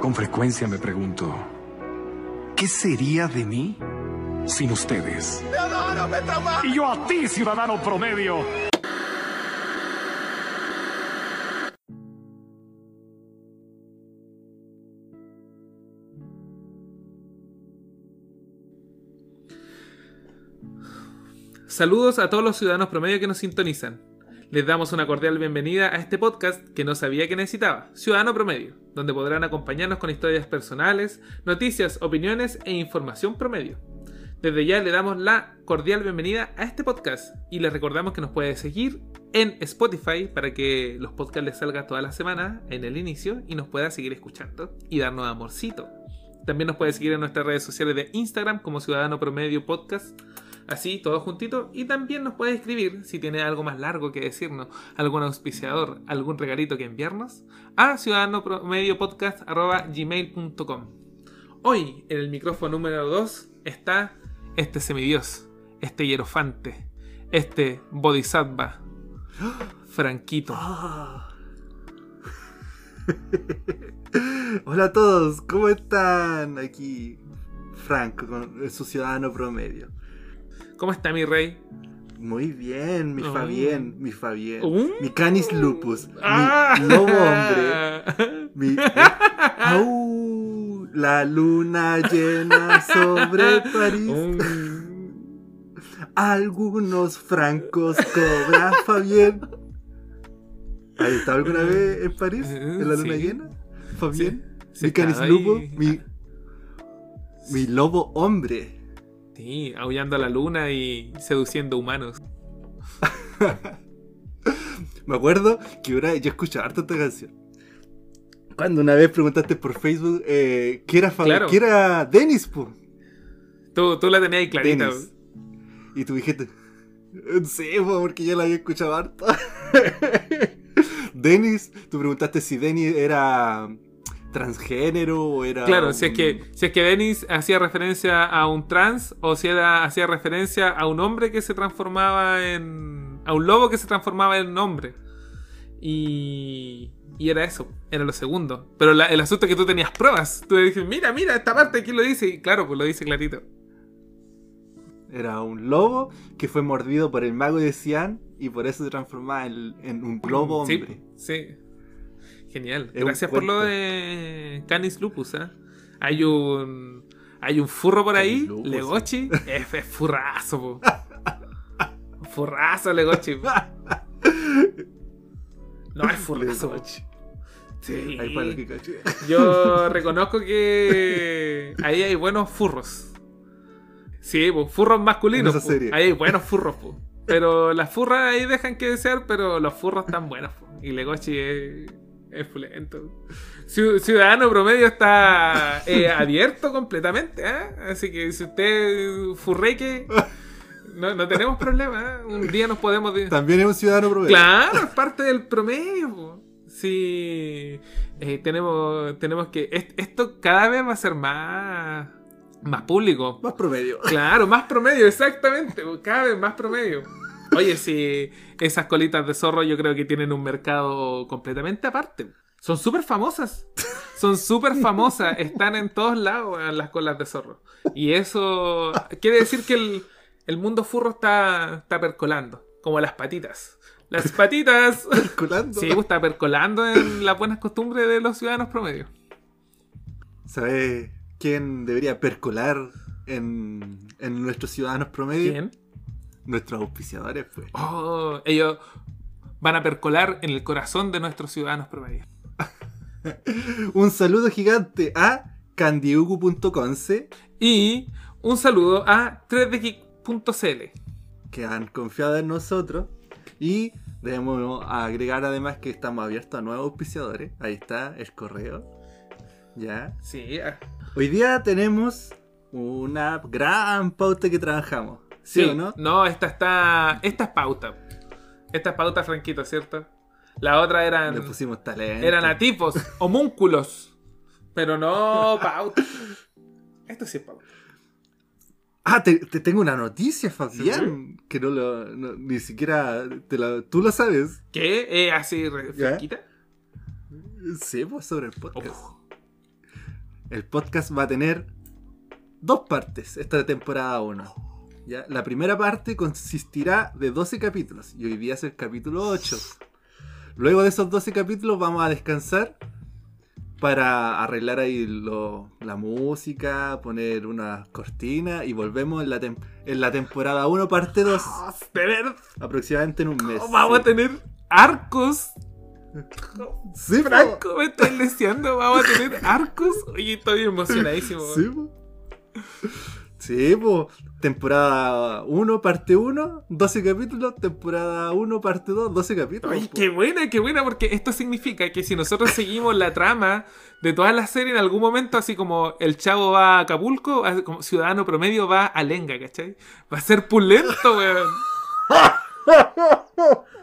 Con frecuencia me pregunto, ¿qué sería de mí sin ustedes? Y yo a ti, ciudadano promedio. Saludos a todos los ciudadanos promedio que nos sintonizan. Les damos una cordial bienvenida a este podcast que no sabía que necesitaba, Ciudadano Promedio, donde podrán acompañarnos con historias personales, noticias, opiniones e información promedio. Desde ya le damos la cordial bienvenida a este podcast y les recordamos que nos puede seguir en Spotify para que los podcasts les salgan toda la semana en el inicio y nos pueda seguir escuchando y darnos amorcito. También nos puede seguir en nuestras redes sociales de Instagram como Ciudadano Promedio Podcast así todo juntito y también nos puede escribir si tiene algo más largo que decirnos, algún auspiciador, algún regalito que enviarnos a ciudadanopromediopodcast.gmail.com Hoy en el micrófono número 2 está este semidios, este hierofante, este bodhisattva, Franquito. Hola a todos, ¿cómo están? Aquí Franco, con su ciudadano promedio. ¿Cómo está mi rey? Muy bien, mi Oh. Fabien, mi Fabien. Uh. Mi Canis lupus, Ah. mi lobo hombre, mi... Au, la luna llena sobre París. Algunos francos cobra Fabien. ¿Has estado alguna vez en París? ¿En la luna Sí. llena? Fabien. Sí, mi canis lupo, mi, mi lobo hombre. Sí, aullando a la luna y seduciendo humanos. Me acuerdo que una, yo escuchaba harto esta canción. Cuando una vez preguntaste por Facebook eh, ¿qué era, Claro. ¿qué era Dennis, po? Tú, tú la tenías ahí clarita. Dennis. Y tú dijiste, sí, po, porque yo la había escuchado harto. Dennis, tú preguntaste si Dennis era transgénero o era. Claro, si es que, si es que Dennis hacía referencia a un trans o si era, hacía referencia a un hombre que se transformaba en. a un lobo que se transformaba en hombre. Y. Y era eso, era lo segundo. Pero la- el asunto es que tú tenías pruebas. Tú dijiste, mira, mira, esta parte aquí lo dice. Y claro, pues lo dice clarito. Era un lobo que fue mordido por el mago de Cian y por eso se transformaba en, en un lobo Sí, hombre. Sí. Genial. Es Gracias por lo de Canis Lupus, ¿eh? Hay un. Hay un furro por ahí, lupus. Legochi. Es, es furrazo, po. Furrazo, Legochi. No, es furrazo. po. Legochi. Sí. Ahí para que. Yo reconozco que ahí hay buenos furros. Sí, pues, furros masculinos. En esa po. serie. Ahí hay buenos furros, po. Pero las furras ahí dejan que desear, pero los furros están buenos. po. Y Legochi es, es fulento. Ciu- Ciudadano promedio está eh, abierto completamente, ¿eh? Así que si usted furreque, no, no tenemos problema. ¿eh? Un día nos podemos... de- También es un ciudadano promedio. Claro, es parte del promedio. po. Sí, eh, tenemos, tenemos que... est- Esto cada vez va a ser más, más público. Más promedio. Claro, más promedio, exactamente. Cada vez más promedio. Oye, sí, esas colitas de zorro yo creo que tienen un mercado completamente aparte. Son súper famosas. Son súper famosas. Están en todos lados las colas de zorro. Y eso quiere decir que el, el mundo furro está, está percolando. Como las patitas. Las patitas. Colando. Sí, está percolando en las buenas costumbres de los ciudadanos promedio. ¿Sabes quién debería percolar en, en nuestros ciudadanos promedio? ¿Quién? Nuestros auspiciadores, pues. Oh, ellos van a percolar en el corazón de nuestros ciudadanos promedio. Un saludo gigante a candiugu.conce Y un saludo a 3dgeek.cl. que han confiado en nosotros y debemos agregar además que estamos abiertos a nuevos auspiciadores. Ahí está el correo. Ya. Sí, ah, Hoy día tenemos una gran pauta que trabajamos. ¿Sí, sí, o no? No, esta está. Esta es pauta. Esta es pauta, Franquito, ¿cierto? La otra eran. Le pusimos talento. Eran atipos, homúnculos. Pero no pauta. Esto sí es pauta. Ah, te, te tengo una noticia, Fabián. Que no lo. no- ni siquiera. te la- ¿Tú lo sabes? ¿Qué? ¿Eh, así fresquita? Sí, pues sobre el podcast. Oh. El podcast va a tener dos partes esta temporada 1. ¿Ya? La primera parte consistirá de 12 capítulos y hoy día es el capítulo 8. Luego de esos 12 capítulos vamos a descansar para arreglar ahí lo- la música, poner unas cortinas y volvemos en la, tem- en la temporada 1 parte 2 De verdad, aproximadamente en un mes. vamos a tener arcos. Sí, po. Franco, me estás deseando, vamos a tener arcos. Oye, estoy emocionadísimo. Sí, po. Sí, po. Temporada 1, parte 1, 12 capítulos. Temporada 1, parte 2, 12 capítulos. Oye, po. qué buena, qué buena, porque esto significa que si nosotros seguimos la trama de toda la serie, en algún momento, así como el chavo va a Acapulco, como ciudadano promedio va a Lenga, ¿cachai? Va a ser pulento, weón.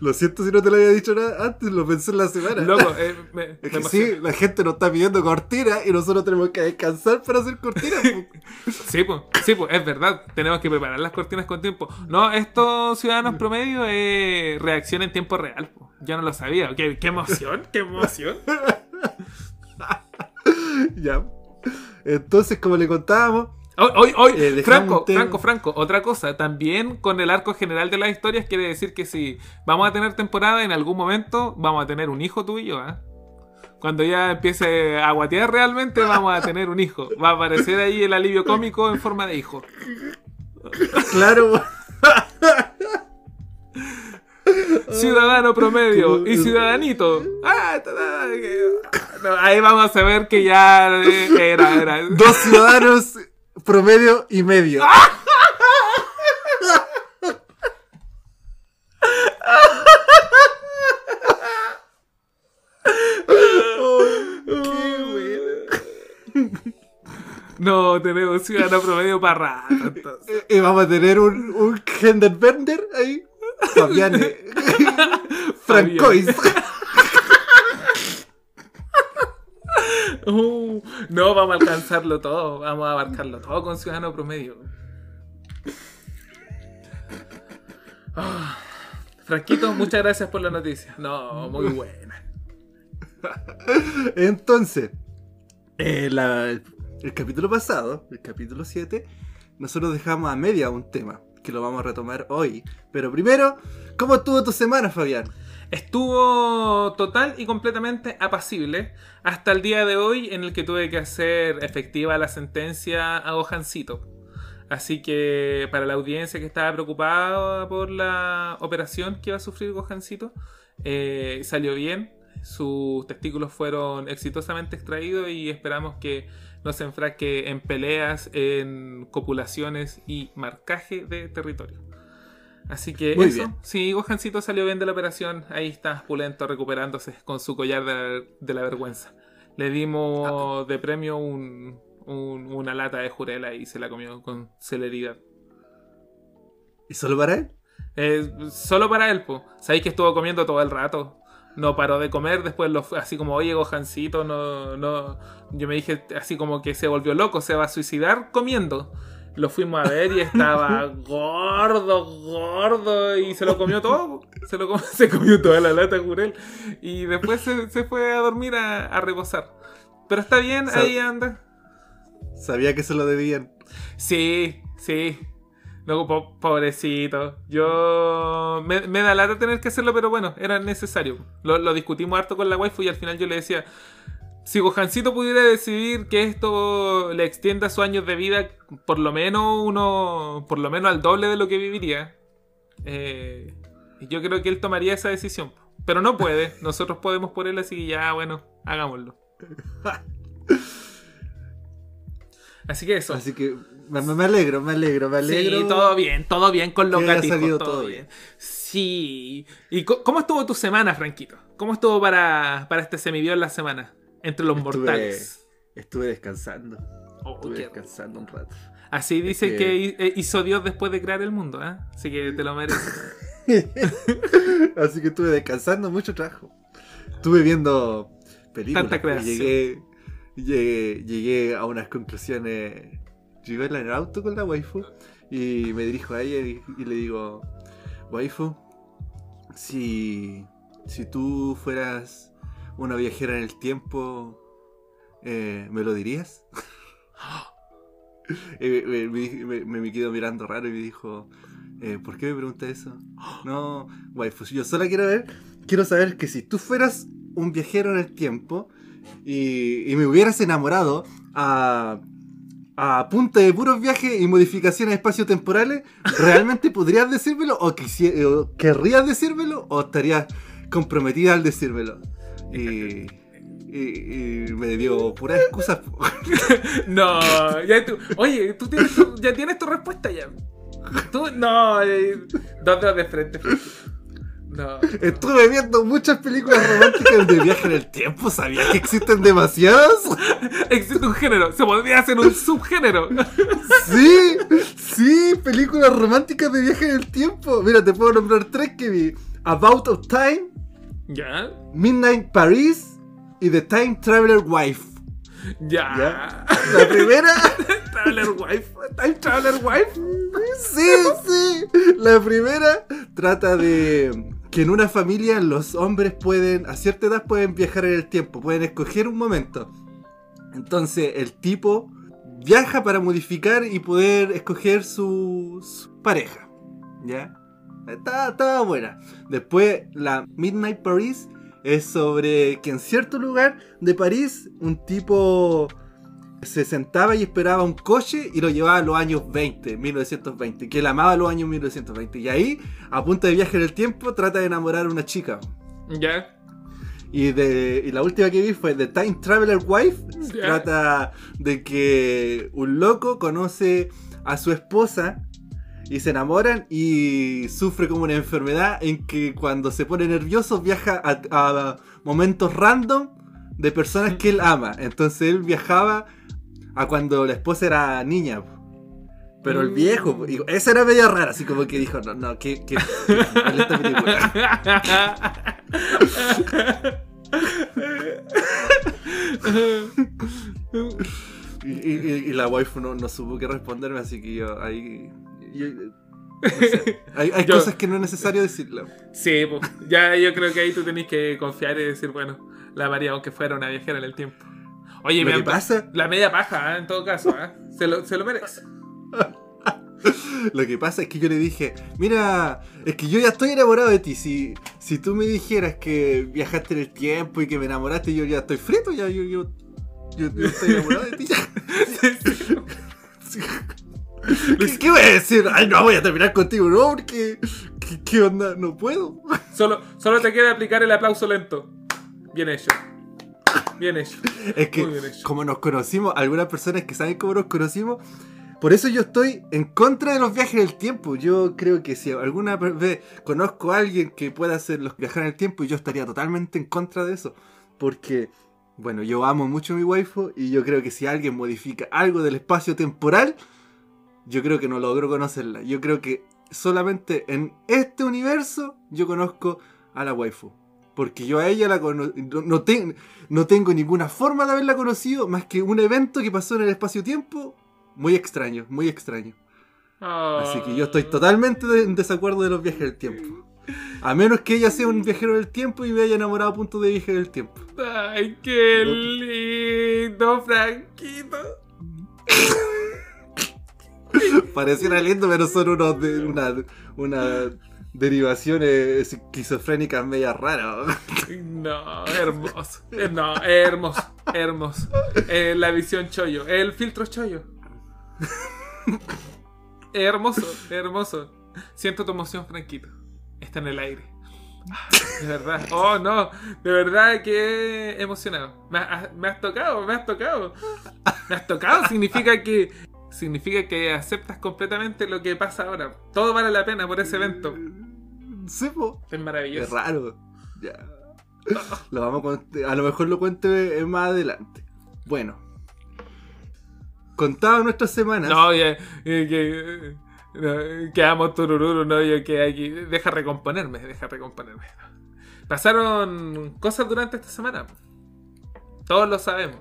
Lo siento si no te lo había dicho nada antes, lo pensé en la semana. Loco, eh, me, Es me que emociona. sí, la gente nos está pidiendo cortina y nosotros tenemos que descansar para hacer cortina. po. Sí, pues, sí, pues, es verdad. Tenemos que preparar las cortinas con tiempo. No, estos ciudadanos promedio es reacción en tiempo real. po. Yo no lo sabía. Qué, qué emoción, qué emoción. ya. Entonces, como le contábamos, Hoy, hoy, Eh, Franco. Franco, Franco, otra cosa, también con el arco general de las historias quiere decir que si vamos a tener temporada, en algún momento vamos a tener un hijo tú y yo, ¿ah? Cuando ya empiece a guatear realmente, vamos a tener un hijo. Va a aparecer ahí el alivio cómico en forma de hijo. claro, Ciudadano promedio y ciudadanito. Ah, no, ahí vamos a ver que ya eh, era, era. dos ciudadanos promedio y medio. No, tenemos ciudadano promedio para rato. Y vamos a tener un, un Genderbender ahí. Fabiane. Francois. Uh, no, vamos a alcanzarlo todo. Vamos a abarcarlo todo con ciudadano promedio. Ah, Franquito, muchas gracias por la noticia. No, muy buena. Entonces, eh, la- el, el capítulo pasado, el capítulo 7, nosotros dejamos a media un tema que lo vamos a retomar hoy. Pero primero, ¿cómo estuvo tu semana, Fabián? Estuvo total y completamente apacible hasta el día de hoy en el que tuve que hacer efectiva la sentencia a Gohancito. Así que para la audiencia que estaba preocupada por la operación que iba a sufrir Gohancito, eh, salió bien. Sus testículos fueron exitosamente extraídos y esperamos que no se enfrasque en peleas, en copulaciones y marcaje de territorio. Así que Muy eso. bien. Sí, Gohancito salió bien de la operación. Ahí está, pulento, recuperándose con su collar de, de la vergüenza. Le dimos de premio un- un- una lata de jurela y se la comió con celeridad. ¿Y solo para él? Eh, solo para él, po. Sabéis que estuvo comiendo todo el rato. No paró de comer, después lo fue así como, oye, Gohancito, no, no. Yo me dije así como que se volvió loco, se va a suicidar comiendo. Lo fuimos a ver y estaba gordo, gordo, y se lo comió todo. Se, lo com- se comió toda la lata, jurel. Y después se, se fue a dormir a, a reposar. Pero está bien, ahí anda. Sabía que se lo debían. Sí, sí. Luego, po- pobrecito. Yo. Me, me da lata tener que hacerlo, pero bueno, era necesario. Lo, lo discutimos harto con la waifu y al final yo le decía. Si Gohancito pudiera decidir que esto le extienda sus años de vida, por lo menos uno. por lo menos al doble de lo que viviría. eh, yo creo que él tomaría esa decisión. Pero no puede. Nosotros podemos por él, así que ya, bueno, hagámoslo. Así que eso. Así que me, me alegro, me alegro, me alegro. Sí, todo bien, todo bien con los salido todo, todo bien. bien. Sí. ¿Y cómo estuvo tu semana, Franquito? ¿Cómo estuvo para, para este semidios la semana? Entre los Estuve- mortales. Estuve descansando. Oh, Estuve qué- descansando un rato. Así dice que- eh, hizo Dios después de crear el mundo, ¿eh? Así que te lo mereces. Así que estuve descansando, mucho trabajo. Estuve viendo películas. Tanta pues, creación. Llegué, llegué, llegué a unas conclusiones Llego en el auto con la waifu y me dirijo a ella y, y le digo, waifu, si, si tú fueras una viajera en el tiempo, eh, ¿me lo dirías? Me, me- quedo mirando raro y me dijo, eh, ¿por qué me pregunta eso? No, waifu, yo solo quiero ver, quiero saber que si tú fueras un viajero en el tiempo y, y me hubieras enamorado a, a punta de puros viajes y modificaciones espaciotemporales, ¿realmente podrías decírmelo o querrías decírmelo o estarías comprometida al decírmelo? Y, y- y me dio puras excusas. No, ya tú, oye, tú tienes tu- ya tienes tu respuesta ya. Tú, no, eh, dos de frente. No. Estuve viendo muchas películas románticas de viaje en el tiempo, ¿sabías que existen demasiadas? Existe un género, se podría hacer un subgénero. Sí, sí, películas románticas de viaje en el tiempo. Mira, te puedo nombrar tres que vi. About of Time, ¿Ya? Midnight Paris y The Time Traveler Wife. Ya. ¿Ya? La primera, Traveler Wife. Time Traveler Wife. sí, sí. La primera trata de que en una familia los hombres pueden, a cierta edad pueden viajar en el tiempo, pueden escoger un momento. Entonces el tipo viaja para modificar y poder escoger su, su pareja. ¿Ya? Estaba, estaba buena. Después la Midnight Paris es sobre que en cierto lugar de París un tipo se sentaba y esperaba un coche y lo llevaba a los años 20, 1920, que él amaba los años 1920. Y ahí, a punta de viaje en el tiempo, trata de enamorar a una chica. Ya. Y, de, y la última que vi fue The Time Traveler Wife. Trata de que un loco conoce a su esposa y se enamoran y sufre como una enfermedad en que cuando se pone nervioso viaja a, a momentos random de personas que él ama. Entonces él viajaba a cuando la esposa era niña. Pero el viejo, esa era media rara, así como que dijo, no, no, que, que. Y, y- y la waifu no, no supo qué responderme, así que yo ahí. Yo- no sé. hay hay Yo- cosas que no es necesario decirlo. Sí, pues, ya yo creo que ahí tú tenés que confiar y decir, bueno, la María, aunque fuera una viajera en el tiempo. Oye, Lo me que pasa- La media paja, ¿eh? en todo caso, ¿eh? se, lo, se lo merece. Lo que pasa es que yo le dije, mira, es que yo ya estoy enamorado de ti. Si, si tú me dijeras que viajaste en el tiempo y que me enamoraste, yo ya estoy frito, ya yo, yo, yo, yo estoy enamorado de ti. Sí. ¿Qué, qué voy a decir? Ay, no, voy a terminar contigo, no, porque. ¿Qué, qué onda? No puedo. Solo, solo te queda aplicar el aplauso lento. Bien hecho. Bien hecho. Es que, Muy bien hecho. como nos conocimos, algunas personas que saben cómo nos conocimos, por eso yo estoy en contra de los viajes en el tiempo. Yo creo que si alguna vez conozco a alguien que pueda hacer los viajar en el tiempo, yo estaría totalmente en contra de eso. Porque, bueno, yo amo mucho a mi waifu y yo creo que si alguien modifica algo del espacio temporal, yo creo que no logro conocerla. Yo creo que solamente en este universo yo conozco a la waifu. Porque yo a ella la cono- no, no ten- no tengo ninguna forma de haberla conocido más que un evento que pasó en el espacio-tiempo muy extraño, muy extraño. Así que yo estoy Ah. totalmente de- en desacuerdo de los viajes del tiempo. A menos que ella sea un viajero del tiempo y me haya enamorado a punto de viaje del tiempo. Ay, qué lindo, Franquito. Pareciera lindo, pero son unos de, una, derivaciones esquizofrénicas media raras. No, hermoso. Eh, No, hermoso, hermoso. Eh, la visión chollo, el filtro chollo. Hermoso, hermoso. Siento tu emoción, Franquito. Está en el aire. De verdad. Oh, no. De verdad que emocionado. Me has tocado, me has tocado. Me has tocado. Significa que. Significa que aceptas completamente lo que pasa ahora. Todo vale la pena por ese evento. Sí, po. Es Es maravilloso. raro. Ya. Lo vamos a, a lo mejor lo cuente más adelante. Bueno. Contado nuestras semanas. No, ya, eh, eh, quedamos turururu, no, yo que aquí. Deja recomponerme, deja recomponerme. Pasaron cosas durante esta semana. Todos lo sabemos.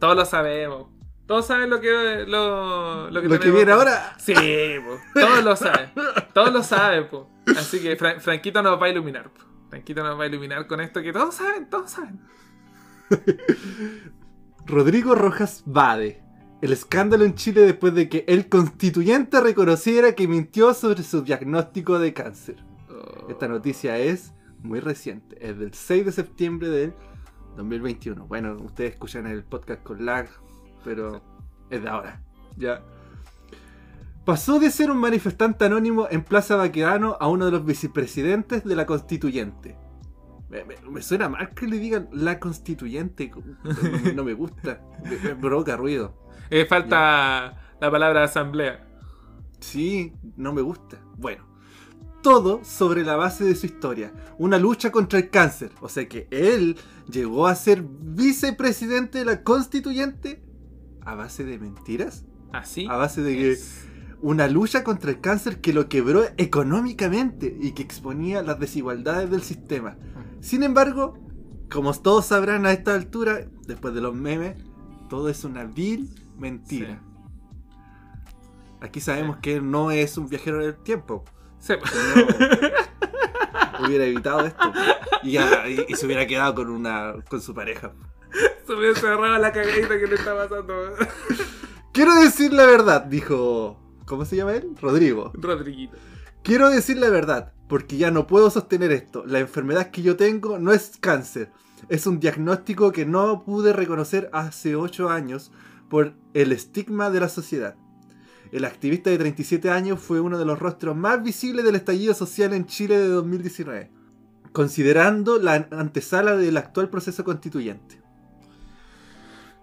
Todos lo sabemos. Todos saben lo que lo, lo que, Lo que viene ahora. Sí, po. todos lo saben. Todos lo saben, po. Así que Fra- Franquito nos va a iluminar, po. Franquito nos va a iluminar con esto que todos saben, todos saben. Rodrigo Rojas Bade. El escándalo en Chile después de que el constituyente reconociera que mintió sobre su diagnóstico de cáncer. Oh. Esta noticia es muy reciente, es del 6 de septiembre del 2021. Bueno, ustedes escuchan el podcast con lag, pero es de ahora. Ya. Pasó de ser un manifestante anónimo en Plaza Baquedano a uno de los vicepresidentes de la constituyente. Me, me- me suena mal que le digan la constituyente. No, no me gusta. Me, me provoca ruido. Eh, falta la palabra asamblea. Sí, no me gusta. Bueno, todo sobre la base de su historia. Una lucha contra el cáncer. O sea que él llegó a ser vicepresidente de la constituyente a base de mentiras. Así. A base de que una lucha contra el cáncer que lo quebró económicamente y que exponía las desigualdades del sistema. Sin embargo, como todos sabrán a esta altura, después de los memes, todo es una vil mentira. Aquí sabemos que él no es un viajero del tiempo. Sí. Hubiera evitado esto. Y- y se hubiera quedado con una con su pareja. Se me cerraba la cagadita que le está pasando. Quiero decir la verdad, dijo. ¿Cómo se llama él? Rodrigo. Rodriguito. Quiero decir la verdad, porque ya no puedo sostener esto. La enfermedad que yo tengo no es cáncer. Es un diagnóstico que no pude reconocer hace 8 años por el estigma de la sociedad. El activista de 37 años fue uno de los rostros más visibles del estallido social en Chile de 2019, considerando la antesala del actual proceso constituyente.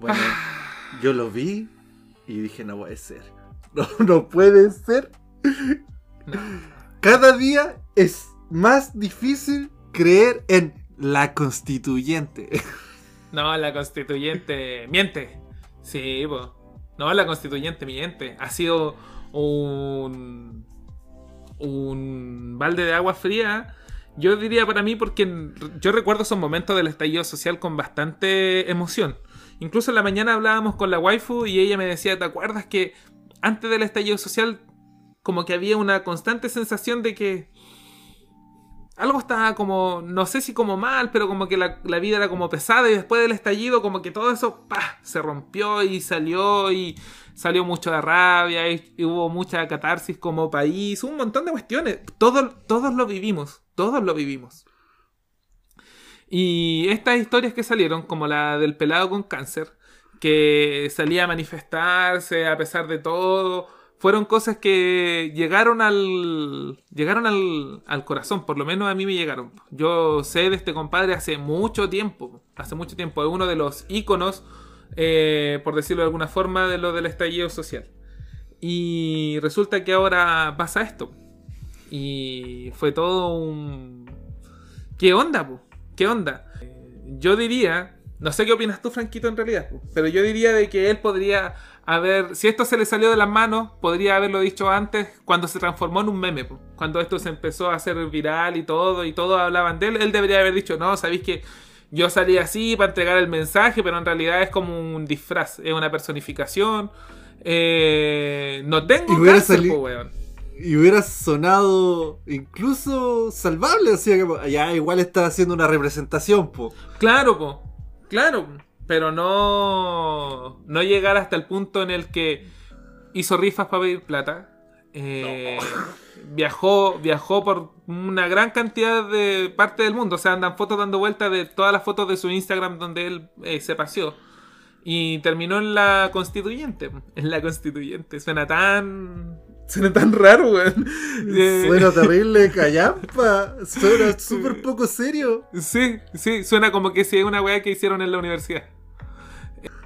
Bueno, yo lo vi y dije, no puede ser. No, no puede ser. No. Cada día es más difícil creer en la constituyente. No, la constituyente miente. Sí, po. No, la constituyente miente. Ha sido un. un balde de agua fría. Yo diría para mí porque yo recuerdo esos momentos del estallido social con bastante emoción. Incluso en la mañana hablábamos con la waifu y ella me decía, ¿te acuerdas que antes del estallido social como que había una constante sensación de que algo estaba como, no sé si como mal, pero como que la, vida era como pesada y después del estallido como que todo eso ¡pah! se rompió y salió y salió mucho de rabia y, hubo mucha catarsis como país, un montón de cuestiones. Todos, todos lo vivimos, todos lo vivimos. Y estas historias que salieron, como la del pelado con cáncer, que salía a manifestarse a pesar de todo, fueron cosas que llegaron al llegaron al, al corazón, por lo menos a mí me llegaron. Yo sé de este compadre hace mucho tiempo, hace mucho tiempo, es uno de los íconos, eh, por decirlo de alguna forma, de lo del estallido social. Y resulta que ahora pasa esto. Y fue todo un... ¿Qué onda, po? ¿Qué onda? Yo diría, no sé qué opinas tú, Franquito, en realidad, pero yo diría de que él podría haber, si esto se le salió de las manos, podría haberlo dicho antes cuando se transformó en un meme, cuando esto se empezó a hacer viral y todo, y todos hablaban de él, él debería haber dicho, no, sabéis que yo salí así para entregar el mensaje, pero en realidad es como un disfraz, es una personificación. Eh, no tengo Y cáncer, po, weón. Y hubiera sonado incluso salvable. O sea, que ya igual está haciendo una representación, po. Claro, po. Claro. Pero no. No llegar hasta el punto en el que hizo rifas para pedir plata. Eh, viajó, viajó por una gran cantidad de parte del mundo. O sea, andan fotos dando vueltas de todas las fotos de su Instagram donde él eh, se paseó. Y terminó en la constituyente. En la constituyente. Suena tan. Suena tan raro, weón. Eh, Suena terrible, callampa. Suena súper poco serio. Sí, sí, suena como que si es una weá que hicieron en la universidad.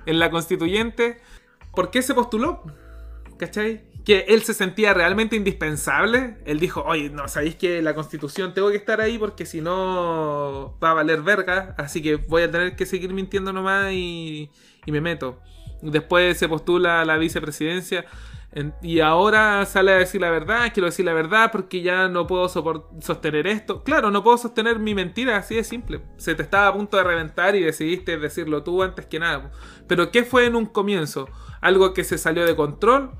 En la constituyente. ¿Por qué se postuló? ¿Cachai? Que él se sentía realmente indispensable. Él dijo, oye, no, sabéis que la constitución tengo que estar ahí porque si no va a valer verga. Así que voy a tener que seguir mintiendo nomás y, y me meto. Después se postula a la vicepresidencia. Y ahora sale a decir la verdad, quiero decir la verdad porque ya no puedo sostener esto. Claro, no puedo sostener mi mentira, así de simple. Se te estaba a punto de reventar y decidiste decirlo tú antes que nada. Pero ¿qué fue en un comienzo? ¿Algo que se salió de control?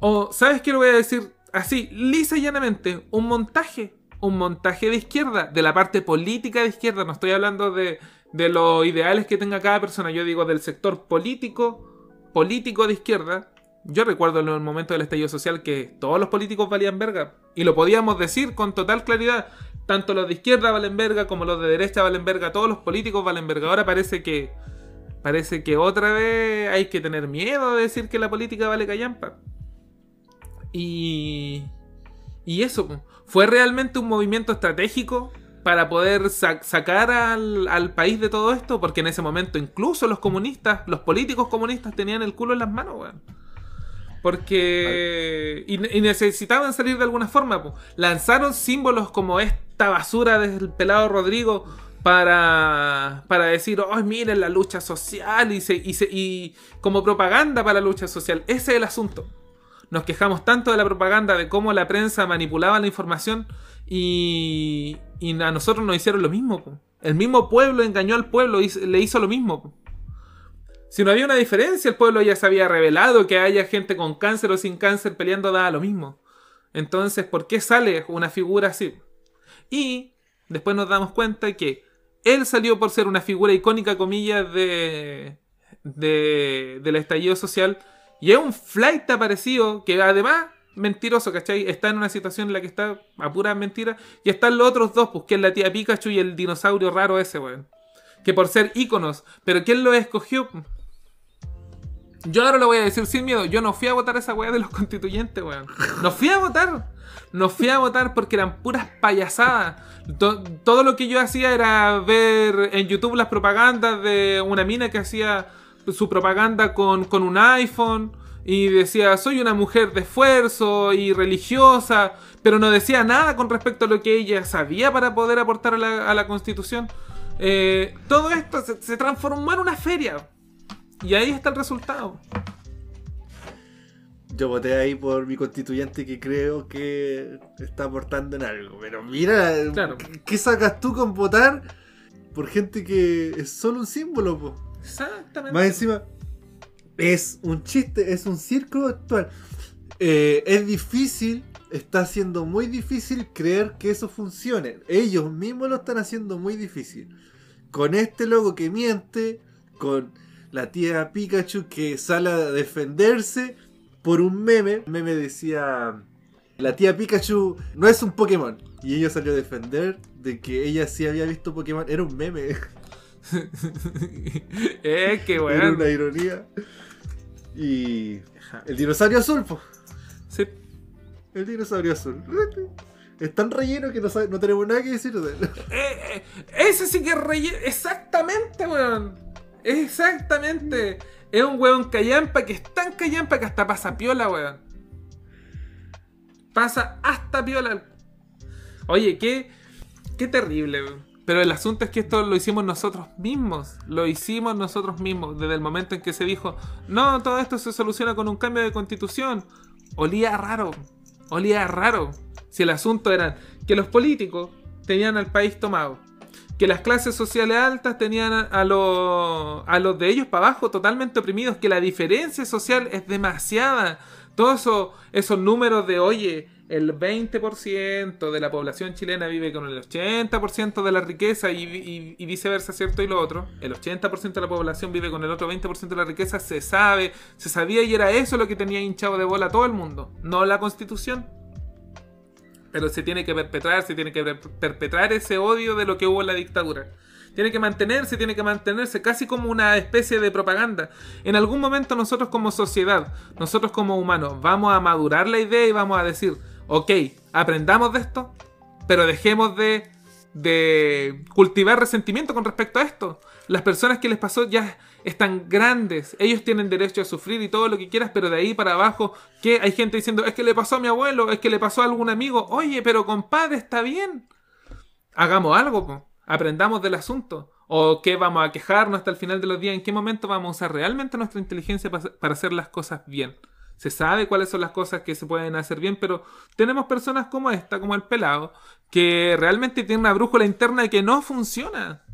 O, ¿sabes qué lo voy a decir así, lisa y llanamente? Un montaje. Un montaje de izquierda, de la parte política de izquierda. No estoy hablando de, de los ideales que tenga cada persona. Yo digo del sector político, político de izquierda. Yo recuerdo en el momento del estallido social que todos los políticos valían verga. Y lo podíamos decir con total claridad. Tanto los de izquierda valen verga como los de derecha valen verga. Todos los políticos valen verga. Ahora parece que. Parece que otra vez hay que tener miedo de decir que la política vale callampa. Y. Y eso, fue realmente un movimiento estratégico para poder sa- sacar al, al país de todo esto, porque en ese momento incluso los comunistas, los políticos comunistas tenían el culo en las manos, weón. Porque... Y, necesitaban salir de alguna forma. Lanzaron símbolos como esta basura del pelado Rodrigo para, para decir, oh, miren la lucha social y, se, y, se- y como propaganda para la lucha social. Ese es el asunto. Nos quejamos tanto de la propaganda, de cómo la prensa manipulaba la información y, y a nosotros nos hicieron lo mismo. El mismo pueblo engañó al pueblo y le hizo lo mismo. Si no había una diferencia, el pueblo ya se había revelado que haya gente con cáncer o sin cáncer peleando daba lo mismo. Entonces, ¿por qué sale una figura así? Y después nos damos cuenta que él salió por ser una figura icónica, comillas, de, de, del estallido social. Y es un flight aparecido que además, mentiroso, ¿cachai? Está en una situación en la que está a pura mentira. Y están los otros dos, pues que es la tía Pikachu y el dinosaurio raro ese, weón. Que por ser íconos. Pero ¿quién lo escogió? Yo ahora lo voy a decir sin miedo. Yo no fui a votar esa weá de los constituyentes, weón. No fui a votar. No fui a votar porque eran puras payasadas. To- todo lo que yo hacía era ver en YouTube las propagandas de una mina que hacía su propaganda con, con un iPhone. Y decía, soy una mujer de esfuerzo y religiosa. Pero no decía nada con respecto a lo que ella sabía para poder aportar a la, constitución. Eh, todo esto se transformó en una feria. Y ahí está el resultado. Yo voté ahí por mi constituyente que creo que está aportando en algo. Pero mira, Claro. ¿qué- ¿qué sacas tú con votar por gente que es solo un símbolo? po? Exactamente. Más encima, es un chiste, es un circo actual. Eh, es difícil, está siendo muy difícil creer que eso funcione. Ellos mismos lo están haciendo muy difícil. Con este logo que miente, con la tía Pikachu que sale a defenderse por un meme. El meme decía, la tía Pikachu no es un Pokémon. Y ella salió a defender de que ella sí había visto Pokémon. Era un meme. es que Era weón. una ironía. Y el dinosaurio azul, po. Sí. El dinosaurio azul. Es tan relleno que no, sabe- no tenemos nada que decir de él. Eh, eh, ese sí que es relleno. Exactamente, weón. Exactamente. Es un weón callampa que es tan callampa que hasta pasa piola, weón. Pasa hasta piola. Oye, qué, qué terrible, weón. Pero el asunto es que esto lo hicimos nosotros mismos. Lo hicimos nosotros mismos. Desde el momento en que se dijo, no, todo esto se soluciona con un cambio de constitución. Olía raro. Olía raro. Si el asunto era que los políticos tenían al país tomado. Que las clases sociales altas tenían a, los, a los de ellos para abajo totalmente oprimidos. Que la diferencia social es demasiada. Todos eso- esos números de, oye, el 20% de la población chilena vive con el 80% de la riqueza y, viceversa, ¿cierto? Y lo otro, el 80% de la población vive con el otro 20% de la riqueza, se sabe, se sabía y era eso lo que tenía hinchado de bola todo el mundo, no la constitución. Pero se tiene que perpetrar, se tiene que per- perpetrar ese odio de lo que hubo en la dictadura. Tiene que mantenerse, tiene que mantenerse casi como una especie de propaganda. En algún momento nosotros como sociedad, nosotros como humanos, vamos a madurar la idea y vamos a decir, ok, aprendamos de esto, pero dejemos de, de cultivar resentimiento con respecto a esto. Las personas que les pasó ya están grandes, ellos tienen derecho a sufrir y todo lo que quieras, pero de ahí para abajo, que hay gente diciendo, es que le pasó a mi abuelo, es que le pasó a algún amigo, oye, pero compadre, está bien. Hagamos algo, aprendamos del asunto. ¿O qué vamos a quejarnos hasta el final de los días? ¿En qué momento vamos a usar realmente nuestra inteligencia pa- para hacer las cosas bien? se sabe cuáles son las cosas que se pueden hacer bien, pero tenemos personas como esta, como el pelado, que realmente tiene una brújula interna que no funciona.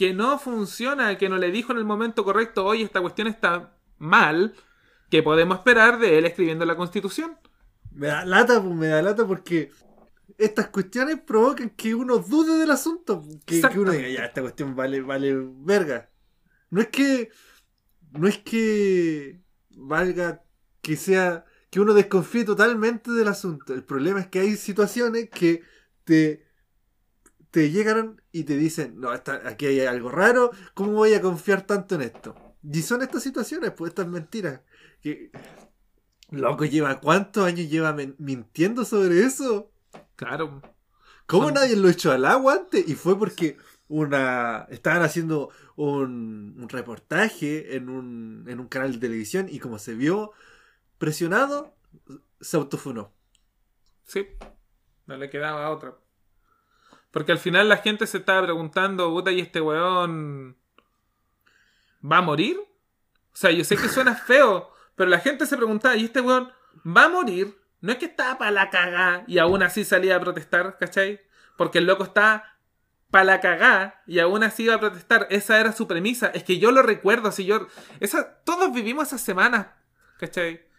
Que no funciona, que no le dijo en el momento correcto, oye, esta cuestión está mal, que podemos esperar de él escribiendo la constitución. Me da lata, pues me da lata porque estas cuestiones provocan que uno dude del asunto. Que, que uno diga, ya, esta cuestión vale, vale verga. No es que. No es que valga que sea. que uno desconfíe totalmente del asunto. El problema es que hay situaciones que te. Te llegan y te dicen, no, aquí hay algo raro, ¿cómo voy a confiar tanto en esto? Y son estas situaciones, pues estas mentiras. Que, loco, lleva cuántos años lleva mintiendo sobre eso. Claro. ¿Cómo nadie lo echó al agua antes? Y fue porque una estaban haciendo un, reportaje en un, en un canal de televisión y como se vio presionado, se autofunó. Sí, no le quedaba otra. Porque al final la gente se estaba preguntando, puta, ¿y este weón va a morir? O sea, yo sé que suena feo, pero la gente se preguntaba, ¿y este weón va a morir? No es que estaba para la cagada y aún así salía a protestar, ¿cachai? Porque el loco está para la cagá y aún así iba a protestar. Esa era su premisa. Es que yo lo recuerdo, así yo. Esa, todos vivimos esas semanas, ¿cachai?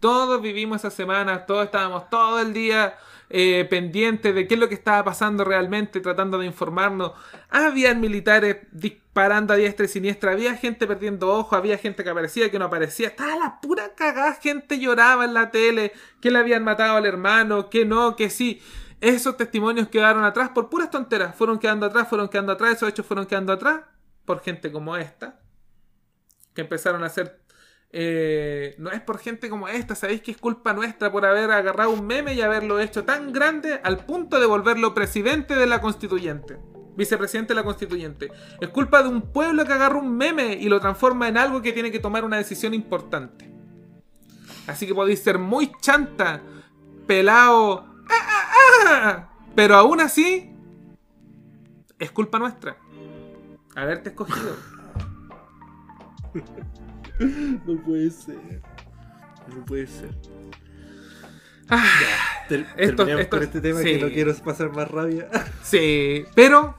Todos vivimos esas semanas, todos estábamos todo el día eh, pendientes de qué es lo que estaba pasando realmente, tratando de informarnos. Habían militares disparando a diestra y siniestra, había gente perdiendo ojos, había gente que aparecía, que no aparecía. Estaba la pura cagada, gente lloraba en la tele, que le habían matado al hermano, que no, que sí. Esos testimonios quedaron atrás por puras tonteras. Fueron quedando atrás, fueron quedando atrás, esos hechos fueron quedando atrás por gente como esta. Que empezaron a hacer... Eh, no es por gente como esta, sabéis que es culpa nuestra por haber agarrado un meme y haberlo hecho tan grande al punto de volverlo presidente de la constituyente. Vicepresidente de la constituyente. Es culpa de un pueblo que agarra un meme y lo transforma en algo que tiene que tomar una decisión importante. Así que podéis ser muy chanta, pelado, pero aún así, es culpa nuestra haberte escogido. No puede ser. No puede ser. Ah, esto, con este tema que no quiero pasar más rabia. Sí, pero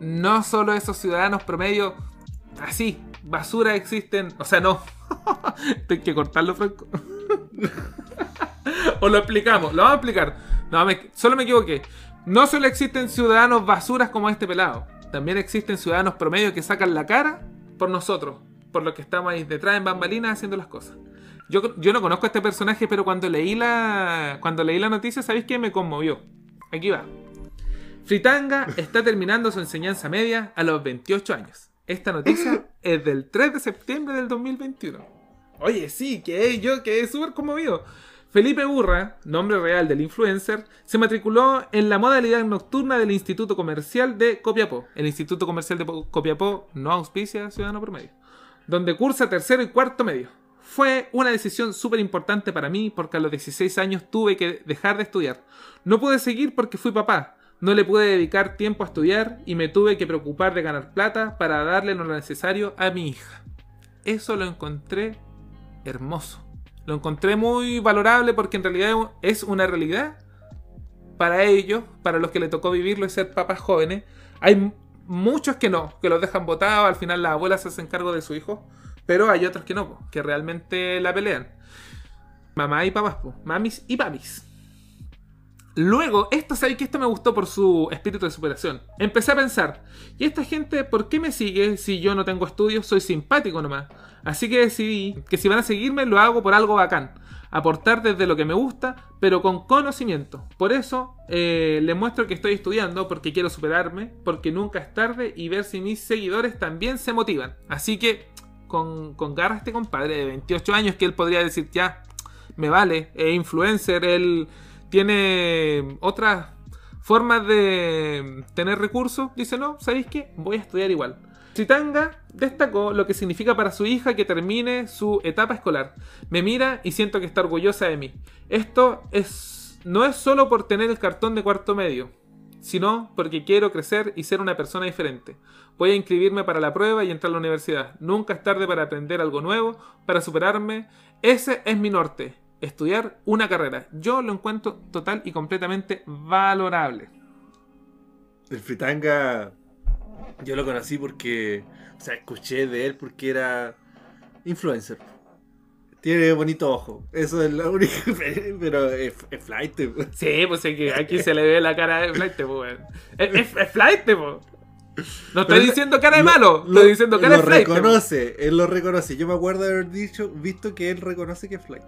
no solo esos ciudadanos promedio, así, basura existen. O sea, no. Tengo que cortarlo, Franco. o lo explicamos, lo vamos a explicar. No, solo me equivoqué. No solo existen ciudadanos basuras como este pelado, también existen ciudadanos promedio que sacan la cara por nosotros, por los que estamos ahí detrás en bambalinas haciendo las cosas. Yo, yo no conozco a este personaje, pero cuando leí la, cuando leí la noticia, ¿sabéis qué? Me conmovió. Aquí va. Fritanga está terminando su enseñanza media a los 28 años. Esta noticia es del 3 de septiembre del 2021. Oye, sí, que yo quedé súper conmovido. Felipe Burra, nombre real del influencer, se matriculó en la modalidad nocturna del Instituto Comercial de Copiapó. El Instituto Comercial de Copiapó no auspicia Ciudadano Promedio, donde cursa tercero y cuarto medio. Fue una decisión súper importante para mí porque a los 16 años tuve que dejar de estudiar. No pude seguir porque fui papá. No le pude dedicar tiempo a estudiar y me tuve que preocupar de ganar plata para darle lo necesario a mi hija. Eso lo encontré hermoso. Lo encontré muy valorable porque en realidad es una realidad para ellos, para los que le tocó vivirlo y ser papás jóvenes. Hay muchos que no, que los dejan botados, al final las abuelas se hacen cargo de su hijo, pero hay otros que no, que realmente la pelean. Mamá y papás, mamis y papis. Luego, esto sabéis que esto me gustó por su espíritu de superación. Empecé a pensar, ¿y esta gente por qué me sigue si yo no tengo estudios? Soy simpático nomás. Así que decidí que si van a seguirme lo hago por algo bacán. Aportar desde lo que me gusta, pero con conocimiento. Por eso eh, les muestro que estoy estudiando, porque quiero superarme, porque nunca es tarde y ver si mis seguidores también se motivan. Así que con, con garra este compadre de 28 años que él podría decir, ya, me vale, es influencer, él tiene otras formas de tener recursos. Dice, no, ¿sabéis qué? Voy a estudiar igual. Chitanga destacó lo que significa para su hija que termine su etapa escolar. Me mira y siento que está orgullosa de mí. Esto es no es solo por tener el cartón de cuarto medio. sino porque quiero crecer y ser una persona diferente. Voy a inscribirme para la prueba y entrar a la universidad. Nunca es tarde para aprender algo nuevo, para superarme. Ese es mi norte, estudiar una carrera. Yo lo encuentro total y completamente valorable. El Fritanga, yo lo conocí porque, o sea, escuché de él porque era influencer. Tiene bonito ojo. Eso es lo único. Pero es, es flight. pues. Sí, pues es que aquí se le ve la cara de flight, pues. Es, es, es flight. No estoy Pero diciendo cara de lo- malo, lo- estoy diciendo cara lo de flight. pues. reconoce, él lo reconoce. Yo me acuerdo de haber dicho, visto que él reconoce que es flight.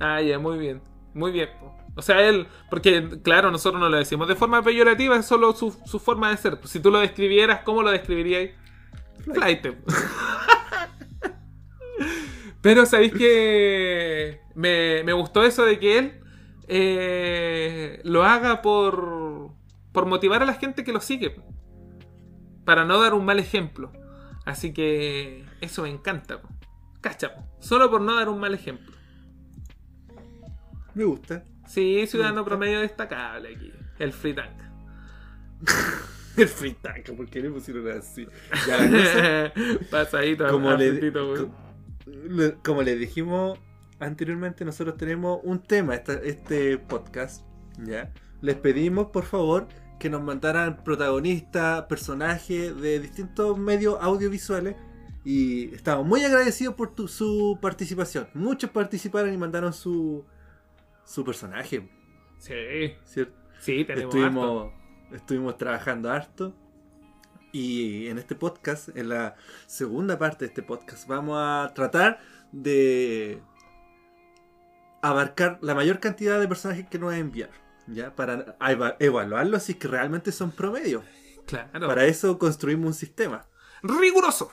Ah, ya, muy bien. Muy bien. po. O sea, él, porque claro, nosotros no lo decimos de forma peyorativa, es solo su, su forma de ser. Si tú lo describieras, ¿cómo lo describirías? Flight. Pero sabéis que me, me gustó eso de que él eh, lo haga por, por motivar a la gente que lo sigue. Para no dar un mal ejemplo. Así que eso me encanta. po. Cacha, po. solo por no dar un mal ejemplo. Me gusta. Sí, ciudadano promedio destacable aquí. El free tank. El Fritanga, ¿por qué le pusieron así? Ya la cosa, Pasadito como, a le, co- le- como le dijimos anteriormente, nosotros tenemos un tema, esta- este podcast, ¿ya? Les pedimos, por favor, que nos mandaran protagonistas, personajes de distintos medios audiovisuales. Y estamos muy agradecidos por tu- su participación. Muchos participaron y mandaron su, su personaje, Sí, ¿cierto? sí, tenemos harto. Estuvimos, estuvimos trabajando harto. Y en este podcast, en la segunda parte de este podcast, vamos a tratar de abarcar la mayor cantidad de personajes que nos enviar. ¿Ya? Para eva- evaluarlos si es que realmente son promedios. Claro. Para eso construimos un sistema. Riguroso.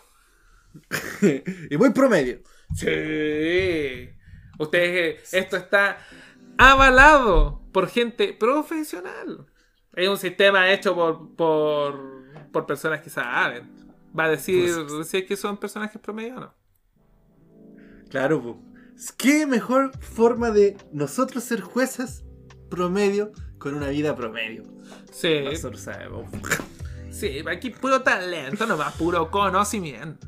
y muy promedio. Sí. Ustedes, eh, esto está avalado por gente profesional. Es un sistema hecho por, por, por personas que saben. Va a decir Pues- si es que son personajes promedio o no. Claro. ¿qué mejor forma de nosotros ser jueces promedio con una vida promedio? Sí, Nosotros sabemos. sí, aquí puro talento, nomás puro conocimiento.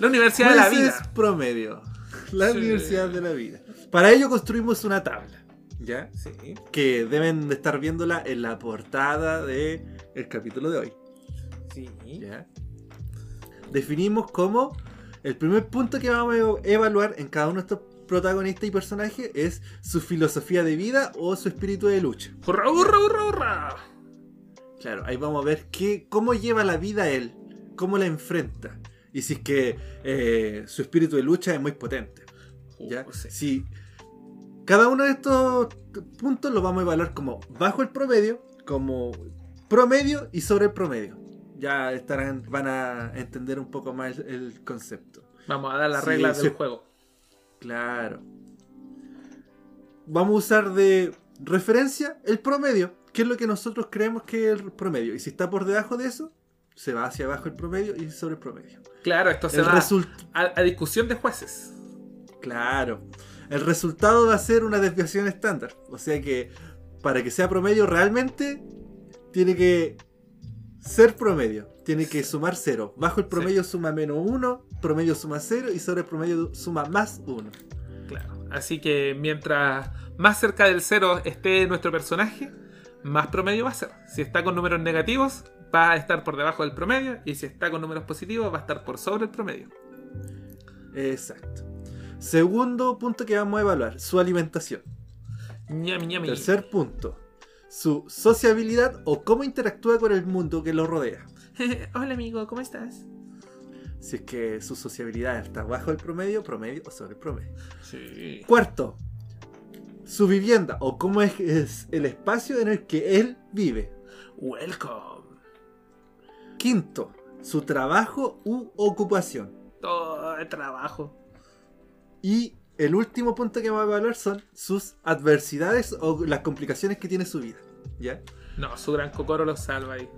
La Universidad de la Jueces Vida. promedio. La Sí. Universidad de la Vida. Para ello construimos una tabla. ¿Ya? Sí. Que deben de estar viéndola en la portada del capítulo de hoy. Sí. ¿Ya? Definimos como el primer punto que vamos a evaluar en cada uno de estos protagonistas y personajes es su filosofía de vida o su espíritu de lucha. ¡Hurra, hurra, hurra, hurra! Claro, ahí vamos a ver qué, cómo lleva la vida él, cómo la enfrenta. Y si es que eh, su espíritu de lucha es muy potente. ¿Ya? Oh, sí. Si cada uno de estos puntos los vamos a evaluar como bajo el promedio, como promedio y sobre el promedio. Ya estarán, van a entender un poco más el, el concepto. Vamos a dar las Sí, reglas sí. del juego. Claro. Vamos a usar de referencia el promedio, que es lo que nosotros creemos que es el promedio. Y si está por debajo de eso, se va hacia abajo el promedio y sobre el promedio. Claro, esto se va a discusión de jueces. Claro. El resultado va a ser una desviación estándar. O sea que para que sea promedio realmente tiene que ser promedio. Tiene que sumar cero. Bajo el promedio suma menos uno, promedio suma cero y sobre el promedio suma más uno. Claro. Así que mientras más cerca del cero esté nuestro personaje, más promedio va a ser. Si está con números negativos, va a estar por debajo del promedio. Y si está con números positivos, va a estar por sobre el promedio. Exacto. Segundo punto que vamos a evaluar, su alimentación. ñami ñami. Tercer punto, su sociabilidad o cómo interactúa con el mundo que lo rodea. Hola amigo, ¿cómo estás? Si es que su sociabilidad está bajo el promedio, promedio o sobre el promedio. Sí. Cuarto, su vivienda o cómo es, es el espacio en el que él vive. Welcome. Quinto, su trabajo u ocupación. Todo el trabajo. Y el último punto que vamos a evaluar son sus adversidades o las complicaciones que tiene su vida. ¿Ya? No, su gran cocoro lo salva ahí.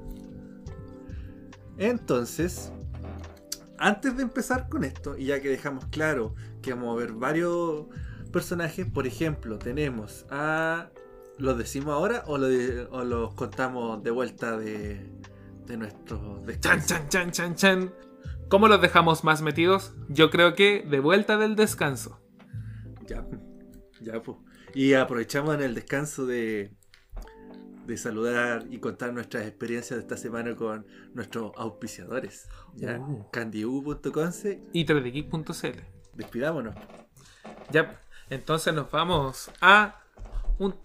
Entonces, antes de empezar con esto, y ya que dejamos claro que vamos a ver varios personajes, por ejemplo, tenemos a ¿Los decimos ahora o, lo de- o los contamos de vuelta de, de nuestro Chan, chan, chan, chan, chan. ¿Cómo los dejamos más metidos? Yo creo que de vuelta del descanso. Ya, ya, pues. Y aprovechamos en el descanso de, de saludar y contar nuestras experiencias de esta semana con nuestros auspiciadores. ¿ya? Uh. Y 3dgeek.cl. Despidámonos. Ya, entonces nos vamos a,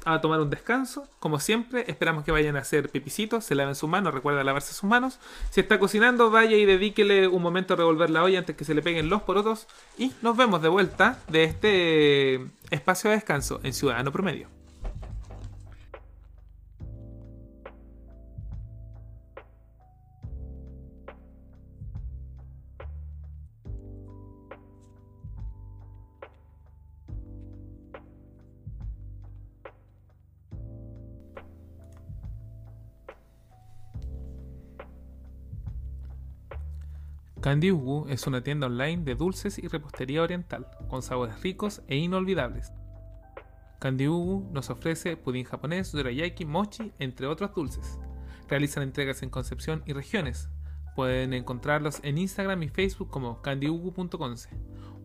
a tomar un descanso. Como siempre, esperamos que vayan a hacer pipicitos, se laven sus manos, recuerda lavarse sus manos. Si está cocinando, vaya y dedíquele un momento a revolver la olla antes que se le peguen los porotos. Y nos vemos de vuelta de este espacio de descanso en Ciudadano Promedio. Candy Ugu es una tienda online de dulces y repostería oriental, con sabores ricos e inolvidables. Candy Ugu nos ofrece pudín japonés, dorayaki, mochi, entre otros dulces. Realizan entregas en Concepción y regiones. Pueden encontrarlos en Instagram y Facebook como candyugu.conce.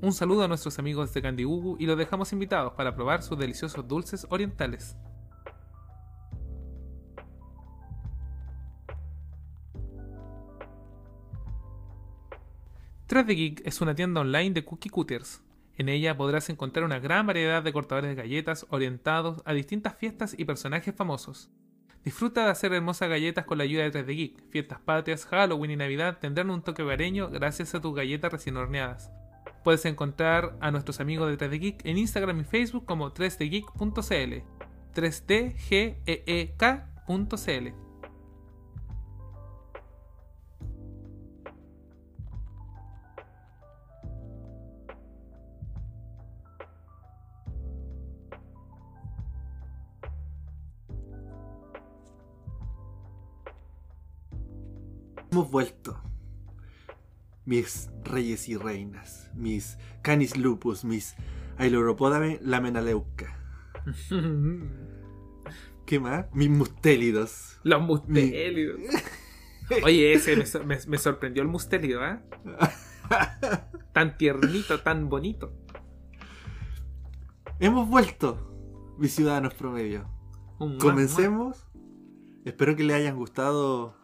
Un saludo a nuestros amigos de Candy Ugu y los dejamos invitados para probar sus deliciosos dulces orientales. Tres de Geek es una tienda online de cookie cutters. En ella podrás encontrar una gran variedad de cortadores de galletas orientados a distintas fiestas y personajes famosos. Disfruta de hacer hermosas galletas con la ayuda de 3D Geek. Fiestas patrias, Halloween y Navidad tendrán un toque hogareño gracias a tus galletas recién horneadas. Puedes encontrar a nuestros amigos de 3D Geek en Instagram y Facebook como 3dgeek.cl. 3dgeek.cl. Hemos vuelto. Mis reyes y reinas. Mis canis lupus. Mis ailuropodame lamenaleuca. ¿Qué más? Mis mustélidos. Los mustélidos. Oye, ese me, sor- me- me sorprendió el mustélido, ¿eh? Tan tiernito, tan bonito. Hemos vuelto, mis ciudadanos promedio. Un Comencemos. Espero que les hayan gustado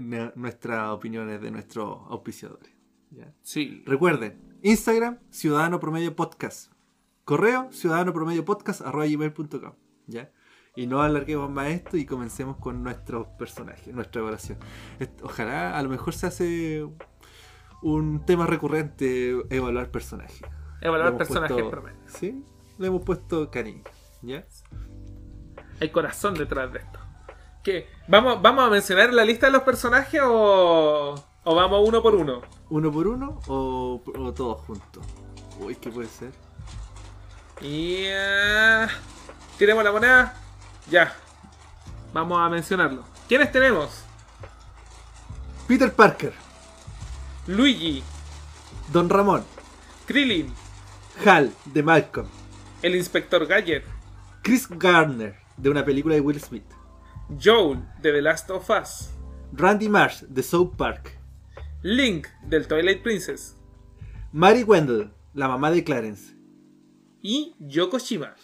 nuestras opiniones de nuestros auspiciadores. ¿ya? Sí. Recuerden, Instagram, Ciudadano Promedio Podcast. Correo, ciudadano promedio podcast arroba gmail.com. ¿Ya? Y no alarguemos más esto y comencemos con nuestros personajes, nuestra evaluación. Ojalá, a lo mejor se hace un tema recurrente evaluar personajes. Evaluar personajes puesto- promedio. Sí, le hemos puesto cariño. ¿Ya? Hay corazón detrás de esto. ¿Qué? ¿Vamos, ¿Vamos a mencionar la lista de los personajes o, o vamos uno por uno? ¿Uno por uno o, o todos juntos? Uy, ¿qué puede ser? Y... ah, tiremos la moneda. Ya. Vamos a mencionarlo. ¿Quiénes tenemos? Peter Parker, Luigi, Don Ramón, Krillin, Hal de Malcolm, el Inspector Gadget, Chris Garner de una película de Will Smith, Joel de The Last of Us, Randy Marsh de South Park, Link del Twilight Princess Mary Wendell, la mamá de Clarence. y Yoko Shima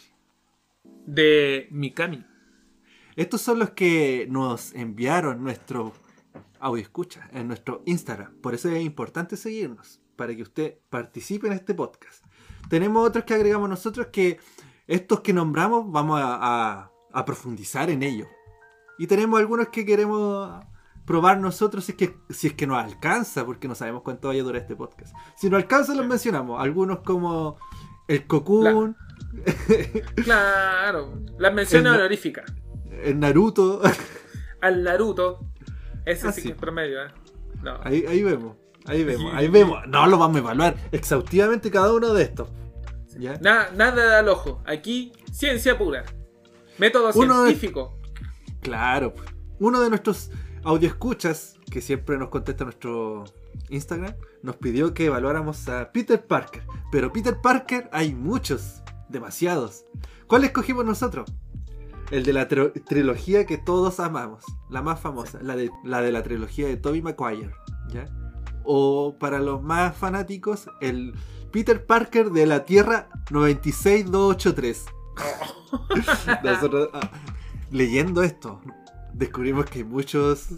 de Mikami. Estos son los que nos enviaron nuestro audio escucha en nuestro Instagram. Por eso es importante seguirnos, para que usted participe en este podcast. Tenemos otros que agregamos nosotros que estos que nombramos vamos a, a- a profundizar en ellos. Y tenemos algunos que queremos probar nosotros si es que, si es que nos alcanza, porque no sabemos cuánto vaya a durar este podcast. Si nos alcanza los mencionamos. Algunos como el Cocoon, Claro, las menciones El- honoríficas. el Naruto. Al Naruto. Ese Ah, sí, que es promedio, ¿eh? No. Ahí, ahí vemos, ahí vemos, ahí vemos. No lo vamos a evaluar exhaustivamente cada uno de estos. ¿Ya? Na- nada al ojo. Aquí, ciencia pura. Método Uno de- científico. Claro. Uno de nuestros audioescuchas, que siempre nos contesta nuestro Instagram, nos pidió que evaluáramos a Peter Parker. Pero Peter Parker hay muchos, demasiados. ¿Cuál escogimos nosotros? El de la trilogía que todos amamos. La más famosa. La, de, la de la trilogía de Tobey Maguire. ¿Ya? O para los más fanáticos, el Peter Parker de la Tierra 96283. Nosotros, ah, leyendo esto, descubrimos que hay muchos,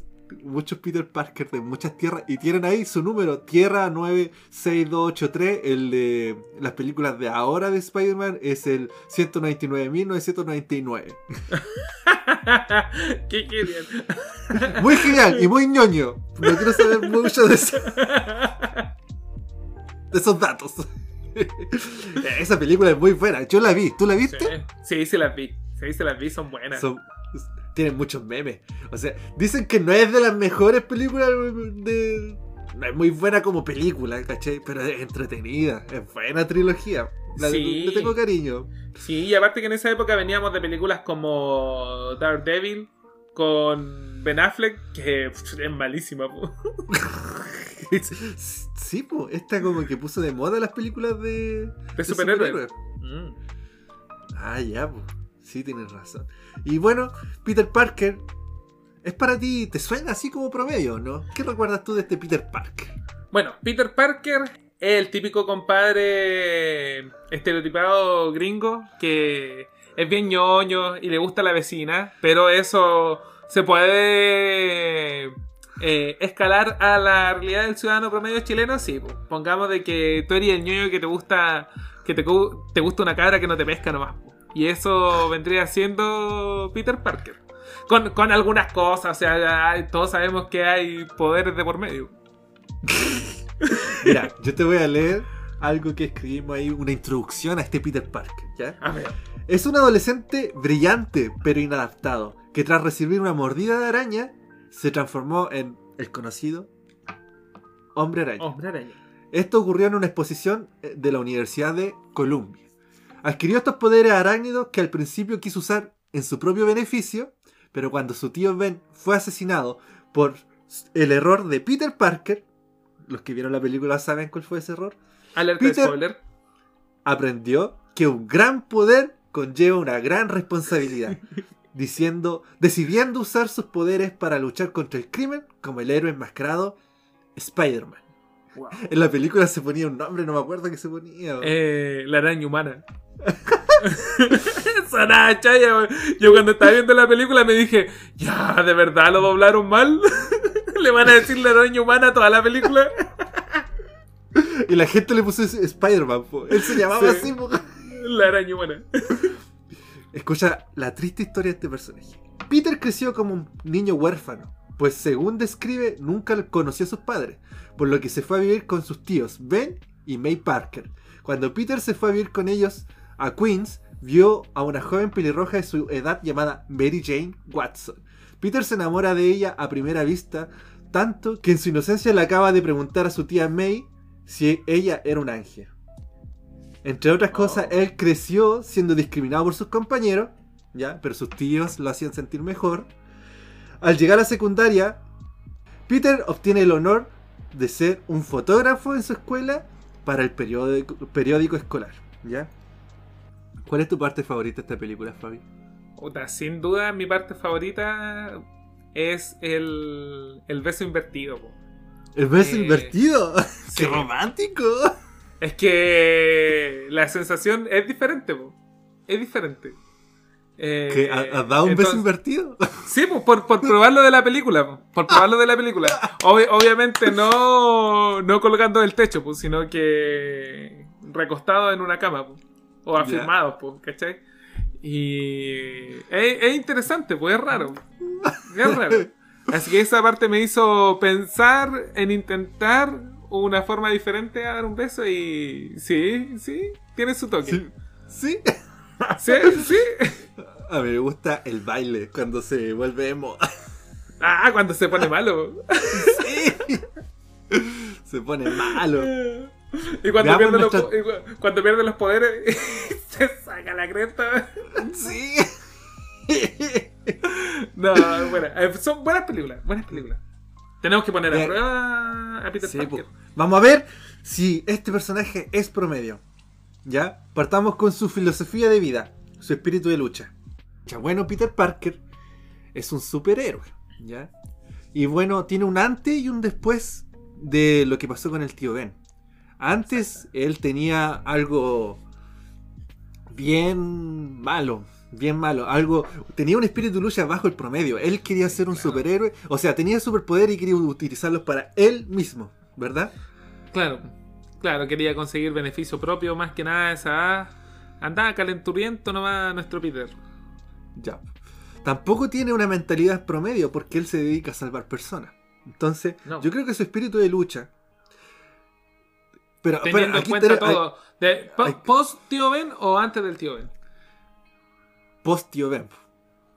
muchos Peter Parker de muchas tierras y tienen ahí su número, Tierra 96283. El de las películas de ahora de Spider-Man es el 199.999. Qué genial. Muy genial y muy ñoño. No quiero saber mucho de, eso- de esos datos. Esa película es muy buena. Yo la vi. ¿Tú la Sí, viste? sí, se las vi. Sí, se las vi, son buenas. Son- tienen muchos memes. O sea, dicen que no es de las mejores películas de... No es muy buena como película, ¿cachai? Pero es entretenida. Es buena trilogía. La de- Sí. le tengo cariño. Sí, y aparte que en esa época veníamos de películas como Daredevil con Ben Affleck, que es malísima. po. Sí, pues, esta como que puso de moda las películas de... De superhéroes. superhéroes. Mm. Ah, ya, pues. Sí, tienes razón. Y bueno, Peter Parker, es para ti, ¿te suena así como promedio, no? ¿Qué recuerdas tú de este Peter Parker? Bueno, Peter Parker es el típico compadre estereotipado gringo que es bien ñoño y le gusta la vecina, pero eso se puede eh, escalar a la realidad del ciudadano promedio chileno, sí. Pongamos de que tú eres el ñoño que te gusta que te, te gusta una cabra que no te pesca nomás. Y eso vendría siendo Peter Parker. Con, con algunas cosas, o sea, ya todos sabemos que hay poderes de por medio. Mira, yo te voy a leer algo que escribimos ahí, una introducción a este Peter Parker, ¿ya? A ver. Es un adolescente brillante pero inadaptado, que tras recibir una mordida de araña, se transformó en el conocido Hombre Araña. Hombre araña. Esto ocurrió en una exposición eh, de la Universidad de Columbia. Adquirió estos poderes arácnidos que al principio quiso usar en su propio beneficio, pero cuando su tío Ben fue asesinado por el error de Peter Parker, los que vieron la película saben cuál fue ese error, Alerta Peter- spoiler. aprendió que un gran poder conlleva una gran responsabilidad, diciendo, decidiendo usar sus poderes para luchar contra el crimen como el héroe enmascarado Spider-Man. Wow. En la película se ponía un nombre, no me acuerdo qué se ponía. Eh, la araña humana. Esa araña, chaya. Yo cuando estaba viendo la película me dije, ya, ¿de verdad lo doblaron mal? ¿Le van a decir la araña humana a toda la película? Y la gente le puso Spider-Man. Él se llamaba Sí. así. po. La araña humana. Escucha la triste historia de este personaje. Peter creció como un niño huérfano, pues según describe, nunca conoció a sus padres, por lo que se fue a vivir con sus tíos Ben y May Parker. Cuando Peter se fue a vivir con ellos a Queens, vio a una joven pelirroja de su edad llamada Mary Jane Watson. Peter se enamora de ella a primera vista, tanto que en su inocencia le acaba de preguntar a su tía May si ella era un ángel. Entre otras cosas, Oh. él creció siendo discriminado por sus compañeros, ¿ya? Pero sus tíos lo hacían sentir mejor. Al llegar a la secundaria, Peter obtiene el honor de ser un fotógrafo en su escuela para el periódico, periódico escolar, ¿ya? ¿Cuál es tu parte favorita de esta película, Fabi? Puta, sin duda mi parte favorita es el, el beso invertido. po. El beso Eh, invertido. sí. ¡Qué romántico! Es que la sensación es diferente, po. es diferente. Eh, ¿Que ha- has dado un beso invertido? Sí, pues por, por probarlo de la película, po, por probarlo de la película. Obvi- obviamente no, no colgando del techo, sino que recostado en una cama, o Ya. afirmado, pues, ¿cachai? Y es, es interesante, pues es raro. Es raro. Así que esa parte me hizo pensar en intentar una forma diferente a dar un beso y sí, sí, tiene su toque. Sí. ¿Sí? Sí, sí. A mí me gusta el baile cuando se vuelve emo. Ah, cuando se pone malo. Sí. Se pone malo. Y cuando pierde, los, nuestra- y cuando pierde los poderes, se saca la cresta. Sí. No, bueno, eh, son buenas películas, buenas películas. Tenemos que poner a prueba a Peter Sí, Parker. Vamos a ver si este personaje es promedio. ¿Ya? Partamos con su filosofía de vida, su espíritu de lucha. Ya bueno, Peter Parker es un superhéroe, ¿ya? Y bueno, tiene un antes y un después de lo que pasó con el tío Ben. Antes él tenía algo bien malo, bien malo, algo tenía un espíritu de lucha bajo el promedio. Él quería ser un superhéroe, o sea, tenía superpoder y quería utilizarlos para él mismo, ¿verdad? Claro, claro, quería conseguir beneficio propio más que nada esa andaba calenturiento nomás nuestro Peter. Ya. Tampoco tiene una mentalidad promedio porque él se dedica a salvar personas. Entonces, No. yo creo que su espíritu de lucha. Pero, Teniendo en cuenta te- todo. De, po- hay- ¿Post tío Ben o antes del tío Ben? post tío Ben.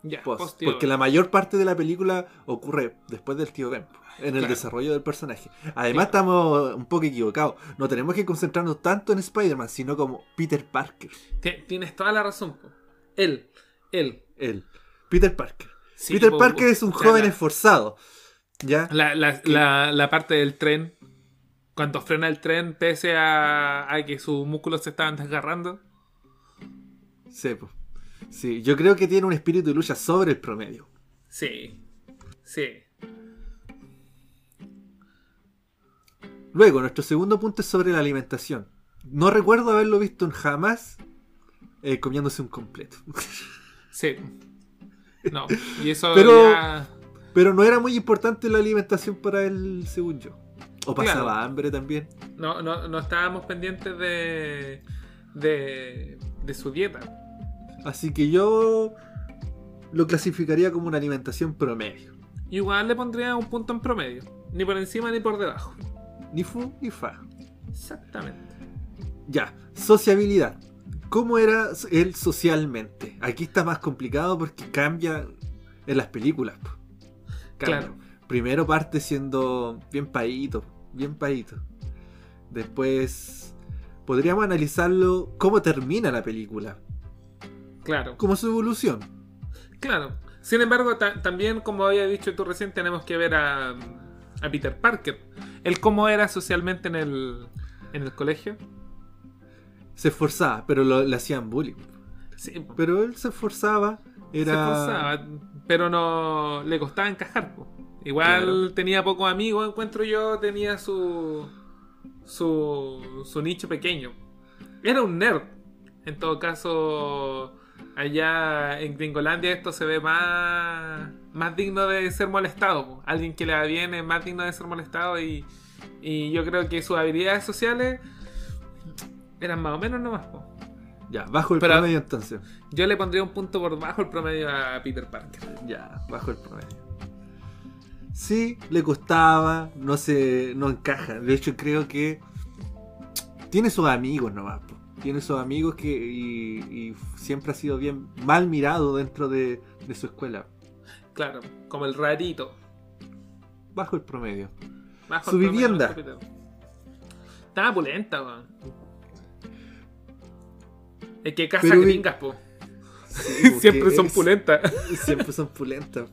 Ya, post, post tío porque Ben. la mayor parte de la película ocurre después del tío Ben. En el Claro. desarrollo del personaje. Además, Claro. estamos un poco equivocados. No tenemos que concentrarnos tanto en Spider-Man, sino como Peter Parker. Ti- Tienes toda la razón. po. Él, él. Él. Peter Parker. Sí, Peter po, Parker es un O sea, joven la- esforzado. ¿Ya? La, la, la, la parte del tren, cuando frena el tren, pese a, a que sus músculos se estaban desgarrando. Sí, sí, yo creo que tiene un espíritu de lucha sobre el promedio. Sí, sí. Luego, nuestro segundo punto es sobre la alimentación. No recuerdo haberlo visto en jamás eh, comiéndose un completo. Sí. No, y eso Pero- ya. Pero no era muy importante la alimentación para él, según yo. O pasaba Claro. hambre también. No, no, no estábamos pendientes de, de. de su dieta. Así que yo lo clasificaría como una alimentación promedio. Igual le pondría un punto en promedio. Ni por encima ni por debajo. Ni fu ni fa. Exactamente. Ya, sociabilidad. ¿Cómo era él socialmente? Aquí está más complicado porque cambia en las películas. Cambia. Claro. Primero parte siendo bien paíto, bien paíto. Después podríamos analizarlo cómo termina la película, Claro. como su evolución. Claro. Sin embargo, ta- también, como había dicho tú recién, tenemos que ver a, a Peter Parker. El cómo era socialmente en el, en el colegio. Se esforzaba, pero lo- le hacían bullying. Sí, Pero él se esforzaba, era... se esforzaba, pero no le costaba encajar. po. Igual Claro. tenía pocos amigos, encuentro yo, tenía su, su, su nicho pequeño. Era un nerd. En todo caso, allá en Gringolandia esto se ve más, más digno de ser molestado. Alguien que le va bien es más digno de ser molestado y, y yo creo que sus habilidades sociales eran más o menos nomás. po. Ya, bajo el Pero- promedio entonces. Yo le pondría un punto por bajo el promedio a Peter Parker. Ya, bajo el promedio. Sí, le costaba, no se. no encaja. De hecho, creo que tiene sus amigos nomás. po. Tiene sus amigos que. Y, y siempre ha sido bien mal mirado dentro de, de su escuela. Claro, como el rarito. Bajo el promedio. Bajo Su el promedio vivienda. Estaba pulenta, weón. Es que casa gringas, po. Sí, Siempre son es- pulentas. Siempre son pulentas.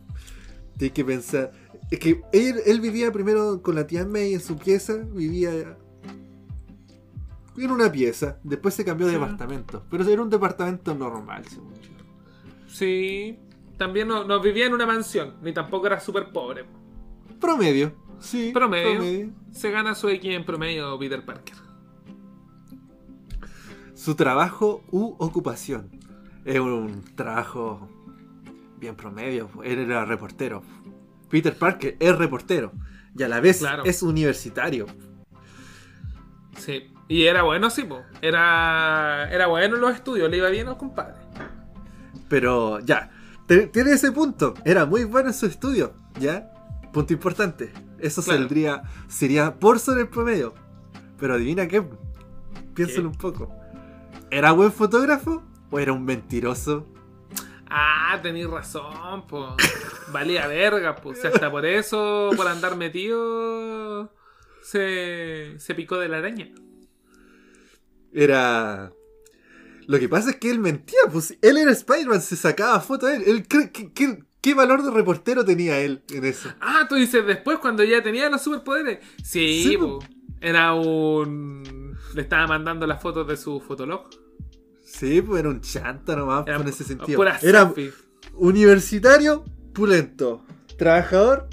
Tienes que pensar. Es que él, él vivía primero con la tía May en su pieza, vivía en una pieza, después se cambió de Sí. departamento. Pero era un departamento normal, según yo. Sí. También no, no vivía en una mansión, ni tampoco era súper pobre. Promedio, sí. Promedio. Se gana su X en promedio Peter Parker. Su trabajo u ocupación. Es un trabajo bien promedio. Él era reportero. Peter Parker es reportero. Y a la vez Claro. es universitario. Sí. Y era bueno, sí, po. Era, era bueno en los estudios, le iba bien al compadre. Pero ya, tiene ese punto. Era muy bueno en su estudio, ¿ya? Punto importante. Eso Claro. saldría, sería por sobre el promedio. Pero adivina qué. Piénsalo ¿Qué? un poco. ¿Era buen fotógrafo o era un mentiroso? Ah, tenéis razón, po. Valía verga, pues. hasta por eso, por andar metido, se, se picó de la araña. Era. Lo que pasa es que él mentía, pues él era Spider-Man, se sacaba fotos de él. ¿qué, qué- qué valor de reportero tenía él en eso? Ah, tú dices después, cuando ya tenía los superpoderes. Sí, Sí, po. Era un. Le estaba mandando las fotos de su fotolog. Sí, pues era un chanta nomás Era en ese sentido. pura Era, selfie. Universitario, pulento. Trabajador,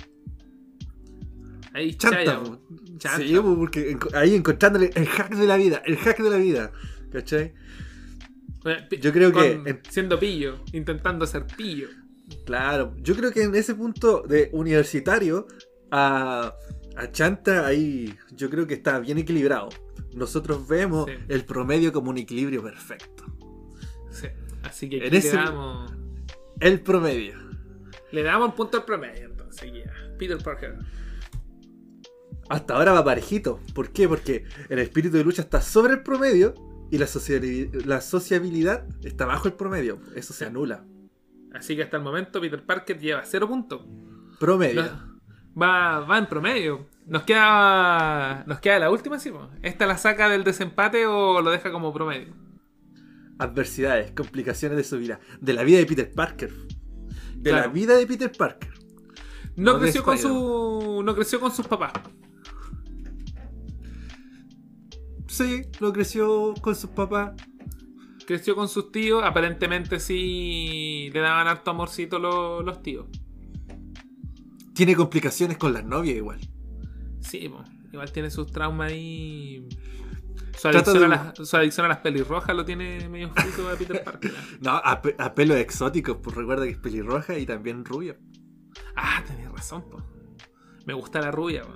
Ahí chanta. chaya, po. po. Chanta. Sí, po, porque ahí encontrándole el hack de la vida, el hack de la vida. ¿Cachai? Yo creo que en- Siendo pillo, intentando ser pillo. Claro, yo creo que en ese punto de universitario a, a Chanta ahí yo creo que está bien equilibrado. Nosotros vemos Sí. el promedio como un equilibrio perfecto. Sí. Así que aquí le damos. El promedio. Le damos un punto al promedio, entonces. Peter Parker. Hasta ahora va parejito. ¿Por qué? Porque el espíritu de lucha está sobre el promedio y la, sociabilidad está bajo el promedio. Eso se anula. Así que hasta el momento Peter Parker lleva cero puntos. Promedio. Va, va en promedio. Nos queda. Nos queda la última, sí. ¿Esta la saca del desempate o lo deja como promedio? Adversidades, complicaciones de su vida. De la vida de Peter Parker. De la vida de Peter Parker. No, creció con su. No creció con sus papás. Sí, no creció con sus papás. Creció con sus tíos. Aparentemente sí le daban harto amorcito los, los tíos. Tiene complicaciones con las novias igual. Sí, igual tiene sus traumas ahí. Su adicción, de- a las, su adicción a las pelirrojas lo tiene medio frito a Peter Parker. ¿eh? No, a, pe- a pelos exóticos, pues recuerda que es pelirroja y también rubia. Ah, tenés razón, po. Me gusta la rubia, po.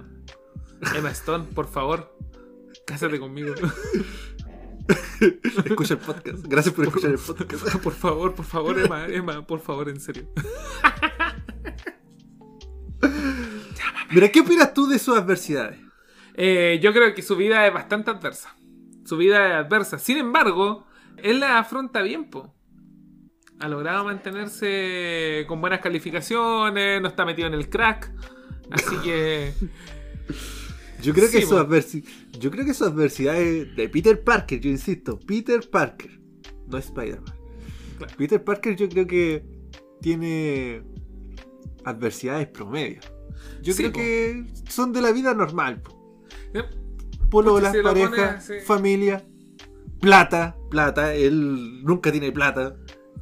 Emma Stone, por favor, cásate conmigo. Escucha el podcast. Gracias por escuchar el podcast. por favor, por favor, Emma, Emma, por favor, en serio. Mira, ¿qué opinas tú de sus adversidades? Eh, yo creo que su vida es bastante adversa. Su vida es adversa. Sin embargo, él la afronta bien, po. Ha logrado mantenerse con buenas calificaciones, no está metido en el crack. Así que. Yo creo que su Yo creo que su adversidades de Peter Parker, yo insisto, Peter Parker, no Spider-Man. Claro. Peter Parker yo creo que tiene adversidades promedio. Yo Sí, creo po. que son de la vida normal. po. Pololas, si lo pareja, pones así. familia, plata, plata, él nunca tiene plata,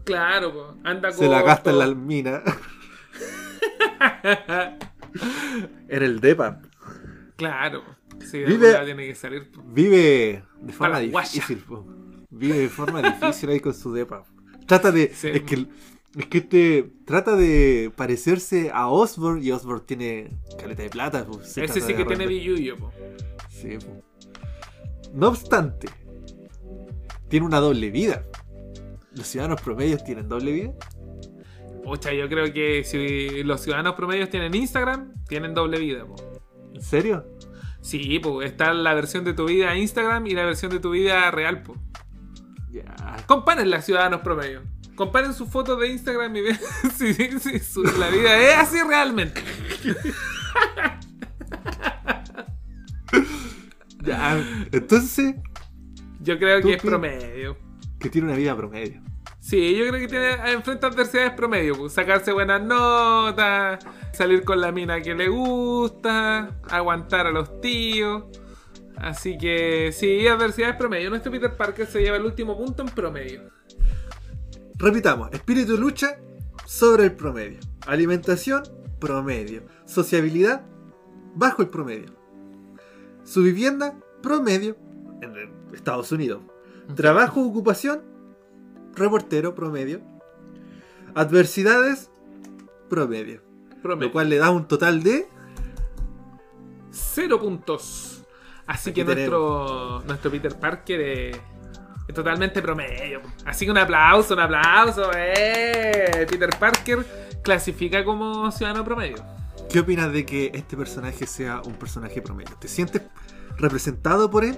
Claro, po. anda con. se la gasta en la mina. en el DEPA. Claro. Sí, de Vive- tiene que salir. po. Vive de forma Paraguaya. difícil. po. Vive de forma difícil ahí con su DEPA. Trata de. Sí. Es que, es que este trata de parecerse a Osborn y Osborn tiene caleta de plata. Se Ese sí que tiene billuyo, po. Sí, po. No obstante, tiene una doble vida. Los ciudadanos promedios tienen doble vida. Pucha, yo creo que si los ciudadanos promedios tienen Instagram, tienen doble vida, po. ¿En serio? Sí, pues está la versión de tu vida Instagram y la versión de tu vida real, pues. Ya. Comparen las ciudadanos promedio. Comparen sus fotos de Instagram y vean si, si su- la vida es así realmente. Ya. Entonces, Yo creo ¿Tú que es promedio. que tiene una vida promedio. Sí, yo creo que tiene enfrenta adversidades promedio, pues sacarse buenas notas, salir con la mina que le gusta, aguantar a los tíos. Así que sí, adversidades promedio. Nuestro Peter Parker se lleva el último punto en promedio. Repitamos, espíritu de lucha sobre el promedio. Alimentación, promedio. Sociabilidad, bajo el promedio. Su vivienda, promedio, en Estados Unidos. Trabajo, ocupación, reportero, promedio. Adversidades, promedio. Promedio. Lo cual le da un total de... Cero puntos. Así Aquí que nuestro, nuestro Peter Parker es, es totalmente promedio. Así que un aplauso, un aplauso. ¡eh! Peter Parker clasifica como ciudadano promedio. ¿Qué opinas de que este personaje sea un personaje promedio? ¿Te sientes representado por él?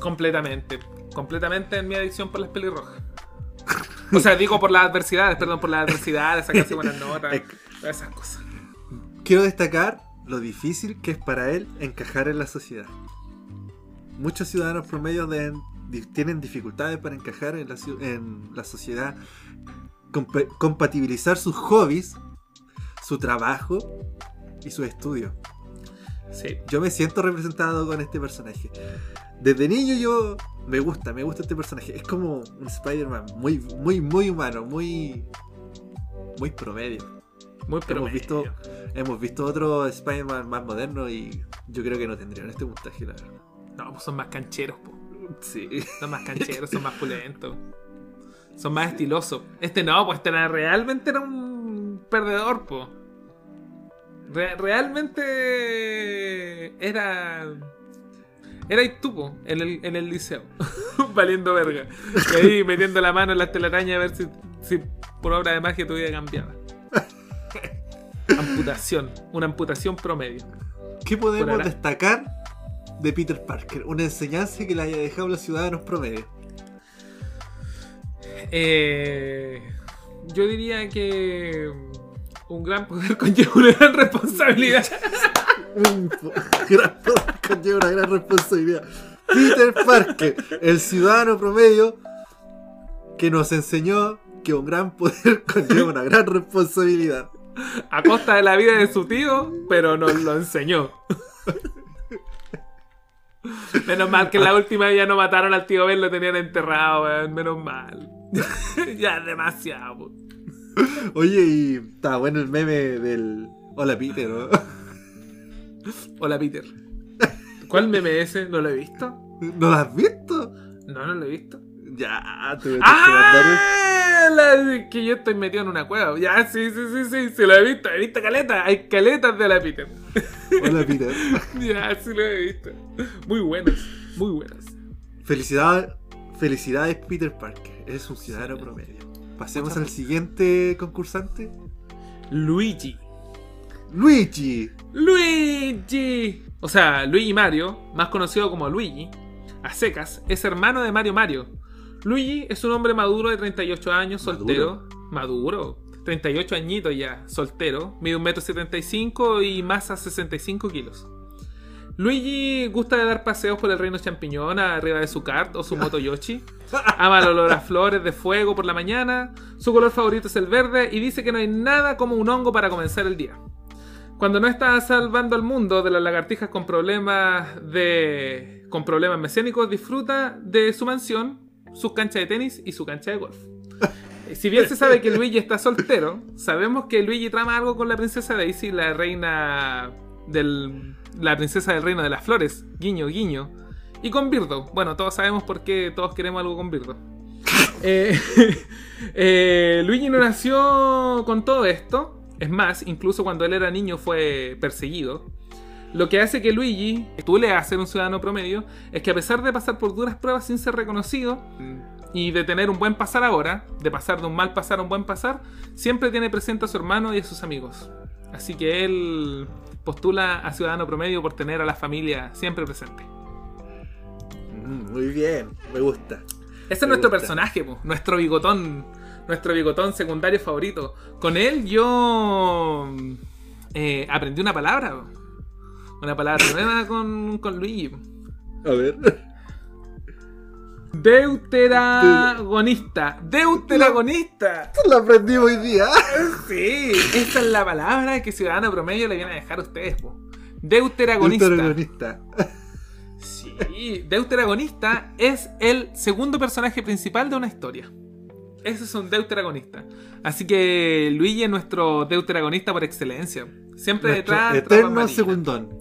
Completamente. Completamente en mi adicción por las pelirrojas. O sea, digo por las adversidades, perdón, por las adversidades, sacarse buenas notas, todas esas cosas. Quiero destacar lo difícil que es para él encajar en la sociedad. Muchos ciudadanos promedios deben- tienen dificultades para encajar en la, en la sociedad, compa- compatibilizar sus hobbies, su trabajo y su estudio. Sí. Yo me siento representado con este personaje. Desde niño yo me gusta, me gusta este personaje. Es como un Spider-Man muy, muy, muy humano, muy... muy promedio. Muy promedio. Hemos visto, hemos visto otros Spider-Man más modernos y yo creo que no tendrían este puntaje, la verdad. No, pues son más cancheros, po. Sí. Son más cancheros, son más pulentos. Son más estilosos. Este no, pues este era, realmente era un perdedor, po. Re- realmente era. Era tú, po, en el, en el liceo. Valiendo verga. Y ahí metiendo la mano en las telarañas a ver si, si por obra de magia tu vida cambiaba. Amputación. Una amputación promedio. ¿Qué podemos destacar de Peter Parker? Una enseñanza que le haya dejado a los ciudadanos promedio. Eh, yo diría que un gran poder conlleva una gran responsabilidad. Un gran poder conlleva una gran responsabilidad. Peter Parker, el ciudadano promedio que nos enseñó que un gran poder conlleva una gran responsabilidad. A costa de la vida de su tío, pero nos lo enseñó. Menos mal que en la última ya no mataron al tío Ben, lo tenían enterrado, weón. Menos mal. ya es demasiado. Oye, y está bueno el meme del Hola Peter, ¿no? Hola, Peter. ¿Cuál meme es ese? ¿No lo he visto? ¿No lo has visto? No, no lo he visto. Ya, te ¡Ah! La que yo estoy metido en una cueva. Ya, sí, sí, sí, sí, sí, lo he visto. He visto caleta. Hay caletas de la Peter. Hola Peter. ya, sí lo he visto. Muy buenas, muy buenas. Felicidades, felicidades Peter Parker. Eres un ciudadano promedio. Pasemos al siguiente concursante. Luigi. Luigi. Luigi. O sea, Luigi Mario, más conocido como Luigi, a secas, es hermano de Mario Mario. Luigi es un hombre maduro de 38 años, Maduro. soltero. Maduro. 38 añitos ya, soltero. Mide 1,75m y masa 65 kilos. Luigi gusta de dar paseos por el reino champiñón arriba de su kart o su moto Yoshi. Ama el olor a flores de fuego por la mañana. Su color favorito es el verde y dice que no hay nada como un hongo para comenzar el día. Cuando no está salvando al mundo de las lagartijas con problemas de con problemas mesiánicos, disfruta de su mansión, sus canchas de tenis y su cancha de golf. Si bien se sabe que Luigi está soltero, sabemos que Luigi trama algo con la princesa Daisy, la reina del la princesa del reino de las flores, guiño guiño, y con Birdo. Bueno, todos sabemos por qué todos queremos algo con Birdo. Eh, eh, Luigi no nació con todo esto. Es más, incluso cuando él era niño fue perseguido. Lo que hace que Luigi tule a ser un ciudadano promedio es que a pesar de pasar por duras pruebas sin ser reconocido y de tener un buen pasar ahora, de pasar de un mal pasar a un buen pasar, siempre tiene presente a su hermano y a sus amigos. Así que él postula a ciudadano promedio por tener a la familia siempre presente. Mm, Muy bien, me gusta. Ese es nuestro gusta. personaje, po, nuestro bigotón, nuestro bigotón secundario favorito. Con él yo eh, aprendí una palabra, po. una palabra nueva con, con Luigi. A ver. Deuteragonista, deuteragonista. Esto lo aprendí hoy día. Sí, esa es la palabra que Ciudadano Promedio le viene a dejar a ustedes. po. Deuteragonista. Deuteragonista. Sí, Deuteragonista es el segundo personaje principal de una historia. Ese es un Deuteragonista. Así que Luigi es nuestro Deuteragonista por excelencia. Siempre Nuestro detrás. eterno segundón.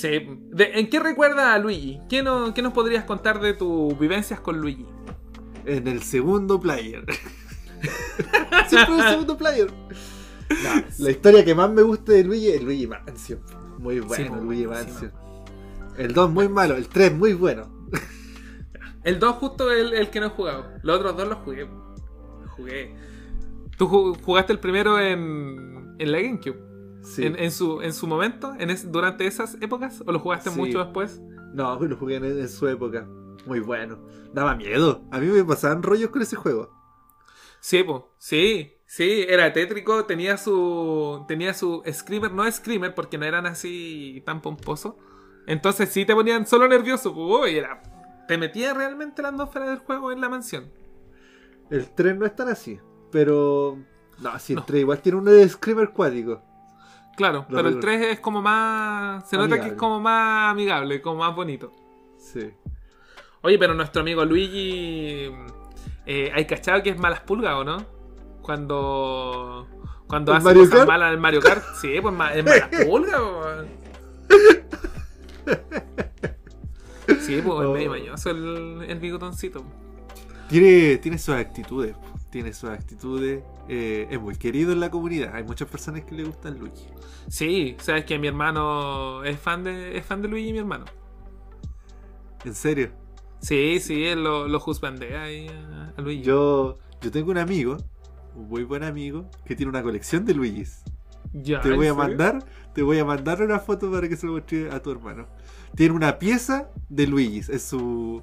Sí. De- ¿En qué recuerda a Luigi? ¿Qué, no- qué nos podrías contar de tus vivencias con Luigi? En el segundo player. Siempre el segundo player. No, la historia que más me gusta de Luigi es Luigi Mansion. Muy bueno, Sí, Luigi sí, Mansion. el 2 muy malo, el 3 muy bueno. El 2 justo el, el que no he jugado. Los otros dos los jugué. Jugué. ¿Tú ju- jugaste el primero en, en la GameCube? Sí. En, en su, en su momento, en es- durante esas épocas, o lo jugaste Sí. mucho después? No, lo jugué en, en su época. Muy bueno. Daba miedo. A mí me pasaban rollos con ese juego. Sí, po. sí, sí, era tétrico, tenía su tenía su screamer, no screamer porque no eran así tan pomposos. Entonces sí te ponían solo nervioso, po, y era te metía realmente la atmósfera del juego en la mansión. El 3 no es tan así. Pero. No, si el No. 3 igual tiene uno de Screamer cuático. Claro, pero el recuerdo. 3 es como más se nota que es como más amigable, como más bonito. Sí. Oye, pero nuestro amigo Luigi eh, hay cachado que es malas pulgas, ¿o no? Cuando. Cuando ¿El hace Mario cosas Kart? malas en Mario Kart. Sí, pues es mala pulga, weón. Sí, pues es Oh. medio mañoso el, el bigotoncito. Tiene, tiene sus actitudes. po. Tiene sus actitudes. eh, es muy querido en la comunidad. Hay muchas personas que le gustan Luigi. Sí, sabes que mi hermano es fan de, es fan de Luigi, mi hermano. En serio. Sí, sí, él lo, lo juzgandea ahí a, a Luigi. Yo, yo tengo un amigo, un muy buen amigo, que tiene una colección de Luigis. Ya, Te ¿en voy a serio? mandar, te voy a mandar una foto para que se lo muestre a tu hermano. Tiene una pieza de Luigis. Es su.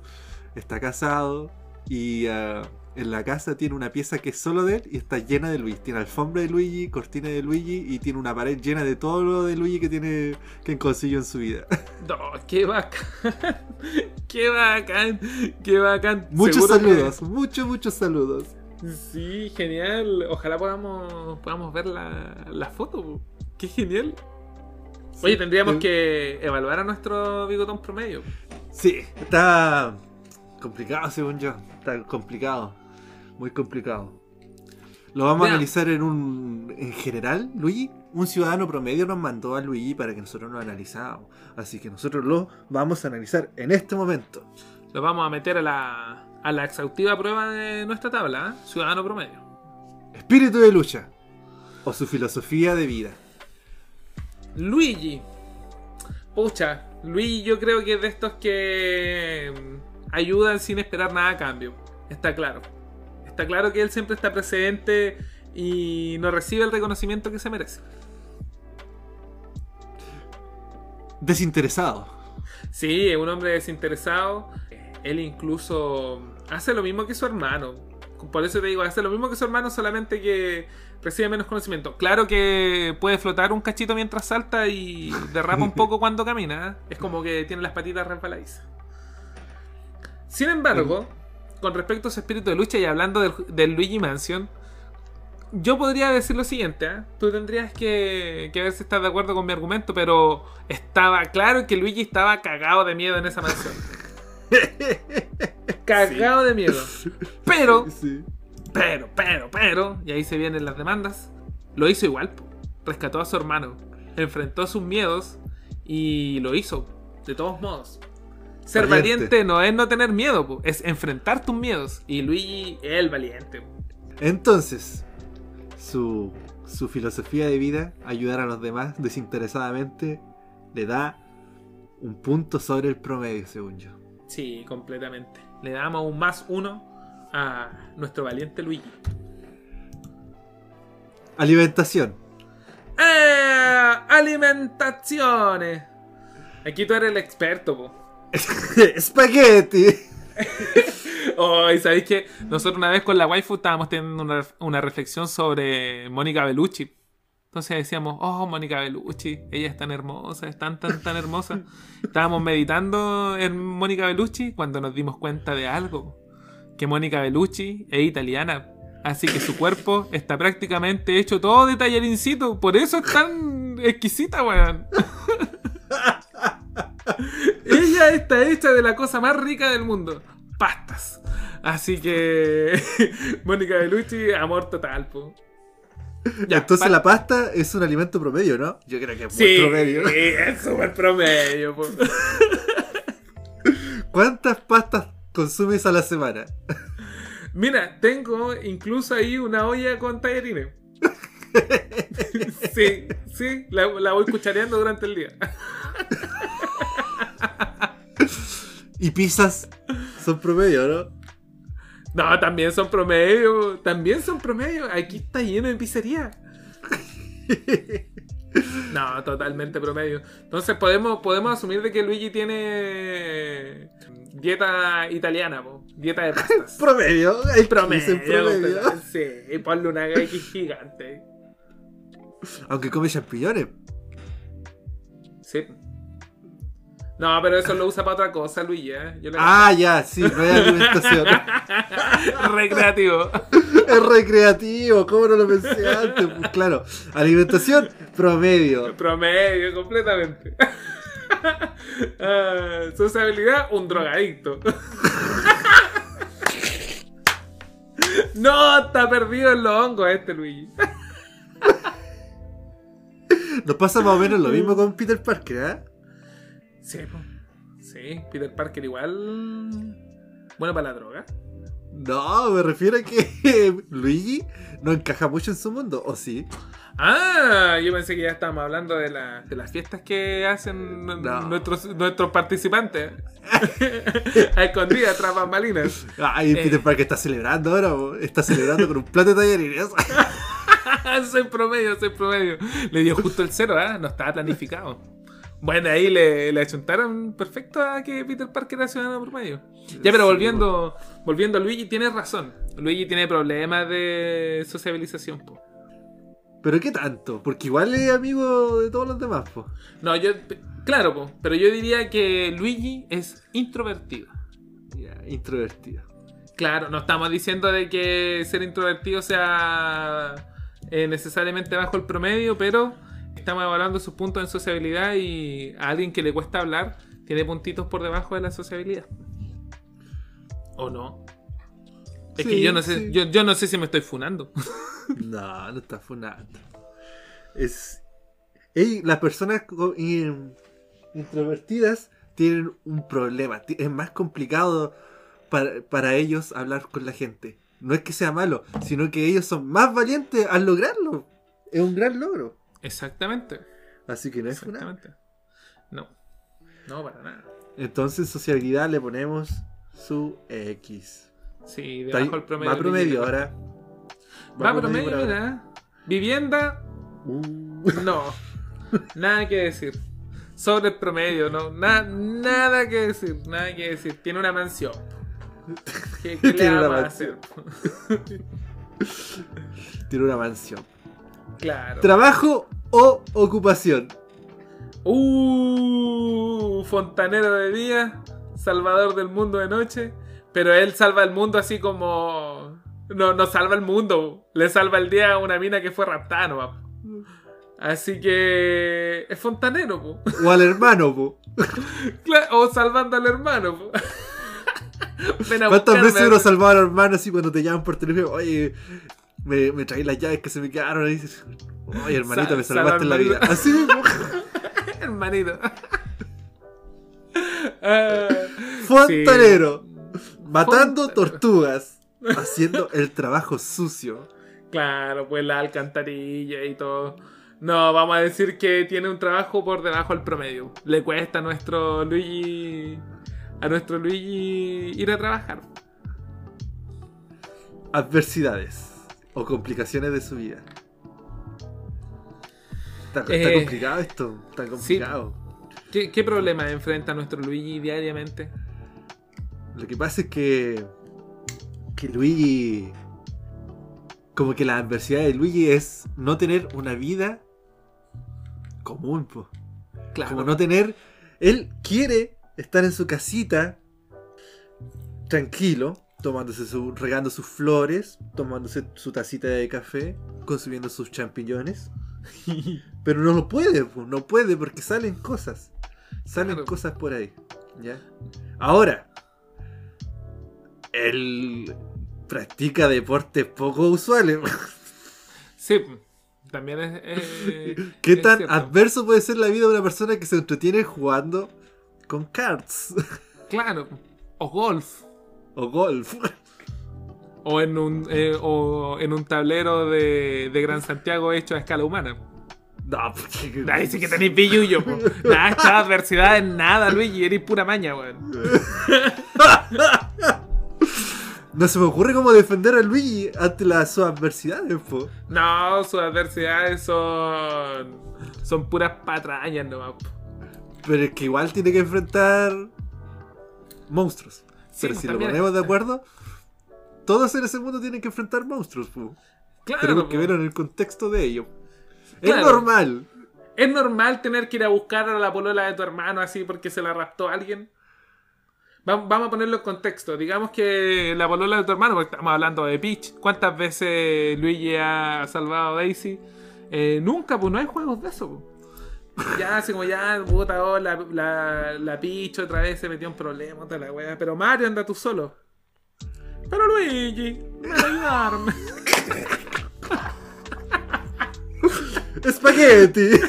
Está casado y ah, en la casa tiene una pieza que es solo de él y está llena de Luigi. Tiene alfombra de Luigi, cortina de Luigi y tiene una pared llena de todo lo de Luigi que tiene que consiguió en su vida. No, qué bacán. qué bacán. Qué bacán. Muchos que- saludos, muchos, muchos saludos. Sí, genial. Ojalá podamos, podamos ver la, la foto. Qué genial. Oye, tendríamos Eh, que evaluar a nuestro bigotón promedio. Sí, está complicado según yo. Está complicado. Muy complicado. Lo vamos a analizar en un. En general, Luigi. Un ciudadano promedio nos mandó a Luigi para que nosotros lo analizáramos. Así que nosotros lo vamos a analizar en este momento. Lo vamos a meter a la, a la exhaustiva prueba de nuestra tabla, ¿eh? Ciudadano promedio. Espíritu de lucha. O su filosofía de vida. Luigi. Pucha, Luigi yo creo que es de estos que mm, ayudan sin esperar nada a cambio. Está claro. Está claro que él siempre está presente y no recibe el reconocimiento que se merece. Desinteresado. Sí, es un hombre desinteresado. Él incluso hace lo mismo que su hermano. Por eso te digo, hace lo mismo que su hermano, solamente que recibe menos conocimiento. Claro que puede flotar un cachito mientras salta y derrapa un poco cuando camina. Es como que tiene las patitas resbaladizas. Sin embargo, con respecto a su espíritu de lucha y hablando del, del Luigi Mansion, yo podría decir lo siguiente, ¿eh? tú tendrías que, que ver si estás de acuerdo con mi argumento, pero estaba claro que Luigi estaba cagado de miedo en esa mansión. cagado de miedo. Pero, Sí. pero, pero, pero, y ahí se vienen las demandas, lo hizo igual, rescató a su hermano, enfrentó sus miedos y lo hizo, de todos modos. Ser Valiente. valiente, no es no tener miedo, po, es enfrentar tus miedos. Y Luigi es el valiente. po. Entonces, su, su filosofía de vida, ayudar a los demás desinteresadamente, le da un punto sobre el promedio, según yo. Sí, completamente. Le damos un más uno a nuestro valiente Luigi. Alimentación. ¡Eh! Alimentaciones. Aquí tú eres el experto, po. Espagueti. Oh, y sabéis que nosotros una vez con la waifu estábamos teniendo una, una reflexión sobre Mónica Bellucci. Entonces decíamos, oh, Mónica Bellucci, ella es tan hermosa, es tan, tan, tan hermosa. Estábamos meditando en Mónica Bellucci cuando nos dimos cuenta de algo. Que Mónica Bellucci es italiana. Así que su cuerpo está prácticamente hecho todo de tallarincito. Por eso es tan exquisita, weón. Ella está hecha de la cosa más rica del mundo. Pastas. Así que. Mónica Bellucci, amor total, po. Ya, Entonces pa- la pasta es un alimento promedio, ¿no? Yo creo que es muy Sí, promedio. es súper promedio, po. ¿Cuántas pastas consumes a la semana? Mira, tengo incluso ahí una olla con tallarines. Sí, sí, la, la voy cuchareando durante el día. Y pizzas son promedio, ¿no? No, también son promedio, también son promedio. Aquí está lleno de pizzería. No, totalmente promedio. Entonces podemos, podemos asumir de que Luigi tiene dieta italiana, po. dieta de pastas. Promedio. Hay promedio. Sí, y ponle una X gigante. Aunque come champiñones. Sí. No, pero eso lo usa para otra cosa, Luigi. ¿eh? Yo le- Ah, ya, sí, no hay alimentación. Recreativo. es recreativo, ¿cómo no lo pensé antes? Pues claro, alimentación promedio. Promedio, completamente. Ah, sociabilidad, un drogadicto. No, está perdido en los hongos este Luigi. Nos pasa más o menos lo mismo con Peter Parker, ¿eh? Sí, sí, Peter Parker igual. Bueno para la droga. No, me refiero a que Luigi no encaja mucho en su mundo, ¿o sí? Ah, yo pensé que ya estábamos hablando de, la- de las fiestas que hacen No. nuestros, nuestros participantes. a escondidas, tras bambalinas. Ay, Eh. Peter Parker está celebrando ahora, está celebrando con un plato de tallarines. soy promedio, soy promedio. Le dio justo el cero, ¿ah? No estaba planificado. Bueno, ahí le, le achuntaron perfecto a que Peter Parker era ciudadano promedio. Ya, pero volviendo, volviendo a Luigi, tienes razón. Luigi tiene problemas de sociabilización, po. Pero ¿qué tanto? Porque igual es amigo de todos los demás, po. No, yo. Claro, po, pero yo diría que Luigi es introvertido. Ya, introvertido. Claro, no estamos diciendo de que ser introvertido sea eh, necesariamente bajo el promedio, pero estamos evaluando sus puntos en sociabilidad y a alguien que le cuesta hablar tiene puntitos por debajo de la sociabilidad. ¿O no? Es que yo no sé, sí. yo, yo no sé si me estoy funando. No, no está funando. Es. Las personas in- introvertidas tienen un problema. Es más complicado para, para ellos hablar con la gente. No es que sea malo, sino que ellos son más valientes al lograrlo. Es un gran logro. Exactamente. Así que no es. Exactamente. No. No, para nada. Entonces, sociabilidad le ponemos su X. Sí, debajo del promedio. Va promedio ahora. Va promedio, ahora. mira. Vivienda, Uh, No, nada que decir. Sobre el promedio, no, na- nada que decir, nada que decir. Tiene una mansión. ¿Qué, qué le Tiene una mansión. hacer? tiene una mansión. Claro. ¿Trabajo o ocupación? Uh, fontanero de día, salvador del mundo de noche. Pero él salva el mundo así como. No, no salva el mundo. Le salva el día a una mina que fue raptada, nomás. Así que. Es fontanero, po. ¿O al hermano, po? O salvando al hermano. po. ¿Cuántas veces uno salvaba al hermano así cuando te llaman por teléfono? Oye, me, me traí las llaves que se me quedaron. Y dices, oye, hermanito, me sal salvaste al la vida. Así mismo. Hermanito. Ah, Fontanero. Matando tortugas. Haciendo el trabajo sucio. claro, pues la alcantarilla y todo. No, vamos a decir que tiene un trabajo por debajo del promedio. Le cuesta a nuestro Luigi. A nuestro Luigi ir a trabajar. Adversidades. O complicaciones de su vida. Está, está Eh, complicado esto. Está complicado. ¿Qué, qué problemas enfrenta nuestro Luigi diariamente? Lo que pasa es que. Que Luigi. Como que la adversidad de Luigi es no tener una vida común, po. Claro. Como no tener. Él quiere estar en su casita. Tranquilo. Tomándose su. regando sus flores. Tomándose su tacita de café. Consumiendo sus champiñones. Pero no lo puede, no puede porque salen cosas. Salen Claro. cosas por ahí. ¿Ya? Ahora, él practica deportes poco usuales. Sí, también es. ¿Qué es tan cierto. adverso puede ser la vida de una persona que se entretiene jugando con cards Claro. O golf. O golf? O en un, eh, o en un tablero de, de Gran Santiago hecho a escala humana. No, porque... Sí que tenéis billullo, po. Nada, esta adversidad es nada, Luigi. Eres pura maña, weón. No se me ocurre cómo defender a Luigi ante las sus adversidades, po. No, sus adversidades son. Son puras patrañas nomás. po. Pero es que igual tiene que enfrentar monstruos. Pero pues, si lo ponemos de acuerdo, todos en ese mundo tienen que enfrentar monstruos, po. Claro, Tenemos que ver en el contexto de ello. Claro. Es normal. ¿Es normal tener que ir a buscar a la polola de tu hermano así porque se la raptó alguien? Va- Vamos a ponerlo en contexto. Digamos que la polola de tu hermano, porque estamos hablando de Peach. ¿Cuántas veces Luigi ha salvado a Daisy? Eh, nunca, pues no hay juegos de eso. Ya, así como ya, puta, oh, la, la, la Peach otra vez se metió en problemas, toda la wea. Pero Mario anda tú solo. Pero Luigi, ven a ayudarme. ¡Espagueti!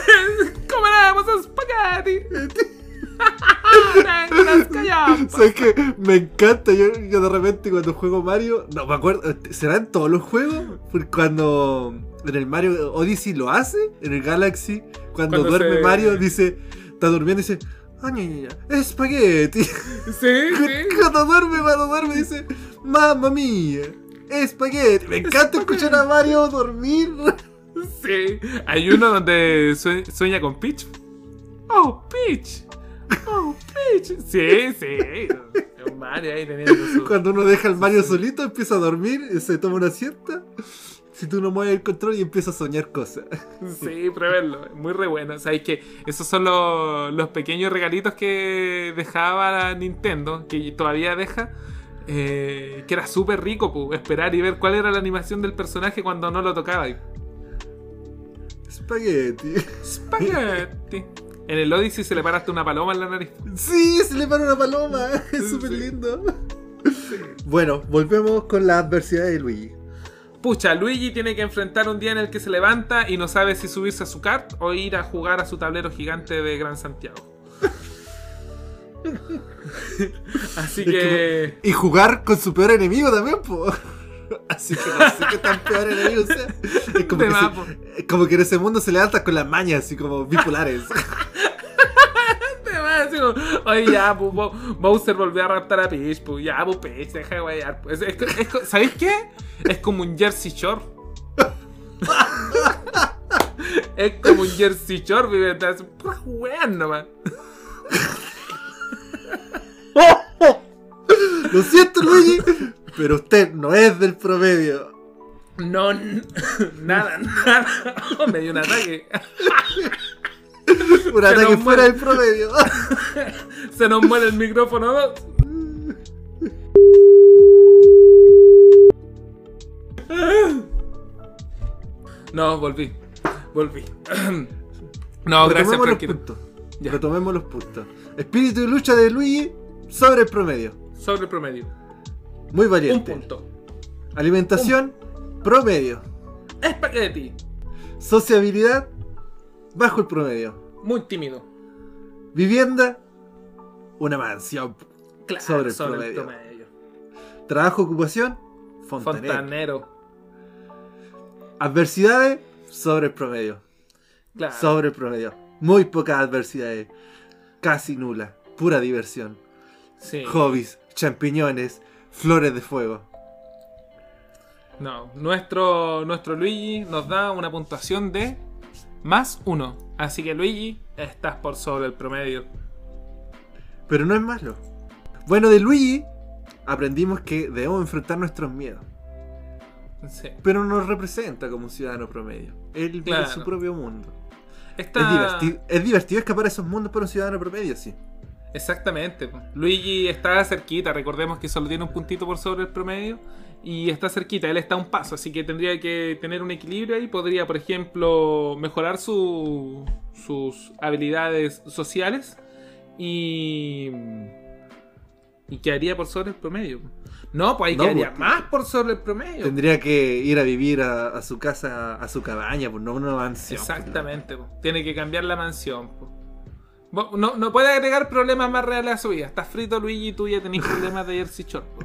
¡Comeremos espagueti! ¿Sabes qué? Me encanta. Yo, yo de repente cuando juego Mario, no me acuerdo, ¿será en todos los juegos? Porque cuando en el Mario Odyssey lo hace, en el Galaxy, cuando, Cuando duerme se- Mario, dice, está durmiendo y dice, ¡ay, espagueti! Sí, sí. Cuando duerme, cuando duerme, dice, ¡mamma mía! Espagueti. Me encanta escuchar a Mario dormir. Sí. Hay uno donde sue- sueña con Peach. Oh, Peach. Oh, Peach. Sí, sí. Mario ahí teniendo su. Cuando uno deja al Mario solito, empieza a dormir, se toma una siesta. Si tú no mueves el control y empieza a soñar cosas. Sí, pruébenlo. Muy re bueno. O sea, es que esos son los, los pequeños regalitos que dejaba la Nintendo, que todavía deja. eh, que era súper rico, pu, esperar y ver cuál era la animación del personaje cuando no lo tocaba. Espagueti. Spaghetti. En el Odyssey se le paraste una paloma en la nariz. Sí, se le para una paloma. Es súper lindo. Bueno, volvemos con la adversidad de Luigi. Pucha, Luigi tiene que enfrentar un día en el que se levanta y no sabe si subirse a su kart o ir a jugar a su tablero gigante de Gran Santiago. Así que. Y jugar con su peor enemigo también, po. Así que no sé qué tan peor enemigo sea. Es como, que más, se- es como que en ese mundo se levanta con las mañas, así como bipolares. Oye, ya, pu, Bo- Bowser volvió a raptar a Peach, pu. Ya, pu, Peach, deja de guayar. pu. Es- es- es- ¿Sabéis qué? Es como un Jersey Shore. es como un Jersey Shore, vive detrás. Pura weón nomás. Lo siento, Luigi, pero usted no es del promedio. No, nada, nada. Me dio un ataque. Un Se ataque nos fuera muere. del promedio. Se nos muere el micrófono. ¿no? Volví. Volví. No, gracias, Retomemos los puntos. Ya. Retomemos los puntos. Espíritu de lucha de Luigi sobre el promedio. Sobre el promedio. Muy Un valiente. punto. Alimentación, promedio. Espagueti. Sociabilidad, bajo el promedio. Muy tímido. Vivienda, una mansión. Claro, Sobre sobre, el el promedio. promedio. Trabajo, ocupación, fontanero. Fontanero. Adversidades, sobre el promedio. Claro. Sobre el promedio. Muy pocas adversidades. Casi nula. Pura diversión. Sí. Hobbies, champiñones, flores de fuego. No, nuestro, nuestro Luigi nos da una puntuación de más uno. Así que Luigi, estás por sobre el promedio. Pero no es malo. Bueno, de Luigi aprendimos que debemos enfrentar nuestros miedos. Sí. Pero no nos representa como un ciudadano promedio. Él vive Claro. su propio mundo. Está... Es, divertido, es divertido escapar a esos mundos para un ciudadano promedio, sí. Exactamente. Luigi está cerquita. Recordemos que solo tiene un puntito por sobre el promedio. Y está cerquita. Él está a un paso. Así que tendría que tener un equilibrio ahí. Podría, por ejemplo, mejorar su- sus habilidades sociales. Y... Y quedaría por sobre el promedio. No, pues ahí No, quedaría pues, más por sobre el promedio. Tendría que ir a vivir a, a su casa, a su cabaña, pues no una mansión. Exactamente, po. tiene que cambiar la mansión. Bo- No, no puede agregar problemas más reales a su vida. Estás frito, Luigi, y tú ya tenés problemas de Jersey Shore. po.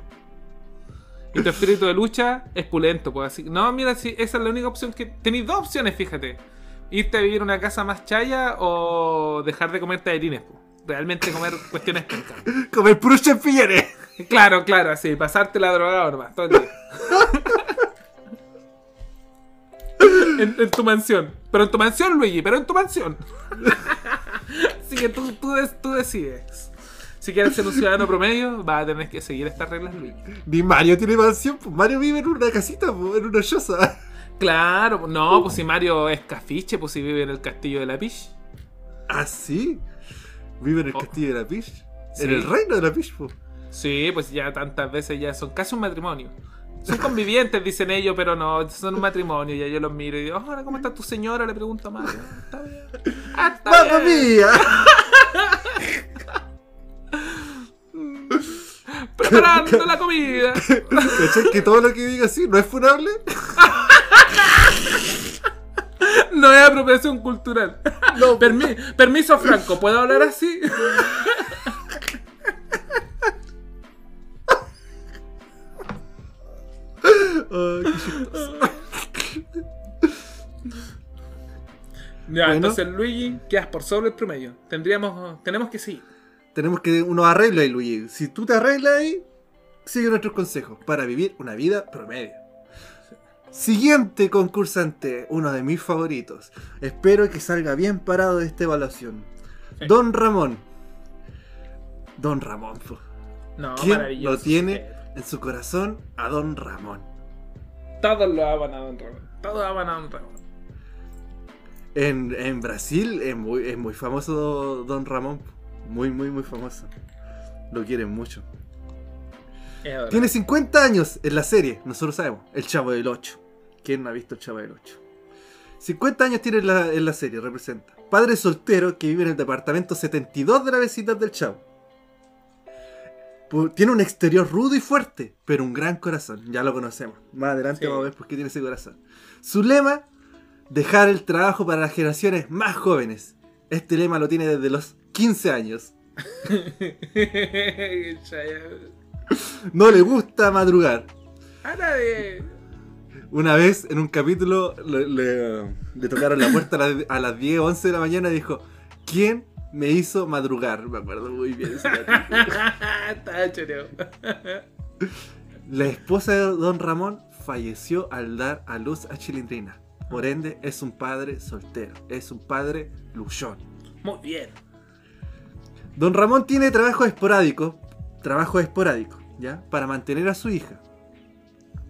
Y tu espíritu de lucha es pulento. Pues así. No, mira, si esa es la única opción que. Tenéis dos opciones, fíjate. Irte a vivir en una casa más chaya o dejar de comer tallarines. po. Realmente comer cuestiones pencas. Comer puros champiñones. Claro, claro, así. Pasarte la drogada nomás, todo el día. en, en tu mansión. Pero en tu mansión, Luigi, pero en tu mansión. Así que tú, tú, des- tú decides. Si quieres ser un ciudadano promedio, vas a tener que seguir estas reglas, Luigi. Ni Mario tiene mansión, pues Mario vive en una casita, pues, en una choza. Claro, no, pues si Mario es cafiche, pues si vive en el castillo de la Peach. ¿Ah, sí? Vive en el Oh. castillo de la Peach. Sí. En el reino de la Peach, pues. Sí, pues ya tantas veces ya son casi un matrimonio. Son convivientes, dicen ellos, pero no, son un matrimonio. Ya yo los miro y digo, hola, ¿cómo está tu señora? Le pregunto a Mario. Está bien. Ah, ¡Mamma mía! preparando la comida. ¿Cachai? Que todo lo que diga así no es funable. No es apropiación cultural. Permi- permiso, Franco, ¿puedo hablar así? Ya, Bueno. entonces Luigi, quedas por sobre el promedio. Tendríamos, tenemos que sí. Tenemos que unos arreglos ahí, Luigi. Si tú te arreglas ahí, sigue nuestros consejos para vivir una vida promedio. Siguiente concursante, uno de mis favoritos. Espero que salga bien parado de esta evaluación. Sí. Don Ramón. Don Ramón. No, ¿Quién maravilloso. lo tiene en su corazón a Don Ramón? Todos lo aman a Don Ramón. Todos aman a Don Ramón. En, en Brasil es muy, es muy famoso Don Ramón. Muy, muy, muy famoso. Lo quieren mucho. Tiene 50 años en la serie, nosotros sabemos. El Chavo del 8. ¿Quién no ha visto el Chavo del 8? 50 años tiene en la, en la serie, representa. Padre soltero que vive en el departamento 72 de la vecindad del Chavo. Tiene un exterior rudo y fuerte, pero un gran corazón. Ya lo conocemos. Más adelante Sí. vamos a ver por qué tiene ese corazón. Su lema, dejar el trabajo para las generaciones más jóvenes. Este lema lo tiene desde los 15 años. No le gusta madrugar. a nadie. Una vez en un capítulo le, le- le tocaron la puerta a las, a las 10, 11 de la mañana y dijo, ¿quién me hizo madrugar? Me acuerdo muy bien. Está choreo. la esposa de Don Ramón falleció al dar a luz a Chilindrina. Por ende, es un padre soltero, es un padre luchón. Muy bien. Don Ramón tiene trabajo esporádico, trabajo esporádico, ¿ya? Para mantener a su hija.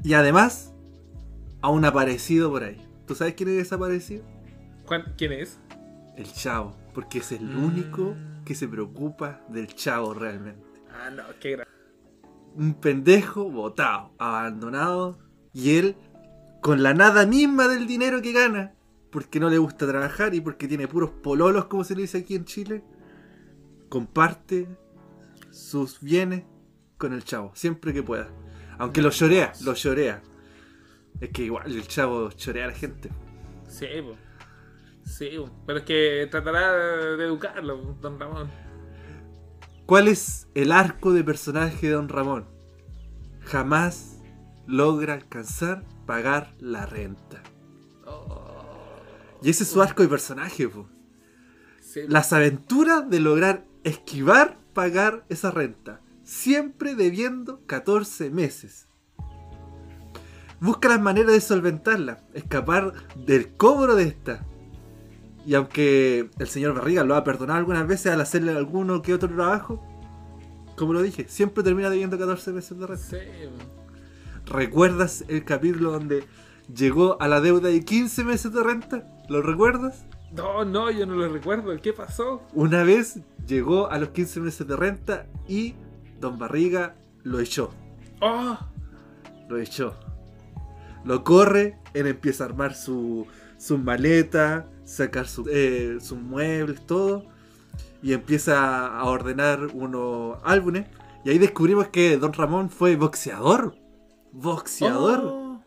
Y además, a un aparecido por ahí. ¿Tú sabes quién es ese aparecido? ¿Cuán- ¿Quién es? El chavo, porque es el Mm. único que se preocupa del chavo realmente. Ah, no, qué. Un pendejo botado, abandonado, y él con la nada misma del dinero que gana, porque no le gusta trabajar y porque tiene puros pololos, como se le dice aquí en Chile, comparte sus bienes con el chavo, siempre que pueda. Aunque lo llorea, lo llorea. Es que igual el chavo chorea a la gente. Sí, po. Sí, po. pero es que tratará de educarlo, don Ramón. ¿Cuál es el arco de personaje de Don Ramón? Jamás logra alcanzar pagar la renta. Y ese es su arco de personaje, po. Sí, Las aventuras de lograr esquivar pagar esa renta. Siempre debiendo 14 meses. Busca las maneras de solventarla, escapar del cobro de esta. Y aunque el señor Barriga lo ha perdonado algunas veces al hacerle alguno que otro trabajo, como lo dije, siempre termina debiendo 14 meses de renta. sí. ¿Recuerdas el capítulo donde llegó a la deuda de 15 meses de renta? ¿Lo recuerdas? No, no, yo no lo recuerdo. ¿Qué pasó? Una vez llegó a los 15 meses de renta y Don Barriga lo echó. ¡Oh! Lo echó. Lo corre, él empieza a armar su, su maleta, sacar su- eh, sus muebles, todo. Y empieza a ordenar unos álbumes. Y ahí descubrimos que Don Ramón fue boxeador. Boxeador. Oh.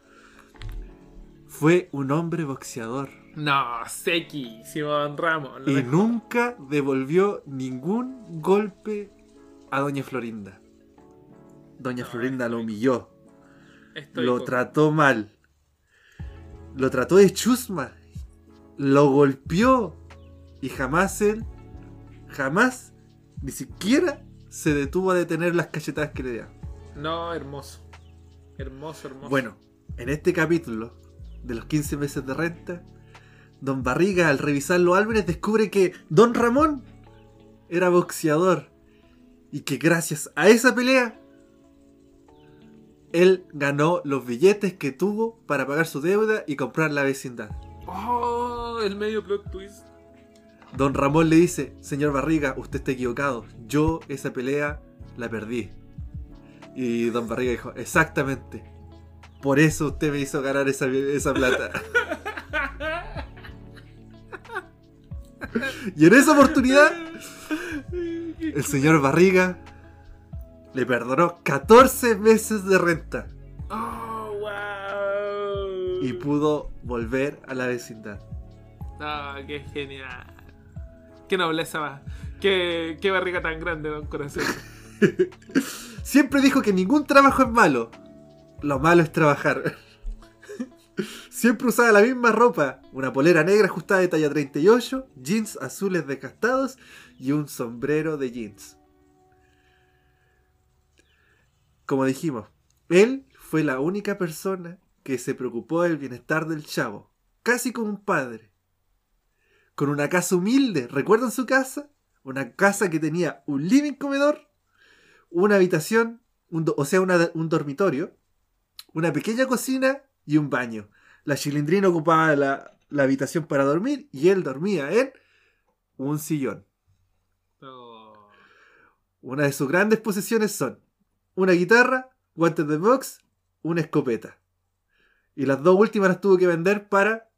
Fue un hombre boxeador. No, sequísimo, don Ramón. Lo Y mejor. nunca devolvió ningún golpe a Doña Florinda. Doña No, Florinda lo humilló, Estoy lo con- trató mal, lo trató de chusma, lo golpeó y jamás él, jamás, ni siquiera se detuvo a detener las cachetadas que le daban. No, hermoso. Hermoso, hermoso. Bueno, en este capítulo de los 15 meses de renta, Don Barriga al revisar los álbumes descubre que Don Ramón era boxeador y que gracias a esa pelea él ganó los billetes que tuvo para pagar su deuda y comprar la vecindad. Oh, el medio plot twist. Don Ramón le dice, señor Barriga, usted está equivocado, yo esa pelea la perdí. Y Don Barriga dijo, exactamente, por eso usted me hizo ganar esa, esa plata. y en esa oportunidad, el señor Barriga le perdonó 14 meses de renta Oh, wow. y pudo volver a la vecindad. Ah, qué genial. Qué nobleza va. Qué, qué barriga tan grande, don Corazón. Siempre dijo que ningún trabajo es malo. Lo malo es trabajar. Siempre usaba la misma ropa, una polera negra ajustada de talla 38, jeans azules desgastados y un sombrero de jeans. Como dijimos, él fue la única persona que se preocupó del bienestar del chavo, casi como un padre. Con una casa humilde, ¿recuerdan su casa? Una casa que tenía un living comedor, una habitación, o sea, una- un dormitorio, una pequeña cocina y un baño. La chilindrina ocupaba la, la habitación para dormir y él dormía en un sillón. Oh. Una de sus grandes posesiones son una guitarra, guantes de box, una escopeta. Y las dos últimas las tuvo que vender para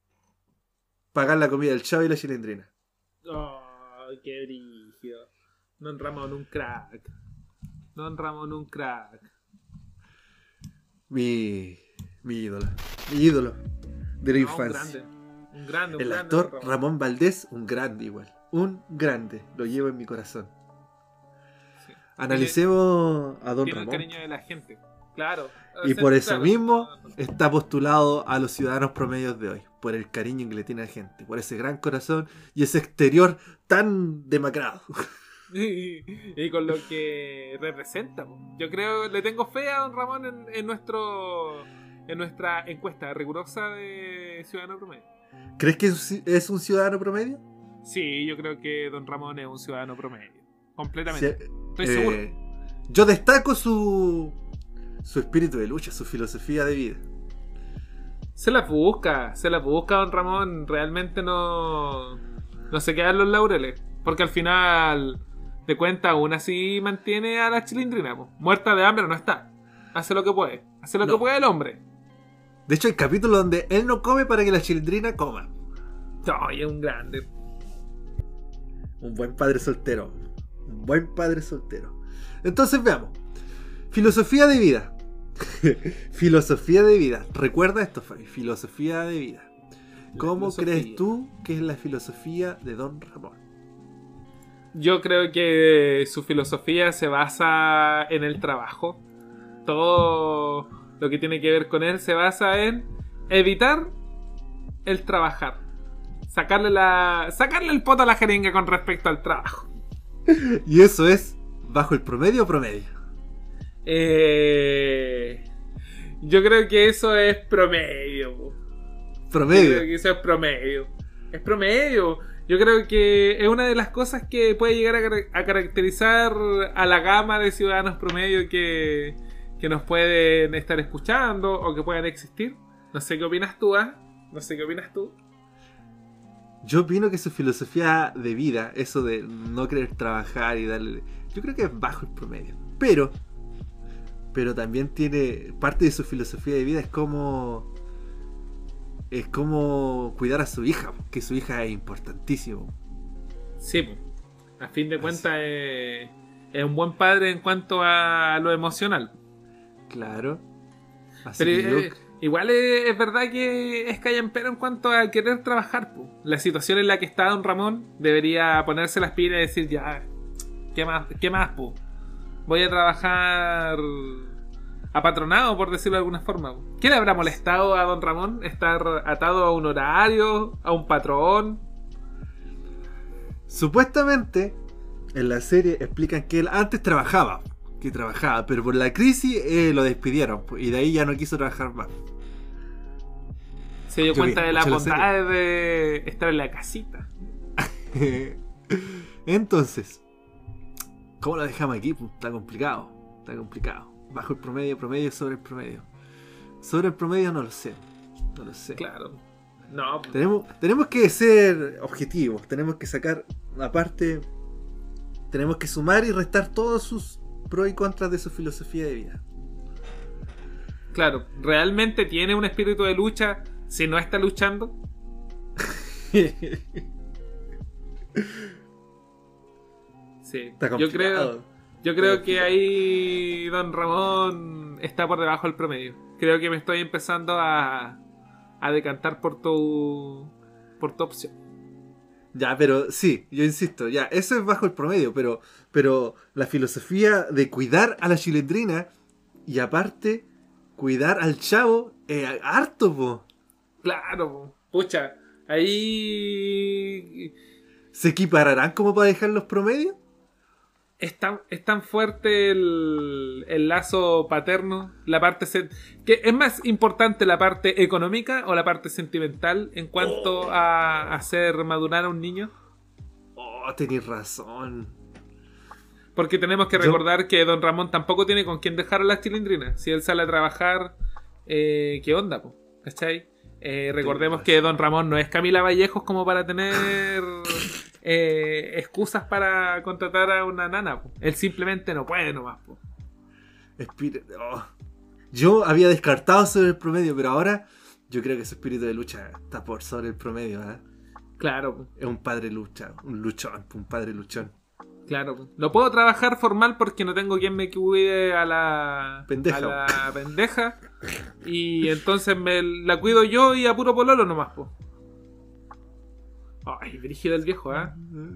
pagar la comida del chavo y la chilindrina. Oh, qué brígido. Don Ramón, un crack. Don Ramón, un crack. Mi, mi ídolo. Mi ídolo de la No, un infancia. grande. Un grande, un El grande, actor don Ramón Valdés, un grande igual. Un grande. Lo llevo en mi corazón. Sí. Analicemos a Don Tiene el Ramón. cariño de la gente. Claro. Y por eso Claro, mismo está postulado a los ciudadanos promedios de hoy. Por el cariño que le tiene a la gente. Por ese gran corazón y ese exterior tan demacrado. Y, y con lo que representa. Yo creo, le tengo fe a don Ramón en, en nuestro en nuestra encuesta rigurosa de Ciudadano Promedio. ¿Crees que es un ciudadano promedio? Sí, yo creo que don Ramón es un ciudadano promedio. Sí, Completamente. Estoy eh, seguro. Yo destaco su, su espíritu de lucha, su filosofía de vida. Se la busca, se la busca don Ramón. Realmente no, no se queda en los laureles. Porque al final de cuenta aún así mantiene a la chilindrina. po. Muerta de hambre no está. Hace lo que puede. Hace lo No. que puede el hombre. De hecho, el capítulo donde él no come para que la chilindrina coma. Ay, es un grande. Un buen padre soltero. Un buen padre soltero. Entonces veamos. Filosofía de vida. filosofía de vida. Recuerda esto, Fabi. Filosofía de vida. ¿Cómo filosofía. crees tú que es la filosofía de Don Ramón? Yo creo que su filosofía se basa en el trabajo. Todo lo que tiene que ver con él se basa en evitar el trabajar. Sacarle la. sacarle el poto a la jeringa con respecto al trabajo. Y eso es bajo el promedio o promedio. Eh, yo creo que eso es promedio. po. Yo creo Promedio. que eso es promedio. Es promedio. Yo creo que es una de las cosas que puede llegar a, car- a caracterizar a la gama de ciudadanos promedio que, que nos pueden estar escuchando o que puedan existir. No sé qué opinas tú, ¿ah? No sé qué opinas tú. Yo opino que su filosofía de vida, eso de no querer trabajar y darle. Yo creo que es bajo el promedio. Pero. Pero también tiene. Parte de su filosofía de vida es como. Es como cuidar a su hija, que su hija es importantísimo. Sí, a fin de cuentas eh, es un buen padre en cuanto a lo emocional. Claro. Así Pero eh, igual es, es verdad que es callampero en cuanto a querer trabajar. po. La situación en la que está Don Ramón debería ponerse las pilas y decir ya, ¿qué más? ¿Qué más? po? Voy a trabajar apatronado, por decirlo de alguna forma. ¿Qué le habrá molestado a Don Ramón estar atado a un horario, a un patrón? Supuestamente, en la serie explican que él antes trabajaba. Que trabajaba, pero por la crisis eh, lo despidieron. Y de ahí ya no quiso trabajar más. Se dio Yo cuenta de la bondades de estar en la casita. Entonces, ¿cómo lo dejamos aquí? Pues, está complicado. Está complicado. Bajo el promedio, promedio, sobre el promedio. Sobre el promedio no lo sé. No lo sé. Claro. No, Tenemos, tenemos que ser objetivos. Tenemos que sacar aparte. Tenemos que sumar y restar todos sus pros y contras de su filosofía de vida. Claro, ¿realmente tiene un espíritu de lucha si no está luchando? Sí, yo creo. Yo creo que ahí Don Ramón está por debajo del promedio. Creo que me estoy empezando a, a decantar por tu por tu opción. Ya, pero sí, yo insisto, ya, eso es bajo el promedio, pero, pero la filosofía de cuidar a la chilindrina y aparte cuidar al chavo es harto, po. Claro, po. pucha, ahí ¿Se equipararán como para dejar los promedios? Es tan, es tan fuerte el, el lazo paterno, la parte que es más importante la parte económica o la parte sentimental en cuanto a hacer madurar a un niño. Oh, tenéis razón. Porque tenemos que Yo- recordar que Don Ramón tampoco tiene con quién dejar a las chilindrinas. Si él sale a trabajar, eh, ¿qué onda? Po? ¿Cachai? Eh, recordemos que Don Ramón no es Camila Vallejos como para tener eh, excusas para contratar a una nana. po. Él simplemente no puede nomás. po. Espíritu. oh. Yo había descartado sobre el promedio, pero ahora yo creo que ese espíritu de lucha está por sobre el promedio. ¿eh? Claro, po, Es un padre lucha, un luchón, un padre luchón. claro. No puedo trabajar formal porque no tengo quien me cuide a la Pendeja. A la pendeja. Y entonces me la cuido yo y a puro pololo nomás. Po. Ay, brígido el viejo, ¿ah?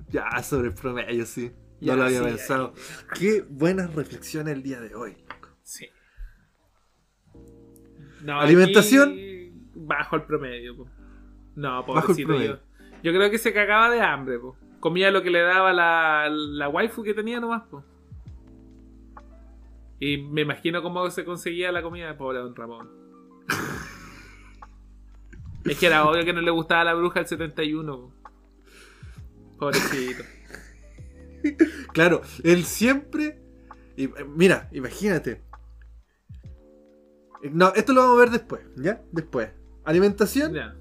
Ya, sobre el promedio, sí. Ya, no lo había sí, pensado. Qué buenas reflexiones el día de hoy. Sí. No, ¿Alimentación? Bajo el promedio, po. No, Bajo el pobrecito yo. Yo creo que se cagaba de hambre, po. Comía lo que le daba la, la waifu que tenía nomás, po. Y me imagino cómo se conseguía la comida, pobre don Ramón. es que era obvio que no le gustaba la bruja del 71, po. Pobrecito. Claro, él siempre. y, mira, imagínate. No, esto lo vamos a ver después, ¿ya? Después. Alimentación, Ya.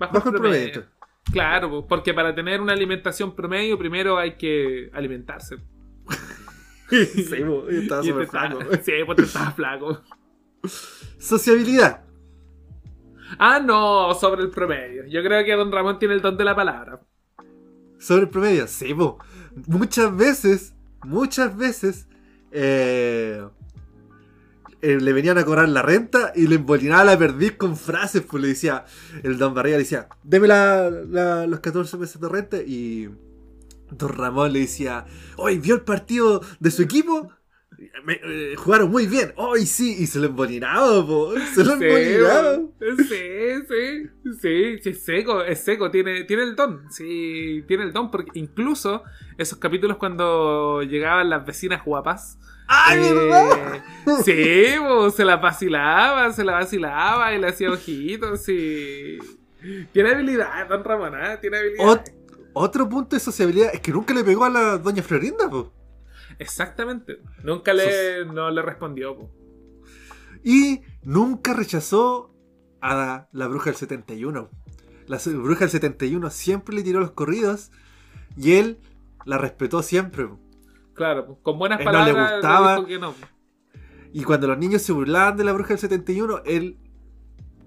Bajo, bajo el promedio. promedio. Claro, po, porque para tener una alimentación promedio primero hay que alimentarse. sí, estaba súper flaco. Sí, te estaba flaco. Sociabilidad. Ah, no, sobre el promedio. Yo creo que Don Ramón tiene el don de la palabra. Sobre el promedio, sí, bo. Muchas veces, muchas veces, eh, eh, le venían a cobrar la renta y le embolinaba la perdiz con frases, pues le decía, el don Barriga le decía, deme la, la- los 14 meses de renta y don Ramón le decía, hoy vio el partido de su equipo, Me- eh, jugaron muy bien, hoy sí, y se lo embolinaba, po. se lo embolinaba. sí, sí, sí, sí, es seco, es seco, tiene, tiene el don, sí, tiene el don, porque incluso esos capítulos cuando llegaban las vecinas guapas, ¡Ay, eh, verdad! sí, po, se la vacilaba, se la vacilaba y le hacía ojitos, sí. Tiene habilidad, don Ramón, ¿ah? tiene habilidad. Ot- otro punto de sociabilidad es que nunca le pegó a la doña Florinda, po. Exactamente, nunca le, no le respondió, po. Y nunca rechazó a la bruja del 71. La bruja del 71 siempre le tiró los corridos y él la respetó siempre. po. Claro, con buenas Él no le palabras le gustaba. que no. Y cuando los niños se burlaban de la bruja del 71, él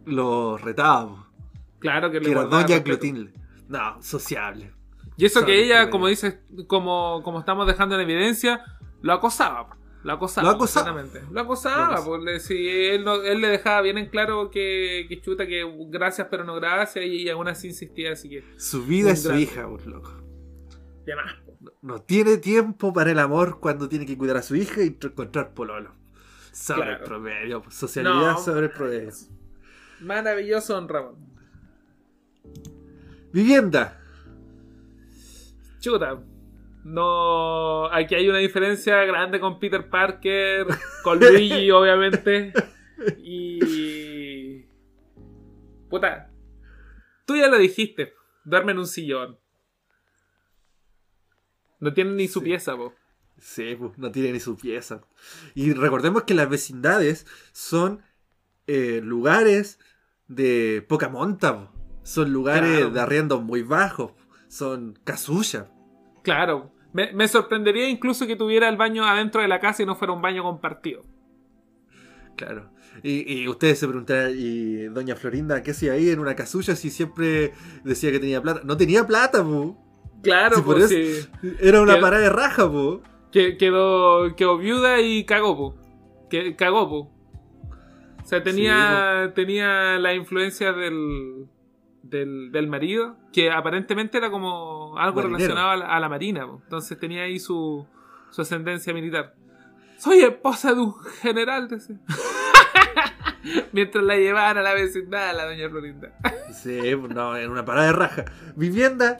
los retaba. po. Claro que le Que era guardaba doña. Clotilde. No, sociable. Y eso que ella, como dices, como, como estamos dejando en evidencia, lo acosaba. Lo acosaba. Lo acosaba. Lo acosaba. Le- si él, no- él le dejaba bien en claro que, que chuta, que gracias pero no gracias, y aún así insistía, así que. Su vida es su hija, por loco. Ya más. po. No tiene tiempo para el amor cuando tiene que cuidar a su hija y tr- encontrar pololo. Sobre Claro. el promedio. Socialidad No, sobre el promedio. Maravilloso, don Ramón. Vivienda. Chuta. No. Aquí hay una diferencia grande con Peter Parker, con Luigi, obviamente. Y. Puta. Tú ya lo dijiste. Duerme en un sillón. No tiene ni su Sí. pieza, po. Sí, no tiene ni su pieza. Y recordemos que las vecindades son eh, lugares de poca monta. Son lugares Claro. de arriendo muy bajos. Son casullas. Claro. Me, me sorprendería incluso que tuviera el baño adentro de la casa y no fuera un baño compartido. Claro. Y, y ustedes se preguntarán, ¿y doña Florinda qué hacía ahí en una casulla si siempre decía que tenía plata? No tenía plata, po. Claro, Sí, por eso- sí. Era una parada de raja. Que, quedó, quedó viuda y cagó. Que, cagó, po. O sea, tenía, tenía la influencia del, del, del marido, que aparentemente era como algo Marinero. relacionado a la, a la marina. po. Entonces tenía ahí su, su ascendencia militar. Soy esposa de un general. Mientras la llevaban a la vecindad a la doña Florinda. Sí, pues no, en una parada de raja. Vivienda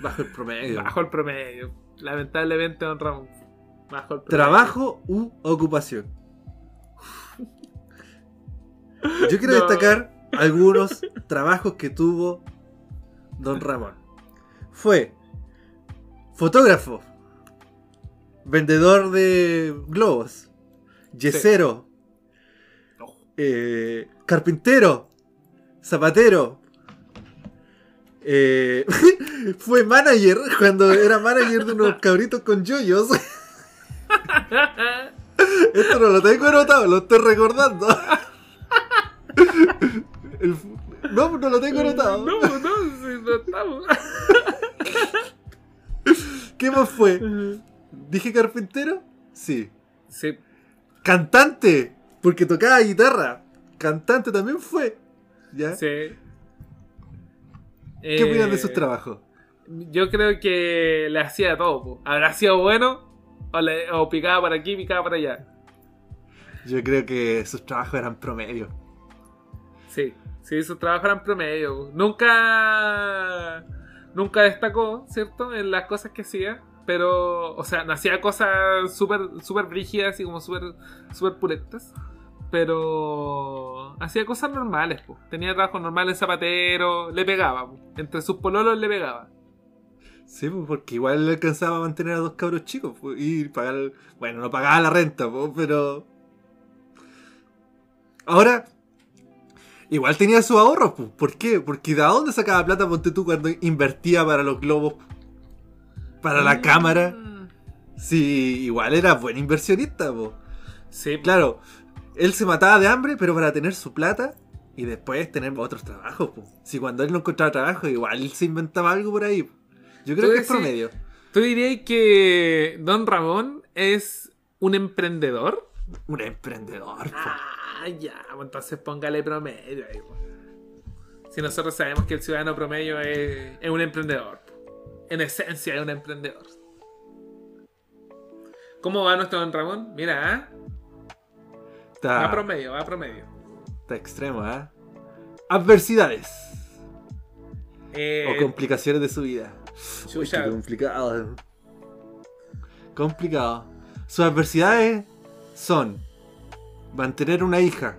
bajo el promedio. Bajo el promedio. Lamentablemente, don Ramón. Bajo el promedio. Trabajo u ocupación. Yo quiero No. destacar algunos trabajos que tuvo Don Ramón. Fue fotógrafo, vendedor de globos, yesero, eh, carpintero, zapatero. eh, fue manager cuando era manager de unos cabritos con yoyos. Esto no lo tengo anotado, lo estoy recordando. El no, no lo tengo anotado. No, no, sí, no estamos. ¿Qué más fue? ¿Dije carpintero? Sí. Sí, Cantante, porque tocaba guitarra. Cantante también fue. ¿Ya? sí. ¿Qué opinas de Eh, sus trabajos? Yo creo que le hacía todo. po. ¿Habrá sido bueno? O, le- o picaba para aquí, picaba para allá. Yo creo que sus trabajos eran promedio. Sí, sí, sus trabajos eran promedio. po. Nunca. Nunca destacó, ¿cierto? En las cosas que hacía. Pero, o sea, no hacía cosas súper super brígidas y como súper super puletas. Pero hacía cosas normales, po. tenía trabajos normales, zapatero, le pegaba. po. Entre sus pololos le pegaba. Sí, porque igual le alcanzaba a mantener a dos cabros chicos pues, y pagar. Bueno, no pagaba la renta, pero. Ahora, igual tenía sus ahorros, pues. ¿Por qué? Porque ¿de dónde sacaba plata, ponte tú, cuando invertía para los globos? Para la Mm. cámara. Sí, igual era buen inversionista, pues. Sí, Claro, él se mataba de hambre, pero para tener su plata y después tener otros trabajos. po. Si cuando él no encontraba trabajo, igual él se inventaba algo por ahí. po. Yo creo que es promedio. ¿Tú dirías que Don Ramón es un emprendedor? Un emprendedor. po. Ah, ya, pues entonces póngale promedio ahí. pues. Si nosotros sabemos que el ciudadano promedio es, es un emprendedor. po. En esencia es un emprendedor. ¿Cómo va nuestro Don Ramón? Mira, ¿ah? va promedio, va promedio. está extremo, ¿ah? Adversidades Eh, o complicaciones de su vida. Uy, qué complicado. Complicado. Sus adversidades son mantener una hija,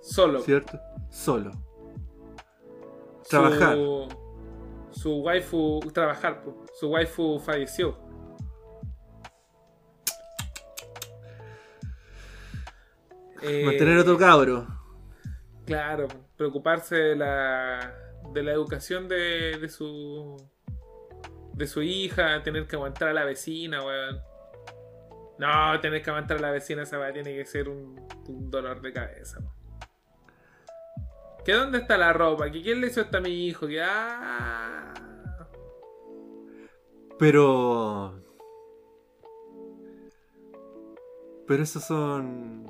solo. ¿cierto? Solo. Su- Trabajar. Su, waifu, trabajar, su waifu falleció. Eh, Mantener otro cabro. Claro, preocuparse de la, de la educación de, de su de su hija, tener que aguantar a la vecina, weón. No, tener que aguantar a la vecina, esa weá tiene que ser un, un dolor de cabeza. weón. ¿Que dónde está la ropa? ¿Que quién le hizo esto a mi hijo? Que ah. Pero. Pero esos son.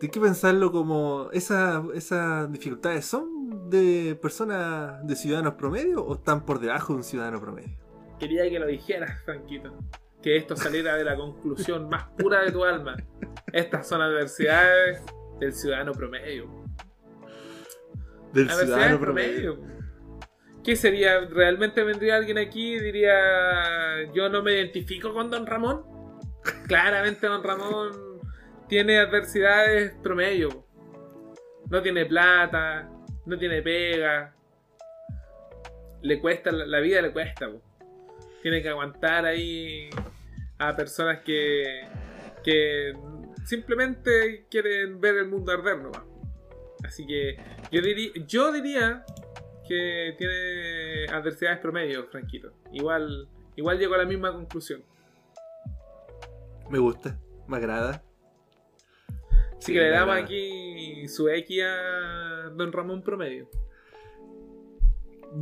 Hay que pensarlo como. esa- ¿Esas dificultades son de personas, de ciudadanos promedio o están por debajo de un ciudadano promedio? Quería que lo dijeras, Franquito. Que esto saliera de la conclusión más pura de tu alma. Estas son adversidades del ciudadano promedio. Del ciudadano promedio. promedio. ¿Qué sería? ¿Realmente vendría alguien aquí y diría yo no me identifico con Don Ramón? Claramente Don Ramón tiene adversidades promedio. No tiene plata, no tiene pega. Le cuesta, la la vida le cuesta. po. Tiene que aguantar ahí a personas que, que simplemente quieren ver el mundo arder nomás. Así que yo diría, yo diría que tiene adversidades promedio, Franquito. Igual, igual llego a la misma conclusión. Me gusta, me agrada. Así Sí, que le damos agrada. aquí su X a Don Ramón promedio.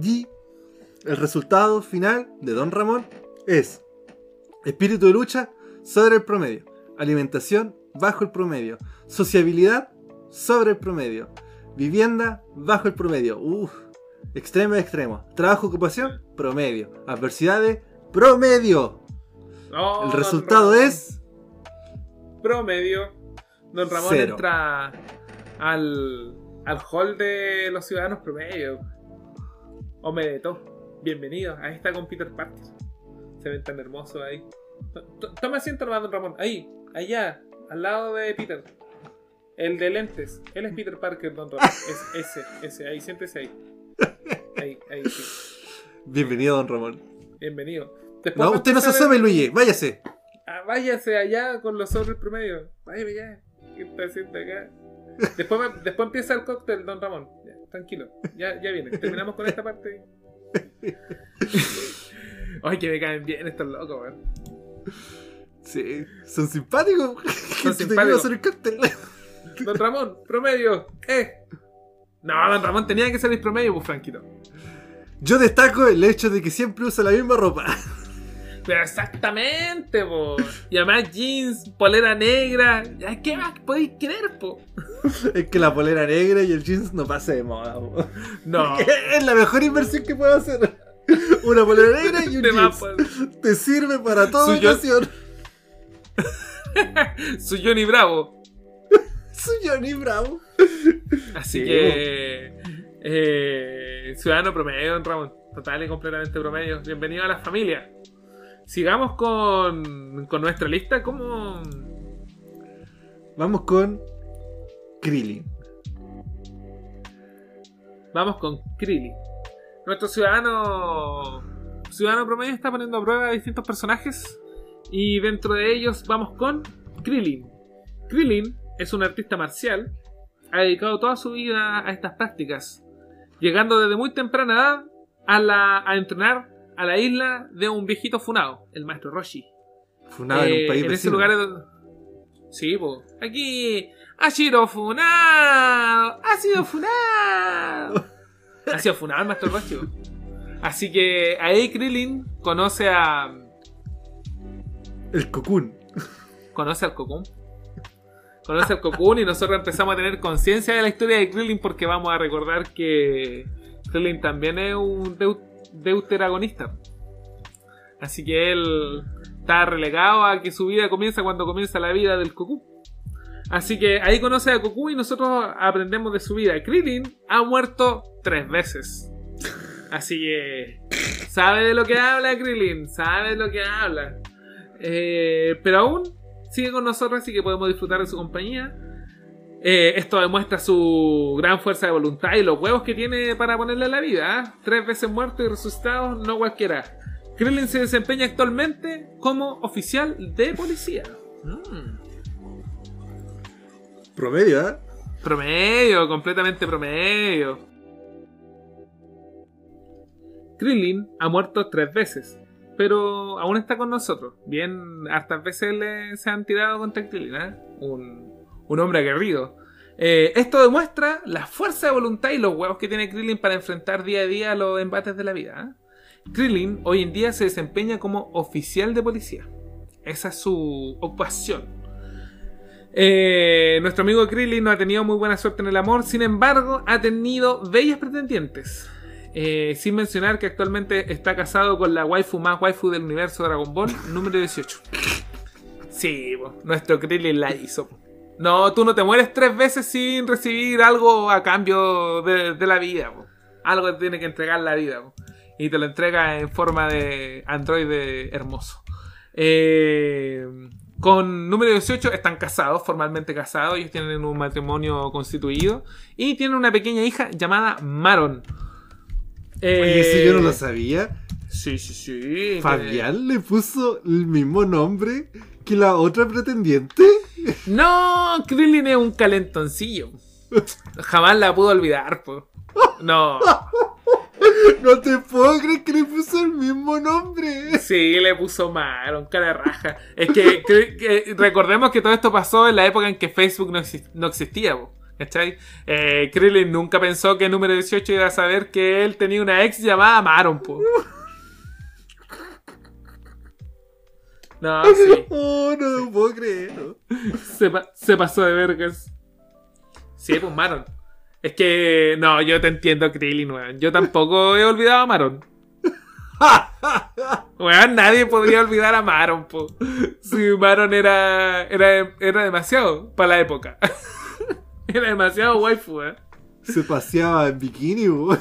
Y el resultado final de Don Ramón es Espíritu de lucha sobre el promedio. Alimentación bajo el promedio. Sociabilidad sobre el promedio. Vivienda bajo el promedio. Uf, extremo a extremo. Trabajo, ocupación, promedio. Adversidades, promedio. Oh, el resultado es Promedio. Don Ramón Cero. entra al, al hall de los ciudadanos promedio. Hombre de todo. Bienvenido. Ahí está con Peter Parker. Se ven tan hermosos ahí. Toma asiento nomás, don Ramón. Ahí, allá, al lado de Peter. El de lentes. Él es Peter Parker, don Ramón. Es ese, ese. Ahí, siéntese ahí. Ahí, ahí, sí. bienvenido, don Ramón. Bienvenido. Después No, usted no se asome, Luigi, váyase. Ah, váyase allá con los sobres promedio. Váyame ya. ¿Qué está haciendo acá? Después, después empieza el cóctel, don Ramón. Ya, tranquilo. Ya, ya viene. Terminamos con esta parte. Ay, que me caen bien estos locos, weón. Sí, son simpáticos. Son simpáticos. hacer el cartel. Don Ramón, promedio. ¡Eh! No, don Ramón tenía que salir promedio, pues Franquito. Yo destaco el hecho de que siempre usa la misma ropa. Pero exactamente, po. Y además jeans, polera negra. Ya, ¿Qué más podéis querer, po? Es que la polera negra y el jeans no pasa de moda. po. No. Es la mejor inversión que puedo hacer. Una polera negra y un jeans. po. Te sirve para toda ocasión. Su Johnny Bravo. Soy Johnny Bravo. Así Sí, que. eh, ciudadano promedio, don Ramón. Total y completamente promedio. Bienvenido a la familia. Sigamos con, con nuestra lista. ¿Cómo.? Vamos con Krillin. Vamos con Krillin. Nuestro ciudadano. Ciudadano promedio está poniendo a prueba a distintos personajes. Y dentro de ellos vamos con Krillin. Krillin es un artista marcial. Ha dedicado toda su vida a estas prácticas. Llegando desde muy temprana edad a, la, a entrenar a la isla de un viejito funado, el maestro Roshi. Funado en Eh, un país en ese lugar Sí, po. Aquí. Ha sido funado. Ha sido funado. ha sido funado el Maestro Roshi. Así que ahí Krillin conoce a. El Cocoon. Conoce al Cocoon. Conoce al Cocoon y nosotros empezamos a tener conciencia de la historia de Krillin porque vamos a recordar que Krillin también es un deuteragonista. Así que él está relegado a que su vida comienza cuando comienza la vida del Goku. Así que ahí conoce a Goku y nosotros aprendemos de su vida. Krillin ha muerto tres veces. Así que sabe de lo que habla Krillin, sabe de lo que habla. Eh, pero aún sigue con nosotros, así que podemos disfrutar de su compañía. Eh, esto demuestra su gran fuerza de voluntad y los huevos que tiene para ponerle a la vida. ¿ah? Tres veces muerto y resucitado, no cualquiera. Krillin se desempeña actualmente como oficial de policía. Mm. Promedio, ¿eh? Promedio, completamente promedio. Krillin ha muerto tres veces, pero aún está con nosotros. Bien, hartas veces le- se han tirado contra Krillin, ¿eh? un, un hombre aguerrido. Eh, esto demuestra la fuerza de voluntad y los huevos que tiene Krillin para enfrentar día a día los embates de la vida. ¿eh? Krillin hoy en día se desempeña como oficial de policía. Esa es su ocupación. Eh, nuestro amigo Krillin no ha tenido muy buena suerte en el amor, sin embargo, ha tenido bellas pretendientes. Sin mencionar que actualmente está casado con la waifu más waifu del universo Dragon Ball, número 18. Sí, nuestro Krillin la hizo. No, tú no te mueres tres veces sin recibir algo a cambio de, de la vida. po. Algo te tiene que entregar la vida. po. Y te lo entrega en forma de androide hermoso. Eh, con número 18 están casados, formalmente casados. Ellos tienen un matrimonio constituido. Y tienen una pequeña hija llamada Maron. Oye, eso Eh, yo no lo sabía. Sí, sí, sí. Fabián le puso el mismo nombre que la otra pretendiente. No, Krillin es un calentoncillo. Jamás la pudo olvidar, po. No. No te puedo creer que le puso el mismo nombre. Sí, le puso Maron, cara de raja. Es que, que- que recordemos que todo esto pasó en la época en que Facebook no existía, po, ¿cachai? Eh, Krillin nunca pensó que el número 18 iba a saber que él tenía una ex llamada Maron, po. No, sí. Oh, no lo puedo creer. Se, pa- se pasó de vergas. Sí, pues Maron. Es que, no, yo te entiendo, Krillin, weón. Yo tampoco he olvidado a Maron. Weón, nadie podría olvidar a Maron, po. Sí, Maron era, era, era demasiado para la época. Era demasiado waifu, weón. Se paseaba en bikini, po.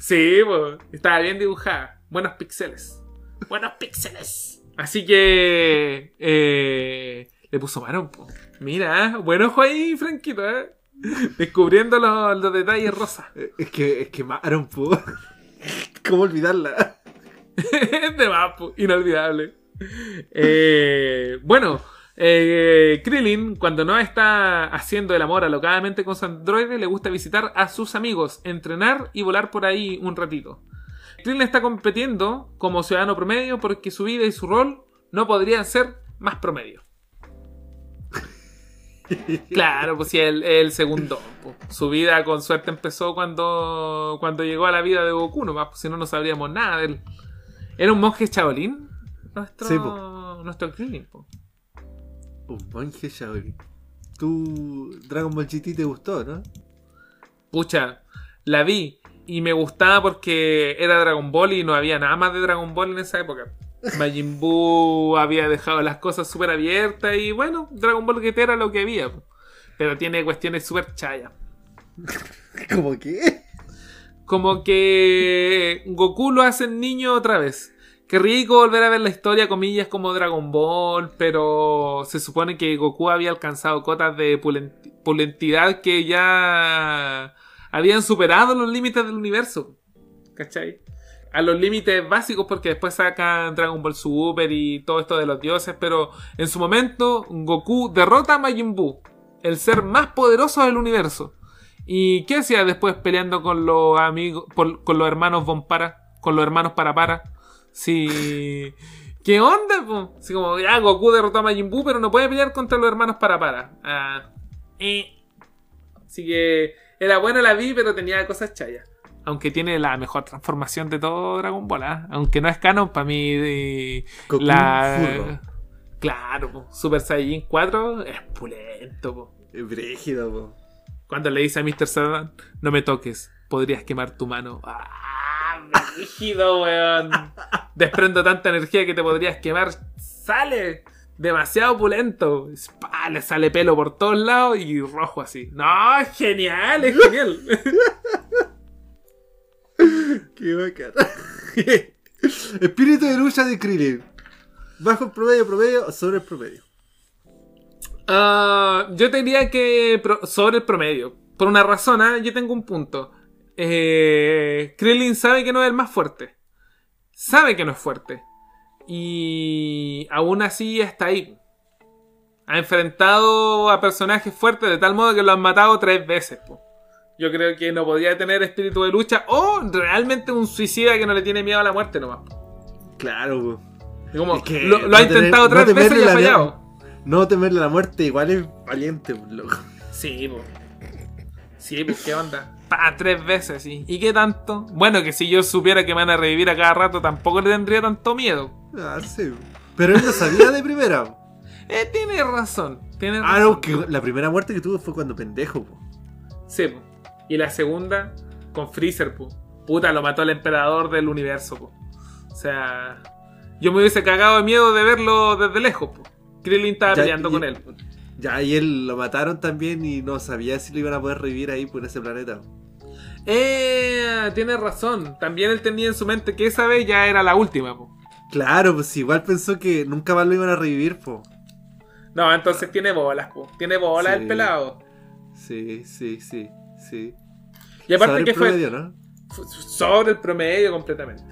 Sí, pues, estaba bien dibujada. Buenos píxeles. Buenos píxeles. Así que eh, le puso Maron, po. Mira, buen ojo ahí, Franquito, ¿eh? Descubriendo los, los detalles rosas. Es que, es que Maron, po. ¿Cómo olvidarla? Es de más, po, inolvidable. Eh, bueno, eh, Krillin, cuando no está haciendo el amor alocadamente con su androide, le gusta visitar a sus amigos, entrenar y volar por ahí un ratito. Krillin está compitiendo como ciudadano promedio porque su vida y su rol no podrían ser más promedio. Claro, pues sí, el, el segundo. po. Su vida con suerte empezó cuando, cuando llegó a la vida de Goku, nomás, pues si no, no sabríamos nada de él. ¿Era un monje Shaolin? Nuestro, Sí, nuestro Krillin, po. Un monje Shaolin. Tú, Dragon Ball GT te gustó, ¿no? Pucha, la vi y me gustaba porque era Dragon Ball y no había nada más de Dragon Ball en esa época. Majin Buu había dejado las cosas súper abiertas y bueno, Dragon Ball GT era lo que había. Pero tiene cuestiones súper chayas. ¿Cómo qué? Como que Goku lo hace niño otra vez. Qué rico volver a ver la historia, comillas, como Dragon Ball, pero se supone que Goku había alcanzado cotas de pulenti- pulentidad que ya habían superado los límites del universo. ¿Cachai? A los límites básicos porque después sacan Dragon Ball Super y todo esto de los dioses, pero en su momento Goku derrota a Majin Buu, el ser más poderoso del universo. ¿Y qué hacía después peleando con los amigos, con los hermanos Bompara, con los hermanos Parapara? Sí. ¿Qué onda? po? Como, ya, Goku derrotó a Majin Buu, pero no puede pelear contra los hermanos Parapara. Ah, eh. Así que era buena la vi, pero tenía cosas chayas. Aunque tiene la mejor transformación de todo Dragon Ball, ¿ah? Aunque no es canon, para mí eh, Goku la... furro. Claro, po. Super Saiyajin 4 es pulento, po. Es brígido, po. Cuando le dice a Mr. Satan, no me toques, podrías quemar tu mano. ¡Ah! rígido, weón! Desprendo tanta energía que te podrías quemar. ¡Sale! Demasiado pulento. ¡Pah! Le sale pelo por todos lados y rojo así. ¡No! ¡Es genial! ¡Es genial! Qué bacán. Espíritu de lucha de Krillin. Bajo el promedio, promedio o sobre el promedio. Ah, yo te diría que sobre el promedio. Por una razón, ¿ah? yo tengo un punto. Eh, Krillin sabe que no es el más fuerte. Sabe que no es fuerte. Y aún así está ahí. Ha enfrentado a personajes fuertes de tal modo que lo han matado tres veces. po. Yo creo que no podría tener espíritu de lucha o realmente un suicida que no le tiene miedo a la muerte nomás. Claro, po. Y como, Es que lo, lo no ha tener- intentado no tres veces y ha la fallado. No temerle la muerte igual es valiente, po, loco. Sí, pues. Sí, pues, ¿qué onda? Pa, tres veces, sí. ¿Y qué tanto? Bueno, que si yo supiera que me van a revivir a cada rato, tampoco le tendría tanto miedo. Ah, sí. po. Pero él lo sabía de primera. po. Eh, tiene razón. Tiene razón. Ah, no, que la primera muerte que tuvo fue cuando pendejo, po. Sí, pues. Y la segunda, con Freezer, pues. Puta, lo mató el emperador del universo, pues. O sea, yo me hubiese cagado de miedo de verlo desde lejos, pues. Krillin estaba Ya, peleando y- con él. po. Ya, y él lo mataron también y no sabía si lo iban a poder revivir ahí por ese planeta. Eh, tiene razón. También él tenía en su mente que esa vez ya era la última, pues. Claro, pues igual pensó que nunca más lo iban a revivir, po. No, entonces tiene bolas, po. Tiene bolas Sí. el pelado. Sí, sí, sí, sí. Y aparte Sobre que el fue promedio, ¿no? sobre el promedio completamente.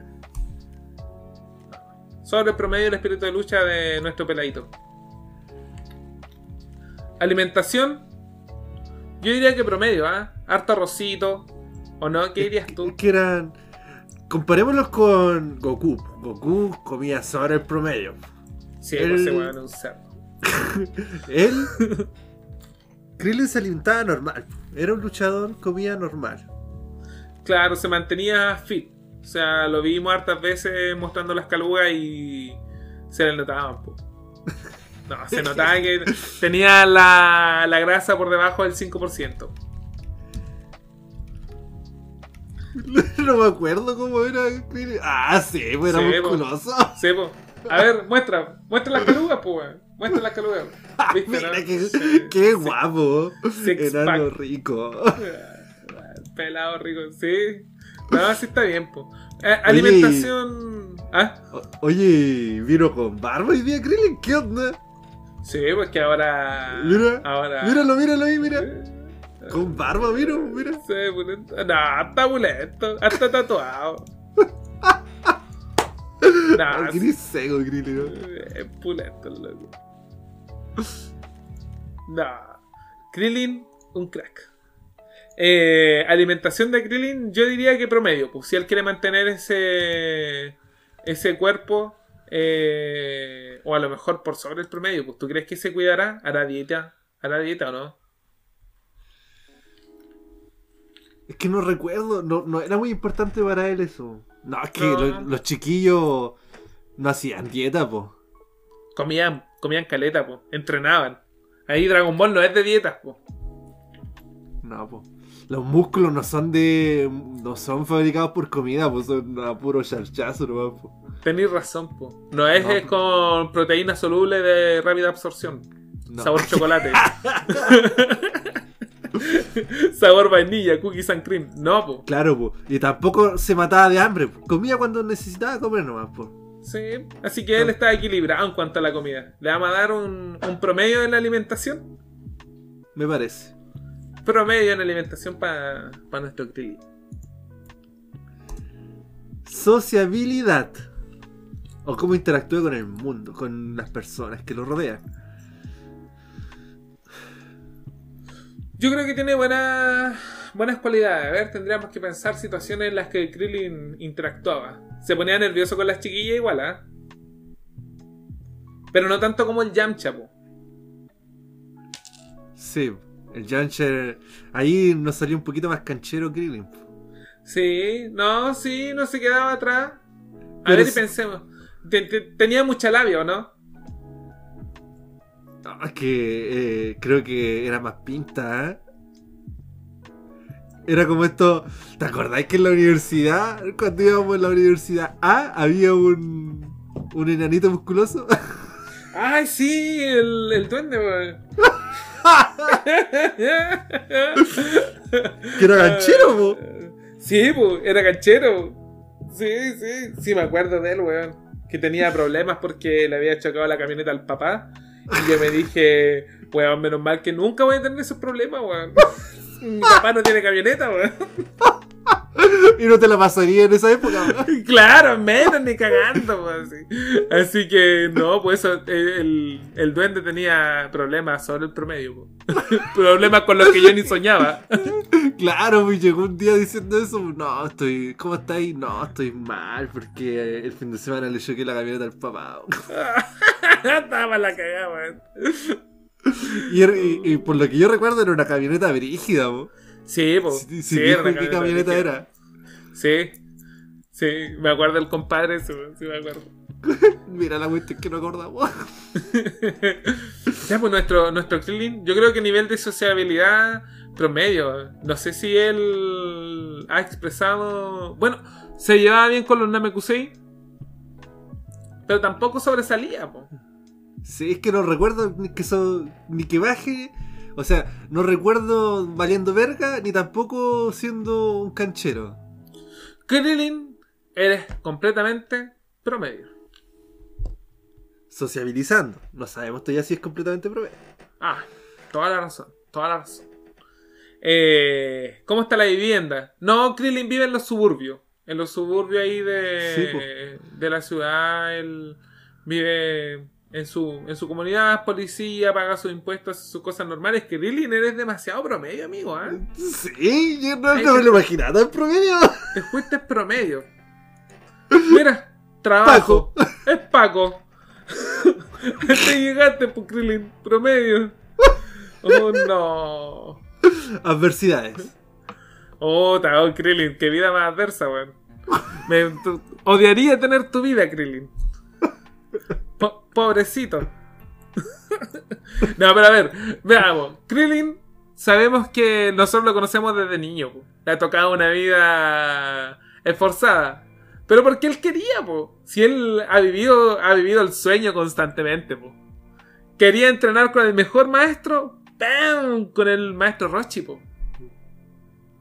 Sobre el promedio el espíritu de lucha de nuestro peladito. Alimentación. Yo diría que promedio, ¿ah? Harto arrocito. ¿O no? ¿Qué dirías tú? Que eran. Comparémoslos con Goku. Goku comía sobre el promedio. Sí, weón es un cerdo. Él. Krillin se alimentaba normal. Era un luchador, comía normal. Claro, se mantenía fit. O sea, lo vimos hartas veces mostrando las calugas y Se le notaban, po. No, se notaba que tenía la, la grasa por debajo del 5%. No me acuerdo cómo era. Ah, sí, pues era Sí, po. musculoso. Sí, po. A ver, muestra. Muestra las calugas, po, weón. Muestra las calugas. ¿Viste, Mira, no? qué, Sí, qué guapo. Enano rico. Pelado rico, sí. No, sí está bien, po. Eh, alimentación. ¿Ah? Oye, vino con barba hoy día, Krillin. ¿Qué onda? Sí, pues que ahora. Mira, Ahora. Míralo, míralo ahí, mira. Con barba, mira, mira. Sí, pulento. No, está. Hasta tatuado. No, Ah, sí, gris seco, Krillin. es pulento, el loco. No. Krillin, un crack. Eh, alimentación de Krillin, yo diría que promedio. Pues si él quiere mantener ese ese cuerpo, eh, o a lo mejor por sobre el promedio, pues tú crees que se cuidará, hará dieta, hará dieta o no? Es que no recuerdo, no, no era muy importante para él eso. No, es que No. lo- los chiquillos no hacían dieta, po. Comían, comían caleta, pues, entrenaban. Ahí Dragon Ball no es de dietas, pues. No, po. Los músculos no son de. no son fabricados por comida, pues son a puro charchazo nomás, po. Tenéis razón, pues. No es, No. es con proteína soluble de rápida absorción. No. Sabor chocolate. Sabor vainilla, cookies and cream. No, pues. Claro, po. Y tampoco se mataba de hambre. po. Comía cuando necesitaba comer nomás, po. Sí. Así que él está equilibrado en cuanto a la comida. Le vamos a dar un, un promedio en la alimentación. Me parece. Promedio en alimentación para nuestro Krillin. Sociabilidad. O cómo interactúa con el mundo, con las personas que lo rodean. Yo creo que tiene buenas buenas cualidades. A ver, tendríamos que pensar situaciones en las que Krillin interactuaba. Se ponía nervioso con las chiquillas igual, ¿ah? Pero no tanto como el Yamcha, po. Sí, el Jancher. Ahí nos salió un poquito más canchero Krillin. Sí, no, sí, no se quedaba atrás. A Pero ver, sí- pensemos. Te- te- tenía mucha labia, ¿o no? Ah, es que eh, creo que era más pinta, ¿eh? Era como esto. ¿Te acordáis que en la universidad, cuando íbamos en la universidad A, había un. un enanito musculoso? Ay, sí, el, el duende, weón. que era ganchero, po. Sí, pues, era canchero. Sí, sí, sí, me acuerdo de él, weón. Que tenía problemas porque le había chocado la camioneta al papá. Y yo me dije, weón, menos mal que nunca voy a tener esos problemas, weón. Mi papá no tiene camioneta, weón. Y no te la pasaría en esa época, weón. Claro, menos ni cagando, weón. Así. Así que, no, pues eso, el, el duende tenía problemas sobre el promedio, weón. Problemas con los que yo ni soñaba. Claro, pues llegó un día diciendo eso. No, estoy. ¿Cómo estáis? No, estoy mal porque el fin de semana le choqué la camioneta al papá. Estaba la cagada, weón. Y, era- y- y por lo que yo recuerdo era una camioneta brígida, po. Sí, si dijo qué camioneta era. Sí. Sí, me acuerdo del compadre, sí me acuerdo. Mira la cuestión que no acordamos. Ya, pues nuestro, nuestro Krillin, yo creo que nivel de sociabilidad promedio. No sé si él ha expresado. Bueno, se llevaba bien con los Namekusei. Pero tampoco sobresalía, po. Sí, es que no recuerdo ni que, so- ni que baje. O sea, no recuerdo valiendo verga, ni tampoco siendo un canchero. Krillin, eres completamente promedio. Sociabilizando. No sabemos todavía si es completamente promedio. Ah, toda la razón, toda la razón. Eh, ¿Cómo está la vivienda? No, Krillin vive en los suburbios. En los suburbios ahí Sí, de, de la ciudad. Él vive en su, en su comunidad, policía, paga sus impuestos, sus cosas normales. Krillin, eres demasiado promedio, amigo. ¿ah? Sí, yo no, no me lo imaginaba tan promedio. Te fuiste promedio. Mira, trabajo. Es Paco. Te llegaste, pues, Krillin, promedio. Oh, no. Adversidades. Oh, oh, Krillin, qué vida más adversa, weón. Me tu- odiaría tener tu vida, Krillin. Po- pobrecito. no, pero a ver, veamos. Krillin, sabemos que nosotros lo conocemos desde niño. po. Le ha tocado una vida esforzada. Pero porque él quería, po. Si él ha vivido, ha vivido el sueño constantemente, po. Quería entrenar con el mejor maestro, ¡pam! Con el maestro Rochi, po.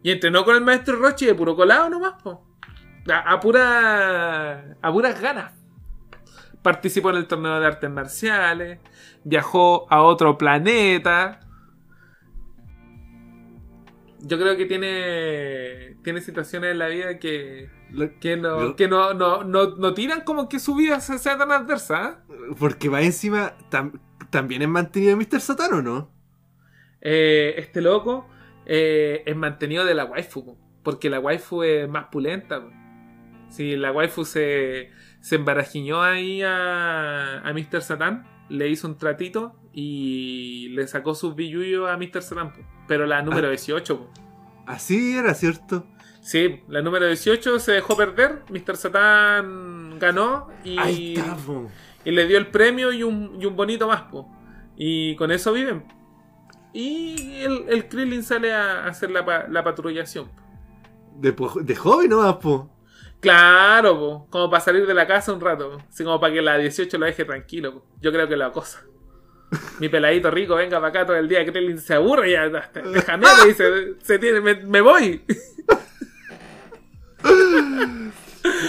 Y entrenó con el maestro Rochi de puro colado nomás, po. A, a pura, a puras ganas. Participó en el torneo de artes marciales. Viajó a otro planeta. Yo creo que tiene. Tiene situaciones en la vida que. Que no, que no, no, no, no tiran como que su vida se- sea tan adversa. ¿eh? Porque va encima. tam- también es mantenido Mr. Satan o no? Eh, este loco eh, es mantenido de la waifu. po, Porque la waifu es más pulenta. Si la waifu se, se embarajiñó ahí a, a Mr. Satan, le hizo un tratito y le sacó sus billullos a Mr. Satan. po. Pero la número Ah. 18. po. Así era, ¿cierto? Sí, la número 18 se dejó perder. Mr. Satan ganó y, Ahí está, po. y le dio el premio y un, y un bonito más. po. Y con eso viven. Y el, el Krillin sale a hacer la, la patrullación. po. De, joven nomás, po. Claro, po, como para salir de la casa un rato. Así como para que la 18 lo deje tranquilo. Yo creo que lo acosa. Mi peladito rico, venga para acá todo el día. Krillin se aburre y ya. Déjame, le dice. Se tiene, me, me voy.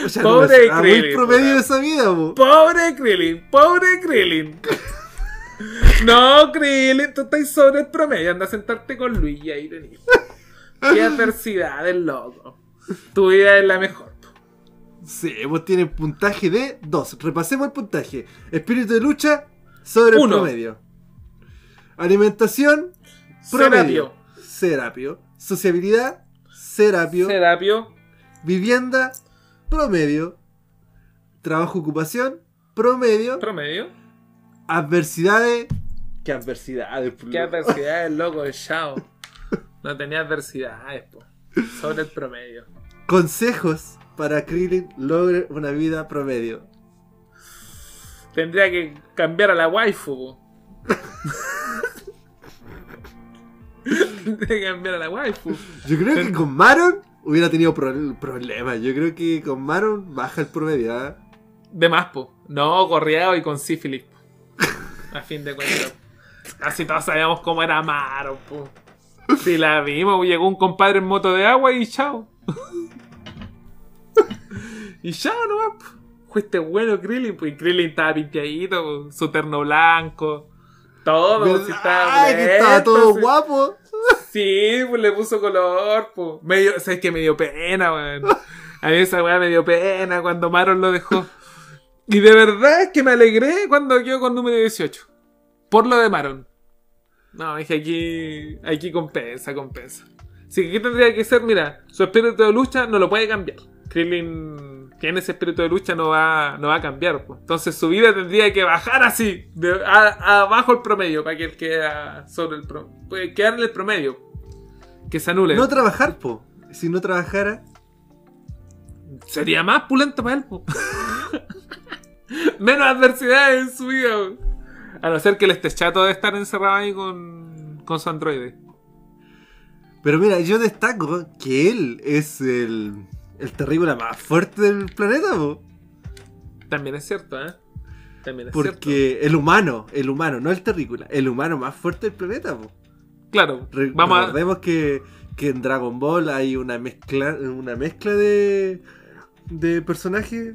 O sea, Pobre no muy Krillin, promedio de esa vida, po. Pobre Krillin, pobre Krillin. No, Krillin, tú estás sobre el promedio. Anda a sentarte con Luis y ahí tenés. Qué adversidad del loco. Tu vida es la mejor. Sí, vos tienes puntaje de 2. Repasemos el puntaje. Espíritu de lucha sobre el Uno. promedio. Alimentación, promedio. Serapio. Sociabilidad, serapio. Serapio, Vivienda, promedio. Trabajo, ocupación, promedio. promedio. Adversidades. ¿Qué adversidades? por Qué loco? adversidades, loco, el Shao. No tenía adversidades, po. Sobre el promedio. Consejos para Krillin logre una vida promedio. Tendría que cambiar a la waifu, po. Tendría que cambiar a la waifu. Yo creo que con Maron hubiera tenido pro- problemas. Yo creo que con Maron baja el promedio. ¿ah? De más, po. No, gorreado y con sífilis. A fin de cuentas. Casi todos sabíamos cómo era Amaro, po. Si la vimos, llegó un compadre en moto de agua y chao. y chao nomás, po. Fuiste bueno, Krillin, pues Krillin estaba pinteadito, po, su terno blanco. Todo, si estaba, Ay, que estaba todo sí. guapo. Sí, pues le puso color, pues. Me dio, sabes que me dio pena, weón. A mí esa weá me dio pena cuando Maron lo dejó. Y de verdad es que me alegré cuando quedó con número 18. Por lo de Maron. No, dije aquí. Aquí compensa, compensa. Así que aquí tendría que ser, mira, su espíritu de lucha no lo puede cambiar. Krillin tiene ese espíritu de lucha, no va, no va a cambiar. Pues. Entonces su vida tendría que bajar así, de, a- abajo el promedio, para que él quede sobre el pro, puede quedar en el promedio. Que se anule. No trabajar, po. Si no trabajara, Sería más pulento para él. po. Menos adversidades en su vida. po. A no ser que él esté chato de estar encerrado ahí con, con su androide. Pero mira, yo destaco que él es el, el terrícola más fuerte del planeta, po. También es cierto, ¿eh? También es cierto. Porque el humano, el humano, no el terrícola, el humano más fuerte del planeta, po. Claro, Re- vamos a, Recordemos que, que en Dragon Ball hay una mezcla, una mezcla de, de personajes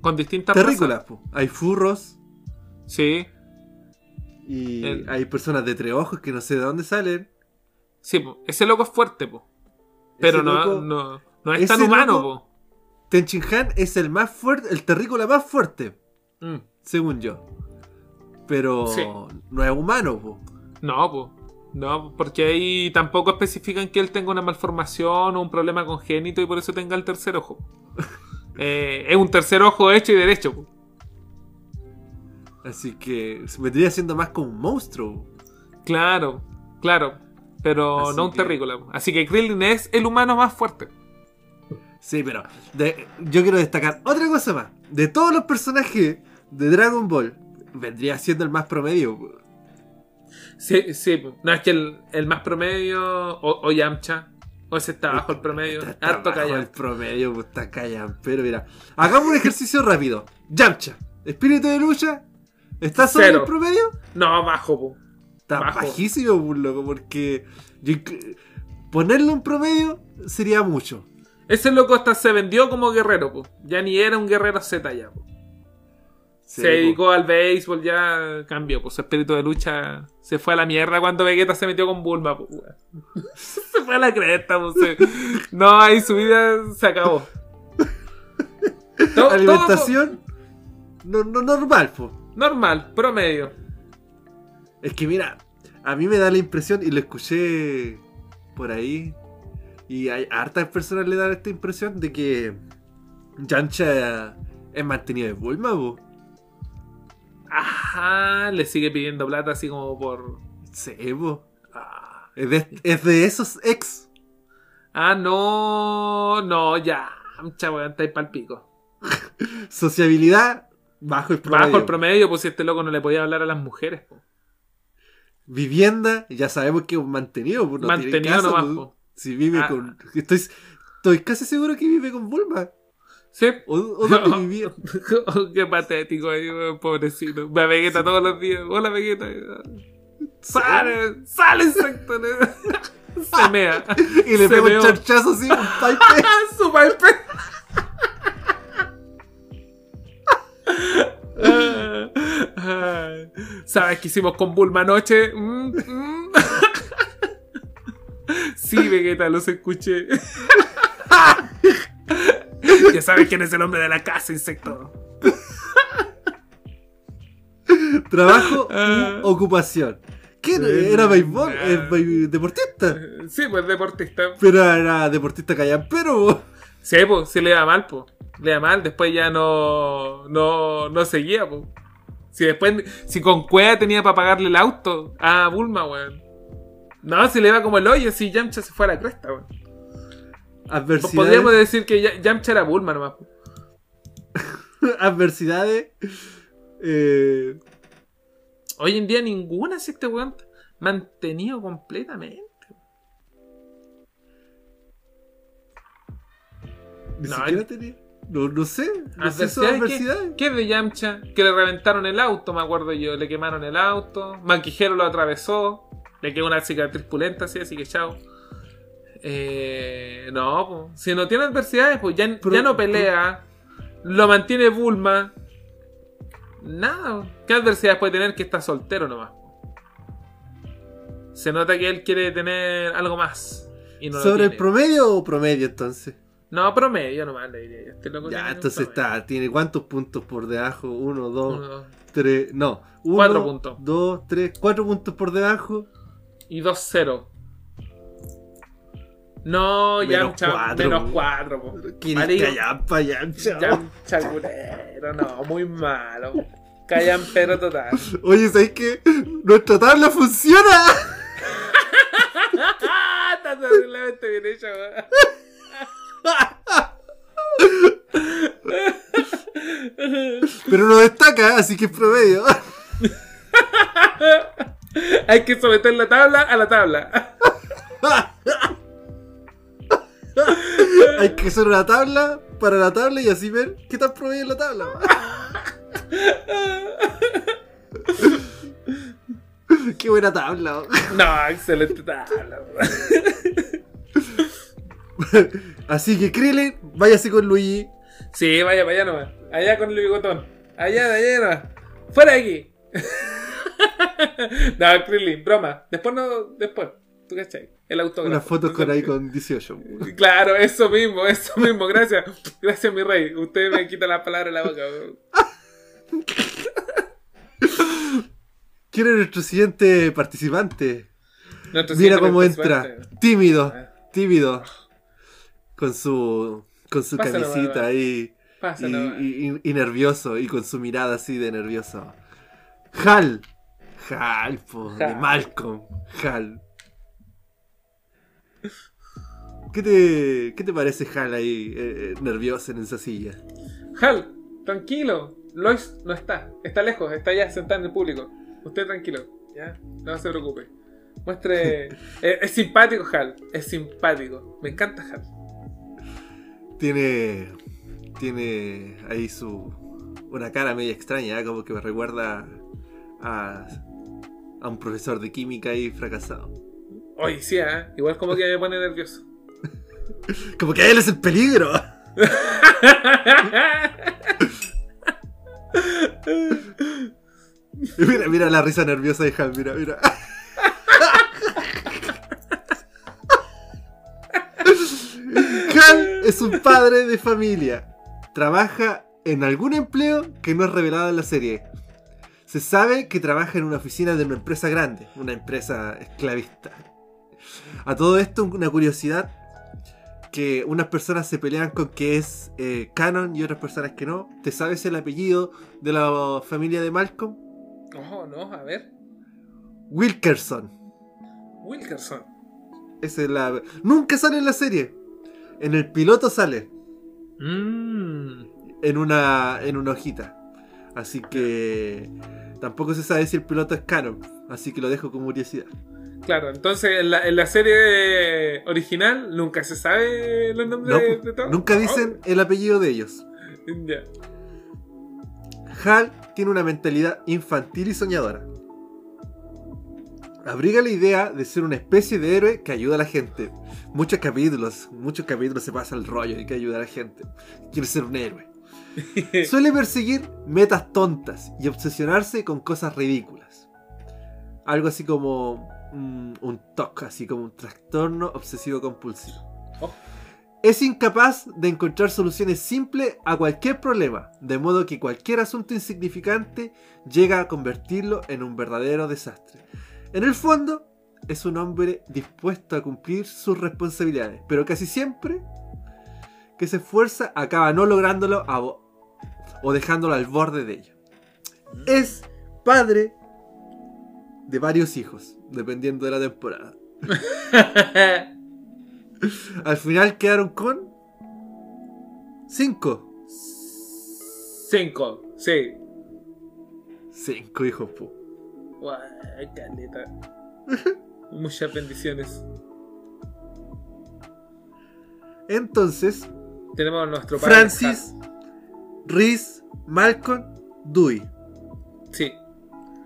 con distintas terrícolas, po. Hay furros Sí, y El- hay personas de tres ojos que no sé de dónde salen. sí, po. ese loco es fuerte, po. Pero Ese no, loco- no, no es tan humano, loco- Tenchin Han es el más fuerte, el terrícola más fuerte, po. Mm. según yo. Pero Sí. no es humano, po. No, po. No, porque ahí tampoco especifican que él tenga una malformación o un problema congénito y por eso tenga el tercer ojo. Eh, es un tercer ojo hecho y derecho. po. Así que se vendría siendo más como un monstruo. Claro, claro. Pero Así no un que- terrícola. po. Así que Krillin es el humano más fuerte. Sí, pero de- yo quiero destacar otra cosa más. De todos los personajes de Dragon Ball vendría siendo el más promedio. Sí, sí. No, es que el, el más promedio. O, o Yamcha. O ese está bajo el promedio. Está- está Harto bajo el promedio, pues está callan. Pero mira, hagamos un ejercicio rápido. Yamcha, espíritu de lucha, ¿está sobre Cero. el promedio? No, bajo, po. Está Bajo. bajísimo, loco, porque yo ponerlo en promedio sería mucho. Ese loco hasta se vendió como guerrero, po. Ya ni era un guerrero Z ya, po. Sí, se dedicó al béisbol, ya cambió, pues su espíritu de lucha se fue a la mierda cuando Vegeta se metió con Bulma, pues, weón. se fue a la cresta, pues. se- No, ahí su vida se acabó. Todo- Alimentación, no, no normal, pues. todo normal, promedio. Es que mira, a mí me da la impresión, y lo escuché por ahí, y hay hartas personas le dan esta impresión de que Yancha es mantenido de Bulma, po. Ajá, le sigue pidiendo plata así como por. Sí, po. Ah, es, de, es de esos ex. Ah, no, no, ya. Chavo, está ahí pa'l pico. Sociabilidad bajo el promedio. Bajo el promedio, pues si este loco no le podía hablar a las mujeres, po. Vivienda, ya sabemos que es mantenido. pues, no tiene Mantenido casa, nomás, pues. Si vive Ah. con. Estoy, estoy casi seguro que vive con Bulma. Sí. ¿O, o dónde vivía? Oh, qué patético ahí, pobrecito. Ve a Vegeta todos los días. Hola, Vegeta. Sale, sale insecto. Se mea. Y le Se pega un charchazo así, un pipe. Su pipe. ¿Sabes qué hicimos con Bulma anoche? Mm, mm. Sí, Vegeta, los escuché. Ya sabes quién es el hombre de la casa, insecto. Trabajo Ah. u ocupación. ¿Qué era? Eh, ¿Era béisbol? nah. ¿Es béis- deportista? Sí, pues deportista. Pero era deportista callampero. Sí, pues, sí le da mal, pues. Le da mal, después ya no. No, no seguía, pues. Si después. Si con Cueva tenía para pagarle el auto a Bulma, weón. No, si le iba como el hoyo, si Yamcha se fue a la cresta, weón. Adversidades. Podríamos decir que Ya- Yamcha era Bulma nomás. Adversidades. Eh, Hoy en día ninguna si este weón mantenido completamente. ni No, siquiera el- tenía. No, no sé. No sé. ¿Qué, qué es de Yamcha? Que le reventaron el auto, me acuerdo yo. Le quemaron el auto. Manquijero lo atravesó. Le quedó una cicatriz pulenta así, así que chao. Eh, no, si no tiene adversidades, pues ya, Pero- ya no pelea. Lo mantiene Bulma. Nada. ¿Qué adversidades puede tener que está soltero nomás? Se nota que él quiere tener algo más. Y no lo ¿Sobre el promedio o promedio entonces? No, promedio nomás le diría yo. Este loco Ya, entonces está. ¿Tiene cuántos puntos por debajo? Uno, dos, Uno, dos, tres. No. Uno, Cuatro puntos. Dos, tres, cuatro puntos por debajo. Y 2-0. No, Menos Yamcha, cuatro, menos po. 4. Po. ¿Quién Marico, es callampa, Yamcha? Yamcha culero, no, muy malo. Callampero total. Oye, ¿sabes qué? Nuestra tabla funciona. Está terriblemente bien weón. Pero no destaca, así que es promedio. Hay que someter la tabla a la tabla. Hay que hacer una tabla para la tabla y así ver qué tan promedio es la tabla. qué buena tabla. No, excelente tabla. Así que Krillin, váyase con Luigi. Sí, vaya, vaya nomás. Allá con el bigotón. Allá, allá nomás. Fuera de aquí. no, Krillin, broma. Después no, después. ¿Tú cachai? El autógrafo. Unas fotos con ahí con 18. Claro, eso mismo, eso mismo. Gracias. Gracias, mi rey. Usted me quita la palabra de la boca. ¿Quién es nuestro siguiente participante? Nuestro Mira siguiente cómo participante. entra. Tímido, Ah. tímido. Con su, con su Pásalo, camisita ahí. Pásalo. y- y- y nervioso, y con su mirada así de nervioso. Hal. Hal, po, de. Malcolm. Hal. ¿Qué te, ¿Qué te parece Hal ahí, eh, eh, nervioso en esa silla? Hal, tranquilo. Lois no está, está lejos, está allá sentada en el público. Usted tranquilo, ya, no se preocupe. Muestre. es, es simpático, Hal, es simpático. Me encanta Hal. Tiene. Tiene ahí su. Una cara media extraña, ¿eh? como que me recuerda a. a un profesor de química ahí fracasado. Oye, sí, ¿eh? igual como que me pone nervioso. Como que él es el peligro. mira, mira la risa nerviosa de Hal, mira, mira. Hal es un padre de familia. Trabaja en algún empleo que no es revelado en la serie. Se sabe que trabaja en una oficina de una empresa grande, una empresa esclavista. A todo esto, una curiosidad que unas personas se pelean con que es eh, canon y otras personas que no. ¿Te sabes el apellido de la familia de Malcolm? Oh, no, a ver. Wilkerson. Wilkerson. Esa es la... Nunca sale en la serie. En el piloto sale. Mmm. En una, en una hojita. Así que... Tampoco se sabe si el piloto es canon. Así que lo dejo como curiosidad. Claro, entonces en la, en la serie original nunca se sabe los nombres No, de, de todos. nunca dicen el apellido de ellos. Oh, ya. Hal tiene una mentalidad infantil y soñadora. Abriga la idea de ser una especie de héroe que ayuda a la gente. Muchos capítulos, muchos capítulos se pasa el rollo de que ayuda a la gente. Quiere ser un héroe. Suele perseguir metas tontas y obsesionarse con cosas ridículas. Algo así como mm, un TOC, así como un trastorno obsesivo compulsivo. Oh. Es incapaz de encontrar soluciones simples a cualquier problema, de modo que cualquier asunto insignificante llega a convertirlo en un verdadero desastre. En el fondo, es un hombre dispuesto a cumplir sus responsabilidades, pero casi siempre que se esfuerza acaba no lográndolo a o dejándolo al borde de ello. Es padre de varios hijos, dependiendo de la temporada. Al final quedaron con 5. Cinco, sí. 5 hijos, po. Guay, caleta. Muchas bendiciones. Entonces, Tenemos a nuestro padre. Francis, Reese, Malcolm, Dewey. Sí.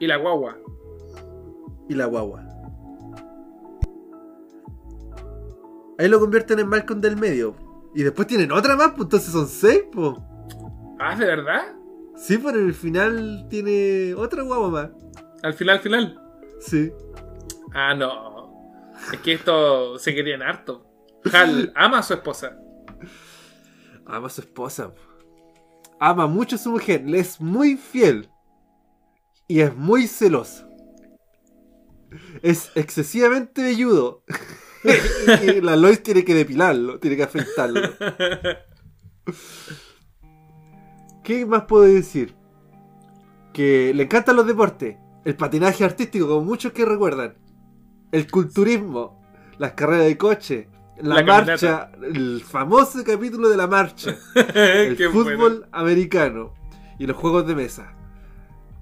Y la guagua. y la guagua. Ahí lo convierten en Malcolm del medio. Y después tienen otra más, pues entonces son 6, po. Ah, ¿de verdad? Sí, pero en el final tiene otra guagua más. Al final, al final. Sí. Ah, no. Es que esto se querían harto. Hal ama a su esposa. Ama a su esposa. Ama mucho a su mujer. Le es muy fiel. Y es muy celoso. Es excesivamente velludo. y la Lois tiene que depilarlo. Tiene que afeitarlo. ¿Qué más puedo decir? Que le encantan los deportes. El patinaje artístico, como muchos que recuerdan. El culturismo. Las carreras de coche. La, marcha. El famoso capítulo de la marcha. El fútbol bueno. americano. Y los juegos de mesa.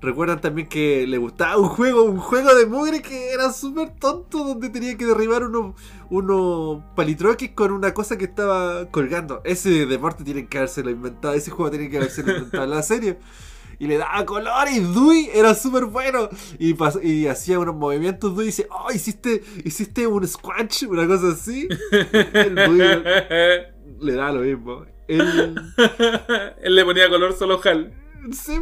Recuerdan también que le gustaba un juego, un juego de mugre que era súper tonto, donde tenía que derribar unos, unos palitroques con una cosa que estaba colgando. Ese deporte tienen que haberse inventado, ese juego tiene que haberse inventado en la serie. Y le daba color y Dewey era súper bueno. Y, y hacía unos movimientos Dewey y dice, oh, hiciste, hiciste un squash, una cosa así. El Dewey le da lo mismo. Él, Él le ponía color solo Hal. Sí,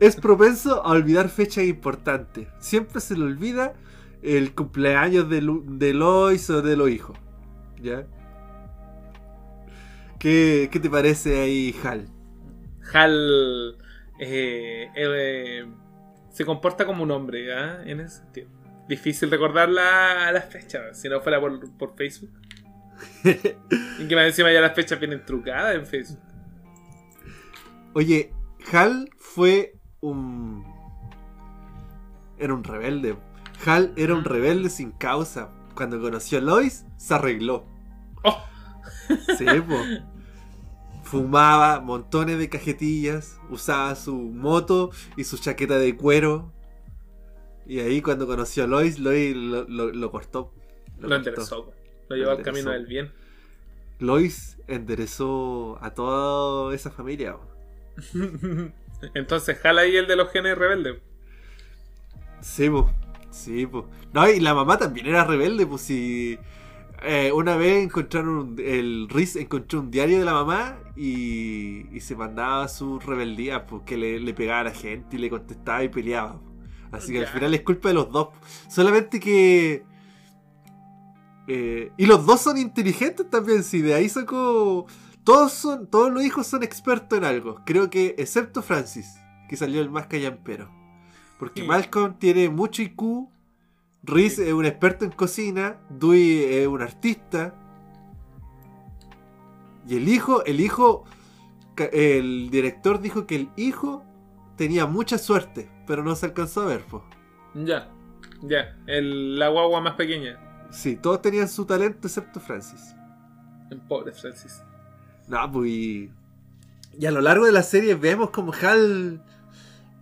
es propenso a olvidar fechas importantes. Siempre se le olvida el cumpleaños de, Lu- de Lois o de los hijos. ¿Ya? ¿Qué, qué te parece ahí, Hal? Hal eh, eh, se comporta como un hombre, ¿ah? En ese sentido. Difícil recordar la, las fechas, si no fuera por, por Facebook. y que más encima ya las fechas vienen trucadas en Facebook. Oye, Hal fue un. Era un rebelde. Hal era un rebelde sin causa. Cuando conoció a Lois, se arregló. ¡Oh! Sí, po. fumaba montones de cajetillas, usaba su moto y su chaqueta de cuero. Y ahí cuando conoció a Lois, Lois lo, lo- lo cortó. Lo, cortó. enderezó. po. Lo llevó al camino del bien. Lois enderezó a toda esa familia. Entonces, jala ahí el de los genes rebeldes. Sí, po. Sí, po. No, y la mamá también era rebelde, pues si. Eh, una vez encontraron un- el Riz encontró un diario de la mamá y, y se mandaba su rebeldía, pues que le, le pegaba a la gente y le contestaba y peleaba. Así que al final es culpa de los dos. Solamente que. eh, y los dos son inteligentes también, sí, de ahí sacó. Todos son, todos los hijos son expertos en algo. Creo que, excepto Francis, que salió el más callampero. Porque Sí. Malcolm tiene mucho IQ. Sí. es un experto en cocina. Dewey es un artista. Y el hijo, el hijo, el director dijo que el hijo tenía mucha suerte, pero no se alcanzó a ver, po. Ya. Ya. El, la guagua más pequeña. Sí, todos tenían su talento excepto Francis. El pobre Francis. No, pues. Y, y a lo largo de la serie vemos como Hal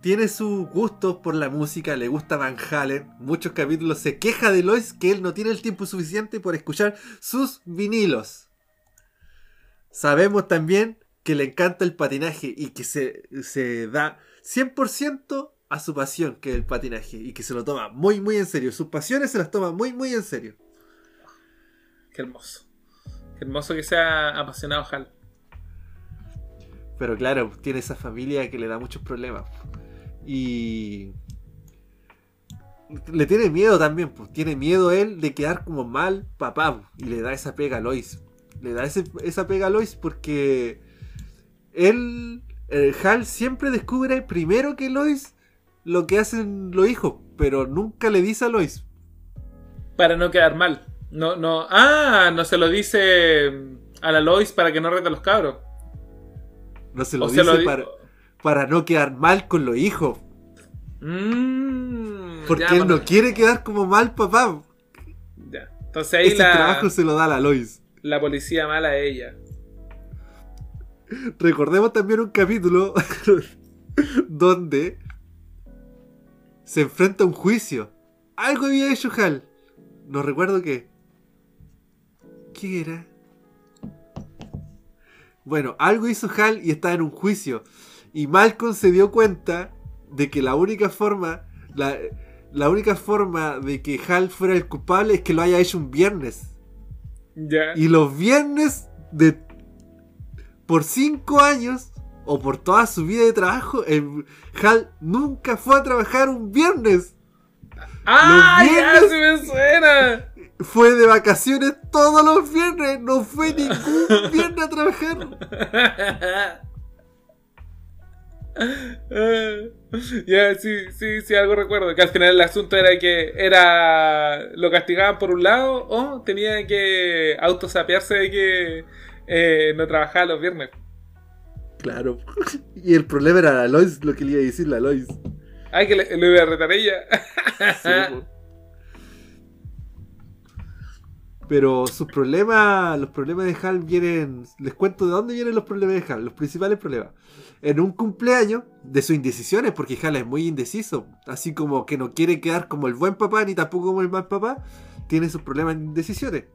tiene sus gustos por la música, le gusta Van Halen. Muchos capítulos se queja de Lois que él no tiene el tiempo suficiente por escuchar sus vinilos. Sabemos también que le encanta el patinaje y que se, se da 100% a su pasión, que es el patinaje, y que se lo toma muy, muy en serio. Sus pasiones se las toma muy, muy en serio. Qué hermoso. Qué hermoso que sea apasionado Hal. Pero claro, tiene esa familia que le da muchos problemas. Y. Le tiene miedo también, pues. Tiene miedo él de quedar como mal papá. Y le da esa pega a Lois. Le da ese- esa pega a Lois porque. Él. eh, Hal siempre descubre primero que Lois lo que hacen los hijos. Pero nunca le dice a Lois. Para no quedar mal. No, no. Ah, no se lo dice a la Lois para que no reta a los cabros. No se lo o dice se lo di- para, no quedar mal con los hijos. Mm, Porque ya, él bueno, no quiere quedar como mal papá. ya. Entonces ahí Ese la, trabajo se lo da a la Lois. la policía mala a ella. Recordemos también un capítulo donde se enfrenta a un juicio. Algo había hecho Hal. No recuerdo qué. ¿Qué era? Bueno, algo hizo Hal y estaba en un juicio. Y Malcolm se dio cuenta de que la única forma. La, la única forma de que Hal fuera el culpable es que lo haya hecho un viernes. Y los viernes de por cinco años o por toda su vida de trabajo, el Hal nunca fue a trabajar un viernes. ¡Ah! los ¡Ya viernes- se me suena! Fue de vacaciones todos los viernes. No fue ningún viernes a trabajar. Ya, sí, sí, sí, algo recuerdo. Que al final el asunto era que era lo castigaban por un lado o tenía que autosapearse de que eh, no trabajaba los viernes. Claro. Y el problema era la Lois, lo que le iba a decir la Lois. Ay, que le, lo iba a retar ella. Sí. Pero sus problemas, los problemas de Hal vienen. Les cuento de dónde vienen los problemas de Hal, los principales problemas. En un cumpleaños de sus indecisiones, porque Hal es muy indeciso, así como que no quiere quedar como el buen papá ni tampoco como el mal papá, tiene sus problemas de indecisiones.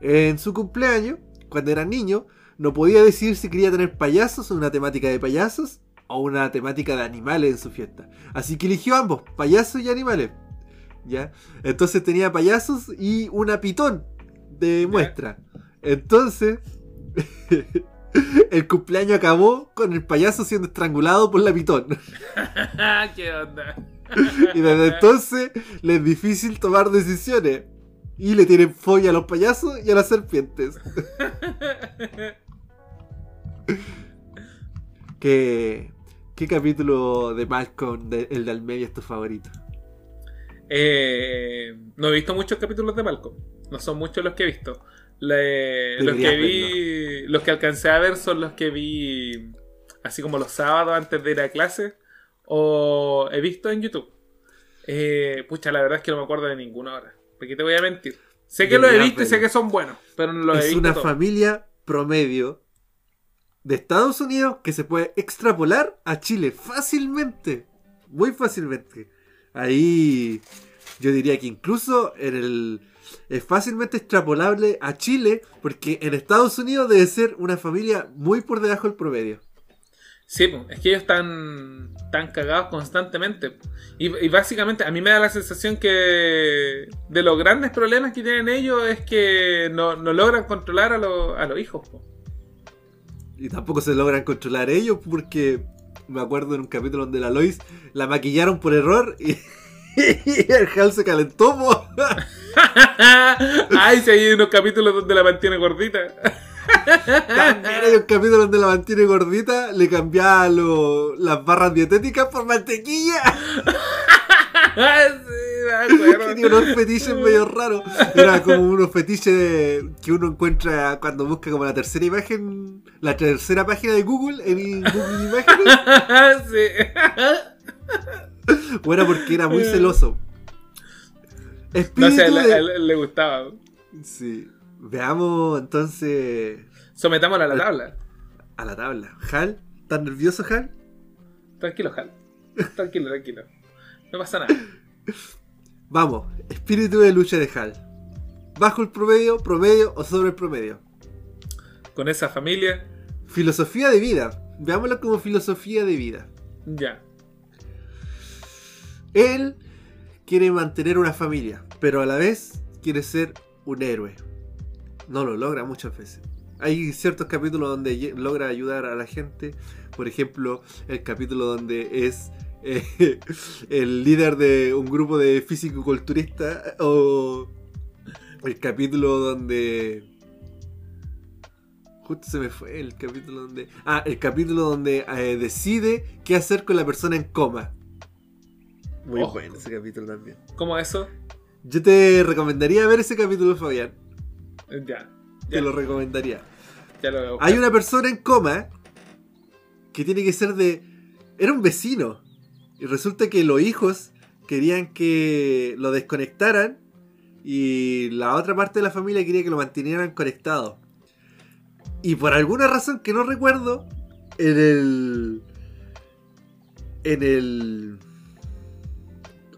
En su cumpleaños, cuando era niño, no podía decidir si quería tener payasos, una temática de payasos, o una temática de animales en su fiesta. Así que eligió ambos, payasos y animales. ¿Ya? Entonces tenía payasos y una pitón de muestra. Entonces, el cumpleaños acabó con el payaso siendo estrangulado por la pitón. ¿Qué onda? Y desde entonces le es difícil tomar decisiones. Y le tienen fobia a los payasos y a las serpientes. ¿Qué, qué capítulo de Malcolm, de- el de Almedia, es tu favorito? Eh, no he visto muchos capítulos de Malcolm. No son muchos los que he visto. Le- los que vi, los que alcancé a ver son los que vi así como los sábados antes de ir a clase o he visto en YouTube. Eh, pucha, la verdad es que no me acuerdo de ninguno ahora. Porque te voy a mentir. Sé que los he visto y sé que son buenos, pero no los he es visto. una todos. familia promedio de Estados Unidos que se puede extrapolar a Chile fácilmente. Muy fácilmente. Ahí yo diría que incluso en el, es fácilmente extrapolable a Chile porque en Estados Unidos debe ser una familia muy por debajo del promedio. Sí, es que ellos están, están cagados constantemente. Y, y básicamente a mí me da la sensación que de los grandes problemas que tienen ellos es que no, no logran controlar a, los- a los hijos. po. Y tampoco se logran controlar ellos porque me acuerdo en un capítulo donde la Lois la maquillaron por error y el Hal se calentó. po. Ay, si hay unos capítulos donde la mantiene gordita. También hay un capítulo donde la mantiene gordita, le cambiaba lo- las barras dietéticas por mantequilla. sí. Tenía unos fetiches medio raros. Era como unos fetiches que uno encuentra cuando busca como la tercera imagen, la tercera página de Google en Google Imágenes. sí. O era porque era muy celoso. No sé, a él- de- a él le gustaba. Sí. Veamos entonces Sometámosla a la tabla. a la tabla. Hal, ¿estás nervioso, Hal? Tranquilo, Hal. Tranquilo, tranquilo. No pasa nada. Vamos, espíritu de lucha de Hal. ¿Bajo el promedio, promedio o sobre el promedio? Con esa familia, Filosofía de vida. Veámoslo como filosofía de vida. ya. Él quiere mantener una familia, pero a la vez quiere ser un héroe. No lo logra muchas veces. Hay ciertos capítulos donde logra ayudar a la gente. Por ejemplo, el capítulo donde es eh, el líder de un grupo de físico-culturistas. O el capítulo donde... Justo se me fue el capítulo donde... Ah, el capítulo donde eh, decide qué hacer con la persona en coma. Muy Ojo. bueno ese capítulo también. ¿Cómo eso? Yo te recomendaría ver ese capítulo, Fabián. Ya. Te Ya, lo recomendaría. ya lo veo. Hay una persona en coma que tiene que ser de... Era un vecino. Y resulta que los hijos querían que lo desconectaran y la otra parte de la familia quería que lo mantuvieran conectado. Y por alguna razón que no recuerdo, en el... En el...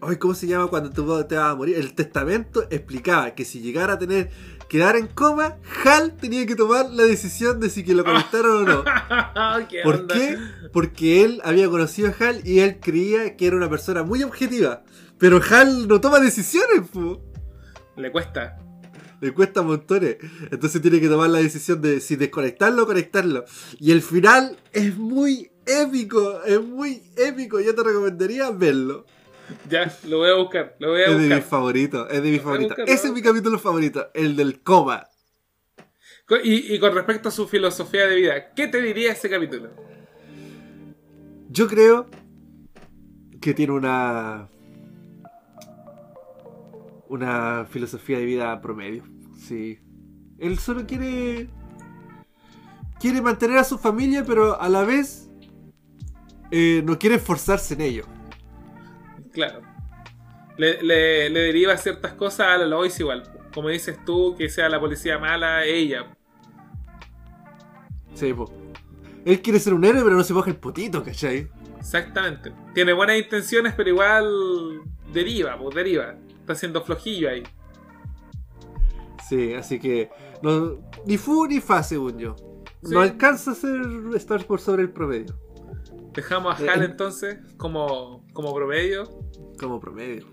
Ay, ¿cómo se llama cuando tú te vas a morir? El testamento explicaba que si llegara a tener quedar en coma, Hal tenía que tomar la decisión de si que lo conectaron o no. ¿Qué ¿Por onda? qué? Porque él había conocido a Hal y él creía que era una persona muy objetiva. Pero Hal no toma decisiones, po. Le cuesta. Le cuesta montones. Entonces tiene que tomar la decisión de si desconectarlo o conectarlo. Y el final es muy épico. Es muy épico. Yo te recomendaría verlo. Ya, lo voy a buscar. Lo voy a Es de mis buscar. favoritos. Es de mis favoritos. buscar, Ese es mi capítulo favorito. El del coma. Co- Y, y con respecto a su filosofía de vida, ¿qué te diría ese capítulo? Yo creo que tiene una. Una filosofía de vida promedio. Sí. Él solo quiere. Quiere mantener a su familia, pero a la vez. eh, no quiere esforzarse en ello. Claro. Le, le, le deriva ciertas cosas a la Lois igual. Como dices tú, que sea la policía mala, ella. Sí, po. Él quiere ser un héroe, pero no se baja el potito, ¿cachai? Exactamente. Tiene buenas intenciones, pero igual deriva, pues deriva. Está siendo flojillo ahí. Sí, así que. No, ni fu ni fa, según yo. Sí. No alcanza a ser estar por sobre el promedio. Dejamos a Eh, Hal eh. entonces como, como promedio. Como promedio.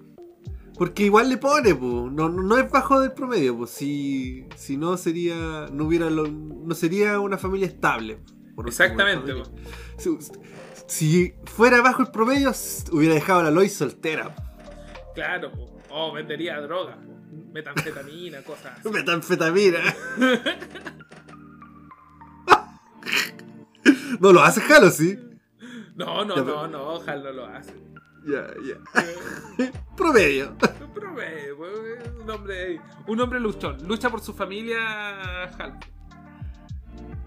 Porque igual le pone, pues. No, no, no es bajo del promedio, pues. Si, si no sería. No hubiera lo- no sería una familia estable. por Exactamente. Si, si fuera bajo el promedio, hubiera dejado a la Lois soltera. Claro. pues. Oh, vendería drogas. Metanfetamina, cosas así. Metanfetamina. no lo hace Halo, sí. No, no, Ya, no, no, Hal no lo hace. Ya, ya. promedio. Un promedio, pues, un hombre, un hombre luchón. Lucha por su familia, Hal.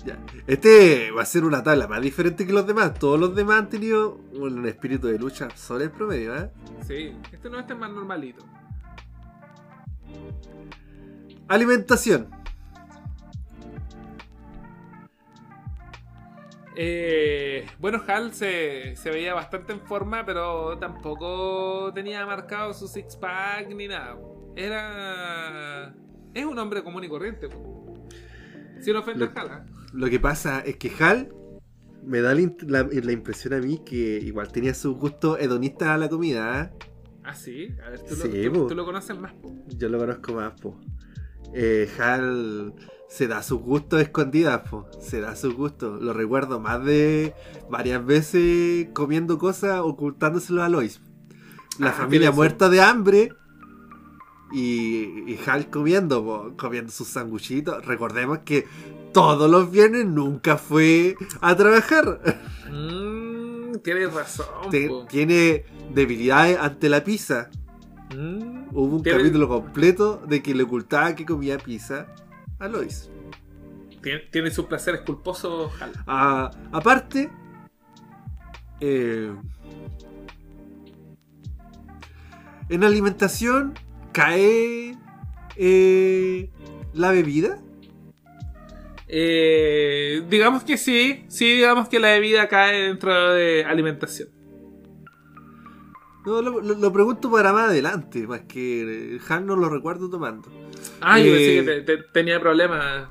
Ya. Este va a ser una tabla más diferente que los demás. Todos los demás han tenido un espíritu de lucha sobre el promedio, ¿eh? Sí, este no este es más normalito. Alimentación. Eh, bueno, Hal se, se veía bastante en forma, pero tampoco tenía marcado su six pack ni nada. Era. Es un hombre común y corriente. po. Si no ofende Lo- a Hal. ¿ah? Lo que pasa es que Hal me da la, int- la- la impresión a mí que igual tenía su gusto hedonista a la comida. ¿eh? Ah, sí. A ver, tú, Sí, lo, tú- tú lo conoces más. po. Yo lo conozco más, po. Eh, Hal se da sus gustos escondidas, po. Se da sus gustos. Lo recuerdo más de varias veces comiendo cosas ocultándoselo a Lois. La Ah, familia su- muerta de hambre. Y, y Hal comiendo, po, comiendo sus sanguchitos. Recordemos que todos los viernes nunca fue a trabajar. Mm, tienes razón. Te- tiene debilidades ante la pizza. Mm, Hubo un capítulo completo de que le ocultaba que comía pizza a Lois. Tiene, tiene sus placeres culposos. Ah, aparte, eh, en alimentación cae eh, la bebida. Eh, digamos que sí, sí, digamos que la bebida cae dentro de alimentación. No, lo, lo- lo pregunto para más adelante, más que eh, Han no lo recuerdo tomando. Ah, yo pensé Eh, que te- te- tenía problemas.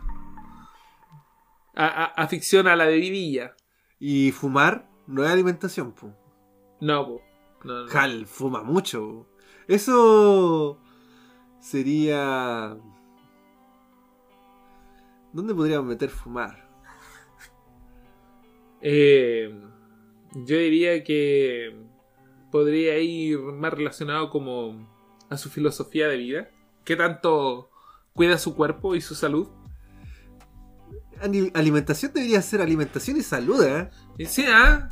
A, a- afición a la bebidilla. Y fumar no es alimentación, po. No, po. No, no. Hal fuma mucho. po. Eso sería... ¿Dónde podríamos meter fumar? Eh, yo diría que podría ir más relacionado como a su filosofía de vida. ¿Qué tanto cuida su cuerpo y su salud? Alimentación debería ser alimentación y salud, ¿eh? Sí, ¿ah?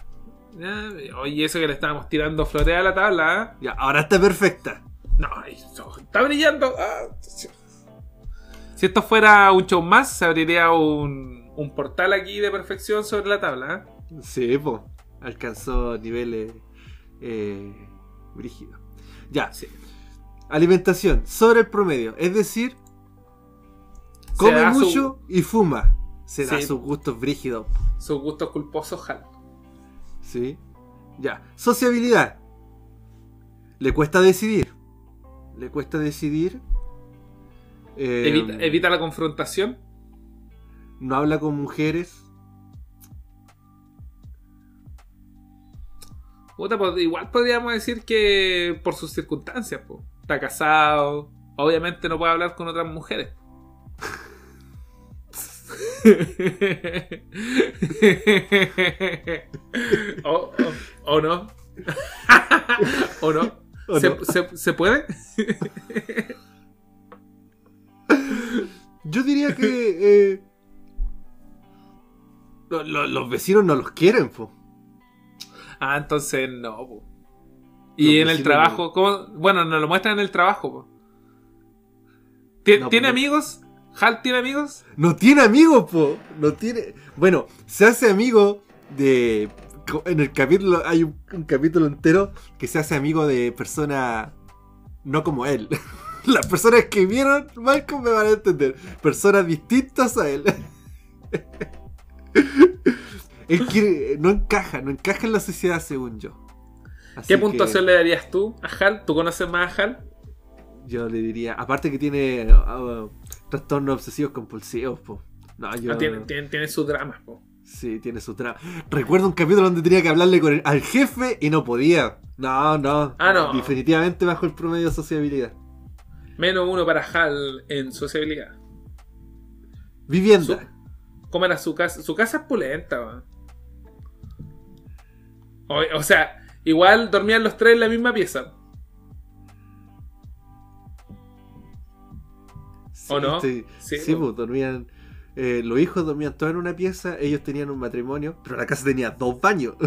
Ya, Oye, eso que le estábamos tirando florea a la tabla, ¿ah? Ya, ahora está perfecta. No, está brillando. Ah. Si esto fuera un show más, se abriría un, un portal aquí de perfección sobre la tabla. ¿ah? Sí, po. Alcanzó niveles eh, brígidos. Ya, Sí. alimentación sobre el promedio. Es decir, come su- mucho y fuma. Se da sus gustos brígidos. Sus gustos culposos, Hal. Sí. Ya. Sociabilidad. Le cuesta decidir. Le cuesta decidir. Eh, Evita, evita la confrontación. No habla con mujeres. Puta, pues, igual podríamos decir que por sus circunstancias, po. está casado, obviamente no puede hablar con otras mujeres. o, o- o no. o no. ¿O ¿Se, no? se- se puede? Yo diría que. eh, lo- lo- los vecinos no los quieren, po. Ah, entonces no. po. Y en el trabajo, ¿cómo? bueno, nos lo muestran en el trabajo. po. ¿Tie- No, ¿Tiene pues, amigos? ¿Hal tiene amigos? No tiene amigos, po. No tiene. Bueno, se hace amigo de. En el capítulo. Hay un, un capítulo entero que se hace amigo de personas. No como él. Las personas que vieron Malcolm me van a entender. Personas distintas a él. Es que no encaja, no encaja en la sociedad según yo. Así ¿Qué que puntuación le darías tú a Hal? ¿Tú conoces más a Hal? Yo le diría, aparte que tiene uh, trastornos obsesivos compulsivos, po. No, yo... Ah, tiene, tiene, tiene sus dramas, po. Sí, tiene su trama. Recuerdo un capítulo donde tenía que hablarle con el- al jefe y no podía. No, no. Ah, no. Definitivamente bajo el promedio de sociabilidad. Menos uno para Hal en sociabilidad. Vivienda. Su- ¿Cómo era su casa? Su casa es pulenta, weón. O, o sea, igual dormían los tres en la misma pieza. Sí, ¿O no? Sí, Sí, sí, pues, dormían. eh, los hijos dormían todos en una pieza, ellos tenían un matrimonio, pero la casa tenía dos baños.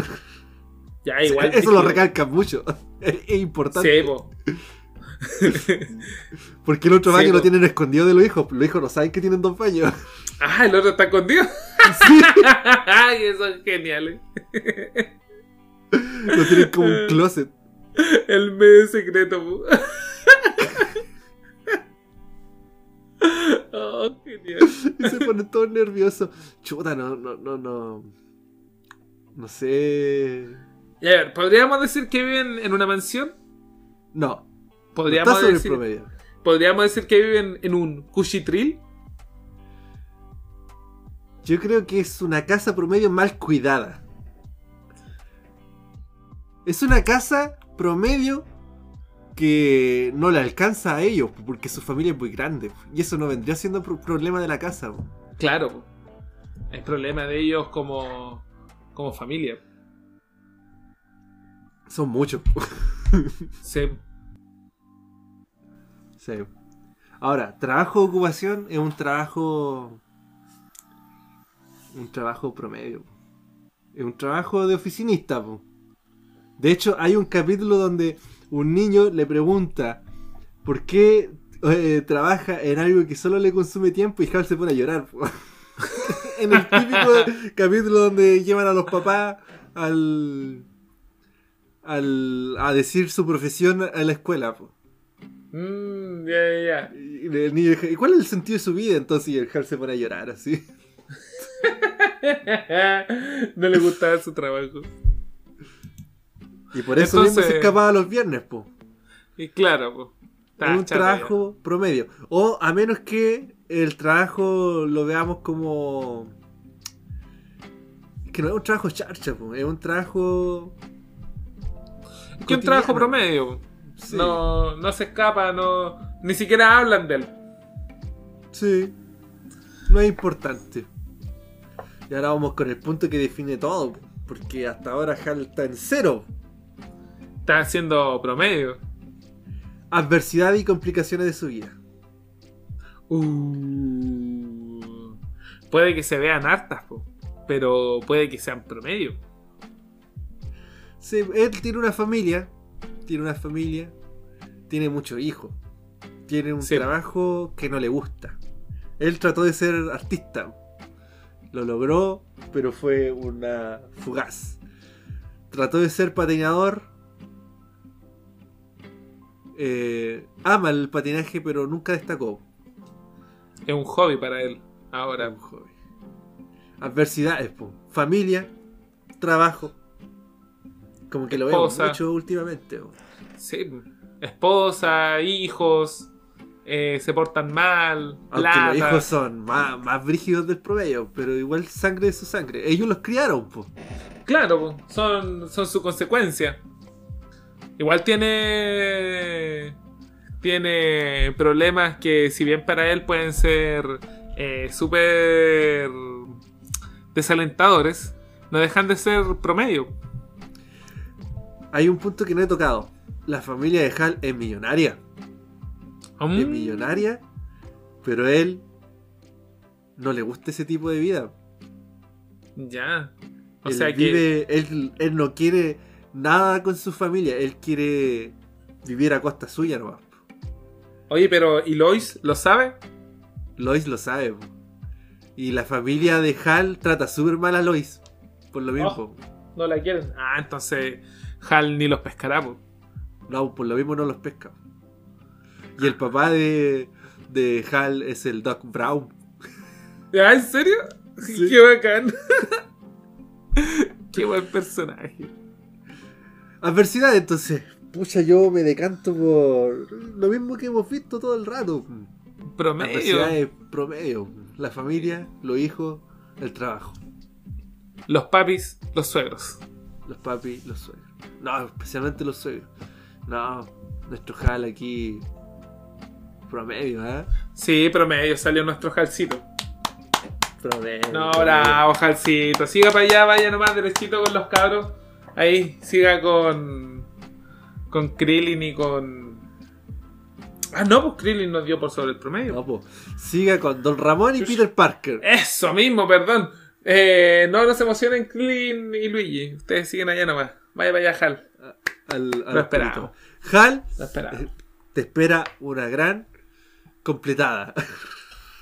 Ya, igual. Eso lo recalcan mucho. es, es importante. Sí, po. Porque el otro Sí, baño lo tienen escondido de los hijos. Los hijos no saben que tienen dos baños. Ah, el otro está escondido. Ay, eso es genial. eh. Lo tienen como un closet. El medio secreto. Oh, genial. Y se ponen todos nerviosos. Chuta, no, no, no, no. No sé. Y a ver, ¿podríamos decir que viven en una mansión? No. no ¿Podríamos, está sobre el decir, promedio. ¿Podríamos decir que viven en un cuchitril? Yo creo que es una casa promedio mal cuidada. Es una casa promedio que no le alcanza a ellos porque su familia es muy grande. Y eso no vendría siendo pro- problema de la casa. Claro. Es problema de ellos como, como familia. Son muchos. Sí. Sí. Ahora, trabajo de ocupación es un trabajo. Un trabajo promedio. Es un trabajo de oficinista. po. De hecho, hay un capítulo donde un niño le pregunta por qué eh, trabaja en algo que solo le consume tiempo y Hal se pone a llorar. en el típico capítulo donde llevan a los papás al, al a decir su profesión a la escuela. Mm, ya, ya, ya. Y el niño dice, ¿y cuál es el sentido de su vida? Entonces y el Hal se pone a llorar así. no le gustaba su trabajo. Y por eso mismo Entonces- se escapaba los viernes, po. Y claro, po. Un trabajo promedio. O a menos que el trabajo lo veamos como. Que no es un trabajo charcha, po. es un trabajo. Es que un trabajo promedio. Sí. No, no se escapa, no. Ni siquiera hablan de él. Sí. No es importante. Y ahora vamos con el punto que define todo. po, Porque hasta ahora Hal está en cero. Está haciendo promedio. Adversidad y complicaciones de su vida. Uh, puede que se vean hartas, po, pero puede que sean promedio. Sí, él tiene una familia. Tiene una familia. Tiene muchos hijos. Tiene un Sí. trabajo que no le gusta. Él trató de ser artista. Lo logró, pero fue una fugaz. Trató de ser patinador. Eh, ama el patinaje, pero nunca destacó. Es un hobby para él ahora. un hobby. Adversidades, po. familia, trabajo. Como que lo vemos mucho últimamente. po. Sí. Esposa, hijos, eh, se portan mal, Aunque plata. los hijos son más, más brígidos del promedio, pero igual sangre de su sangre. Ellos los criaron, po. Claro, son, son su consecuencia. Igual tiene. Tiene problemas que, si bien para él pueden ser eh, súper desalentadores, no dejan de ser promedio. Hay un punto que no he tocado. La familia de Hal es millonaria. Mm, Es millonaria, pero él no le gusta ese tipo de vida. Ya. O él sea que. él, él no quiere nada con su familia, él quiere vivir a costa suya nomás. Oye, pero ¿y Lois lo sabe? Lois lo sabe. po. Y la familia de Hal trata súper mal a Lois. Por lo mismo. No la quieren. Ah, entonces Hal ni los pescará, po. No, por lo mismo no los pesca. Y el papá de, de Hal es el Doc Brown. ¿Ah, ¿En serio? Sí. Qué bacán. Qué buen personaje. Adversidad, entonces. Pucha, yo me decanto por lo mismo que hemos visto todo el rato. Promedio. Adversidades promedio. La familia, los hijos, el trabajo. Los papis, los suegros. Los papis, los suegros. No, especialmente los suegros. No, nuestro Hal aquí. Promedio, ¿eh? Sí, promedio, salió nuestro Halcito. Promedio. No, promedio. bravo, Halcito. Siga para allá, vaya nomás derechito con los cabros. Ahí, siga con. Con Krillin y con. Ah, no, pues Krillin nos dio por sobre el promedio. No, po. Siga con Don Ramón y Peter Parker. Eso mismo, perdón. Eh, no nos emocionen Krillin y Luigi. Ustedes siguen allá nomás. Vaya, vaya, Hal. Al, al Lo esperamos. Hal Lo esperamos. eh, te espera una gran completada.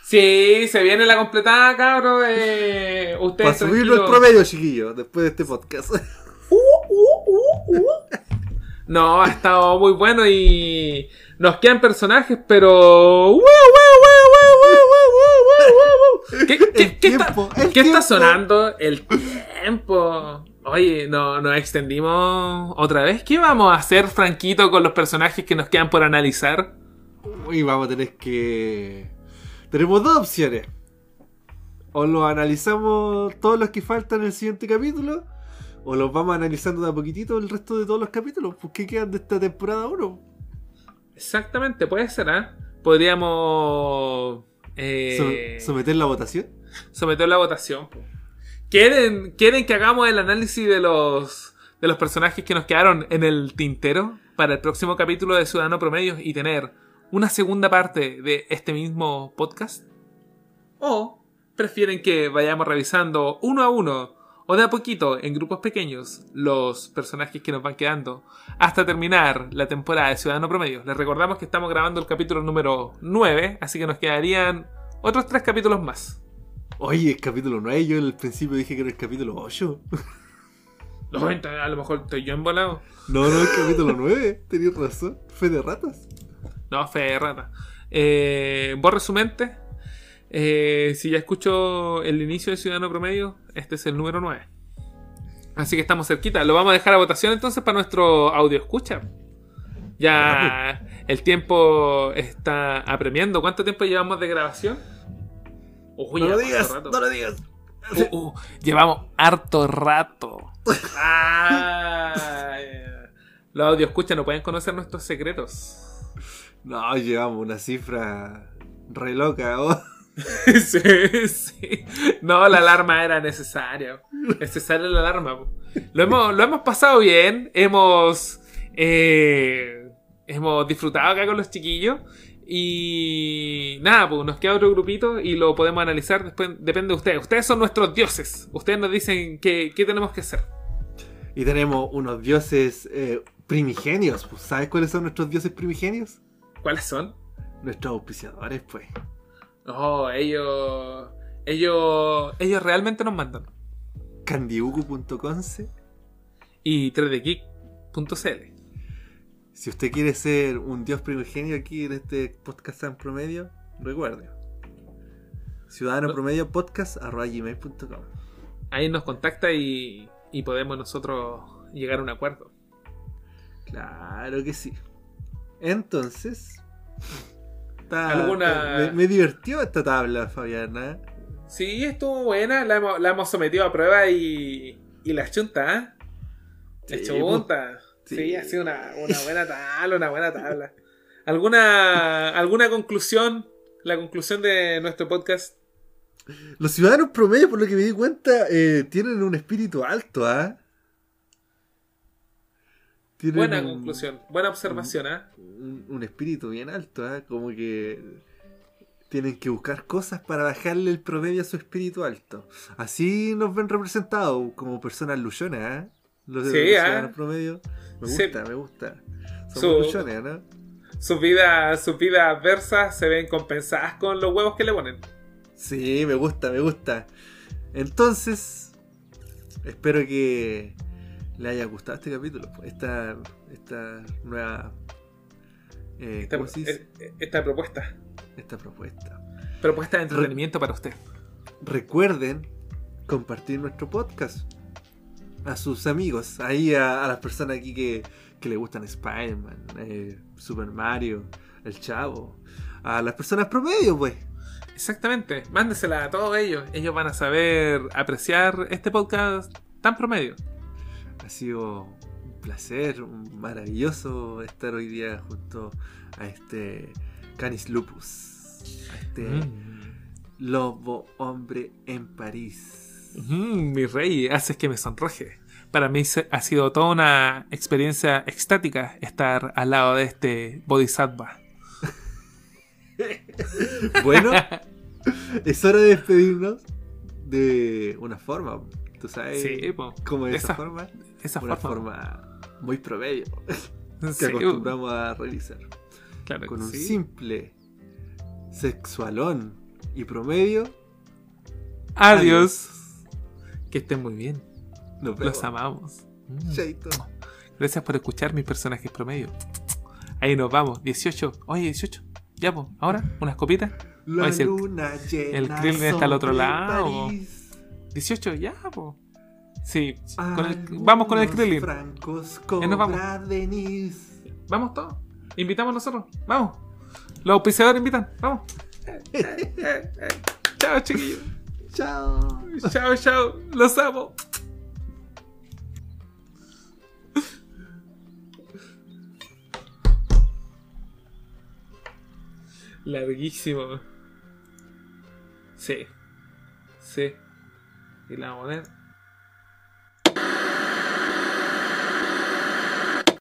Sí, se viene la completada, cabros. Eh, Para ustedes subirlo al tranquilos. promedio, chiquillos, después de este podcast uh, uh. No, ha estado muy bueno y nos quedan personajes, pero... ¿Qué, está, sonando? El tiempo. Oye, no, nos extendimos otra vez. ¿Qué vamos a hacer, Franquito, con los personajes que nos quedan por analizar? Uy, vamos a tener que. Tenemos dos opciones. O los analizamos todos los que faltan en el siguiente capítulo. O los vamos analizando de a poquitito el resto de todos los capítulos. Pues ¿qué quedan de esta temporada 1? Exactamente, puede ser, ¿ah? Podríamos. eh, So- ¿Someter la votación? someter la votación. ¿Quieren, ¿Quieren que hagamos el análisis de los, de los personajes que nos quedaron en el tintero para el próximo capítulo de Ciudadano Promedio y tener una segunda parte de este mismo podcast? ¿O prefieren que vayamos revisando uno a uno o de a poquito en grupos pequeños los personajes que nos van quedando hasta terminar la temporada de Ciudadano Promedio? Les recordamos que estamos grabando el capítulo número 9, así que nos quedarían otros tres capítulos más. Oye, es capítulo 9. Yo al principio dije que era el capítulo 8. No, a lo mejor estoy yo embolado. No, no, el capítulo 9. Tenías razón. Fe de ratas. No, fe de rata. Eh, borre su mente. Eh, si ya escucho el inicio de Ciudadano Promedio, este es el número 9. Así que estamos cerquita. Lo vamos a dejar a votación entonces para nuestro audio escucha. Ya el tiempo está apremiando. ¿Cuánto tiempo llevamos de grabación? Uy, no lo digas, rato. no lo digas. Uh, uh, llevamos harto rato. Ah. Los audio escucha no pueden conocer nuestros secretos. No, llevamos una cifra re loca. sí, sí. No, la alarma era necesaria. Necesaria la alarma. Lo hemos, lo hemos pasado bien. Hemos. eh, hemos disfrutado acá con los chiquillos. Y nada, pues nos queda otro grupito y lo podemos analizar. Después depende de ustedes. Ustedes son nuestros dioses. Ustedes nos dicen qué, qué tenemos que hacer. Y tenemos unos dioses eh, primigenios. ¿Sabes cuáles son nuestros dioses primigenios? ¿Cuáles son? Nuestros auspiciadores, pues. Oh, ellos. Ellos. Ellos realmente nos mandan. Candiuku.conce. Y 3dgeek.cl. Si usted quiere ser un dios primigenio aquí en este podcast en promedio, recuerde. Ciudadano No. promedio podcast arroba gmail.com. Ahí nos contacta y, y podemos nosotros llegar a un acuerdo. Claro que sí. Entonces. Está- ¿Alguna- Me, me divirtió esta tabla, Fabiana. Sí, estuvo buena, la hemos, la hemos sometido a prueba y, y la chunta, ¿eh? La Sí, chunta. Sí, Sí. ha sido una, una buena tabla, una buena tabla. ¿Alguna, ¿Alguna conclusión? La conclusión de nuestro podcast. Los ciudadanos promedio, por lo que me di cuenta, eh, tienen un espíritu alto, ¿ah? Tienen Buena conclusión, buena observación, ¿eh? Un, un espíritu bien alto, ¿ah? Como que tienen que buscar cosas para bajarle el promedio a su espíritu alto. Así nos ven representados como personas luchonas, ¿ah? Los, Sí, los ¿ah? ciudadanos promedio. Me Sí. gusta, me gusta. Su- luchones, ¿no? Sus vidas, sus vidas adversas se ven compensadas con los huevos que le ponen. Sí, me gusta, me gusta. Entonces, espero que le haya gustado este capítulo. Esta, esta nueva. eh, Esta, ¿cómo se dice? eh, esta propuesta. Esta propuesta. Propuesta de entretenimiento para usted. Recuerden compartir nuestro podcast a sus amigos, ahí a, a las personas aquí que, que le gustan Spider-Man, eh, Super Mario, el Chavo, a las personas promedio, pues. Exactamente, mándesela a todos ellos. Ellos van a saber apreciar este podcast tan promedio. Ha sido un placer, un maravilloso estar hoy día junto a este Canis Lupus, a este Mm. lobo hombre en París. Mm, mi rey, haces que me sonroje. Para mí ha sido toda una experiencia extática estar al lado de este bodhisattva. Bueno, es hora de despedirnos de una forma. ¿Tú sabes Sí, cómo es De esa, esa- forma? Esa Una forma. forma muy promedio que Sí, acostumbramos a realizar. claro Con un sí. simple sexualón y promedio. Adiós. Que estén muy bien. Nos vemos. Los amamos. Mm. Chaito. Gracias por escuchar mis personajes promedio. Ahí nos vamos. 18. Oye, 18. Ya, pues. Ahora, unas copitas. La si el- luna llena el Krillin está al otro lado. París. 18, ya, pues. Sí, con el- vamos con el Krillin. Francos nos vamos. Denise. Vamos todos. Invitamos nosotros. Vamos. Los auspiciadores invitan. Vamos. Chao, chiquillos. Chao. Chao, chao. Los amo. Larguísimo. Sí. Sí. Y la vamos a poner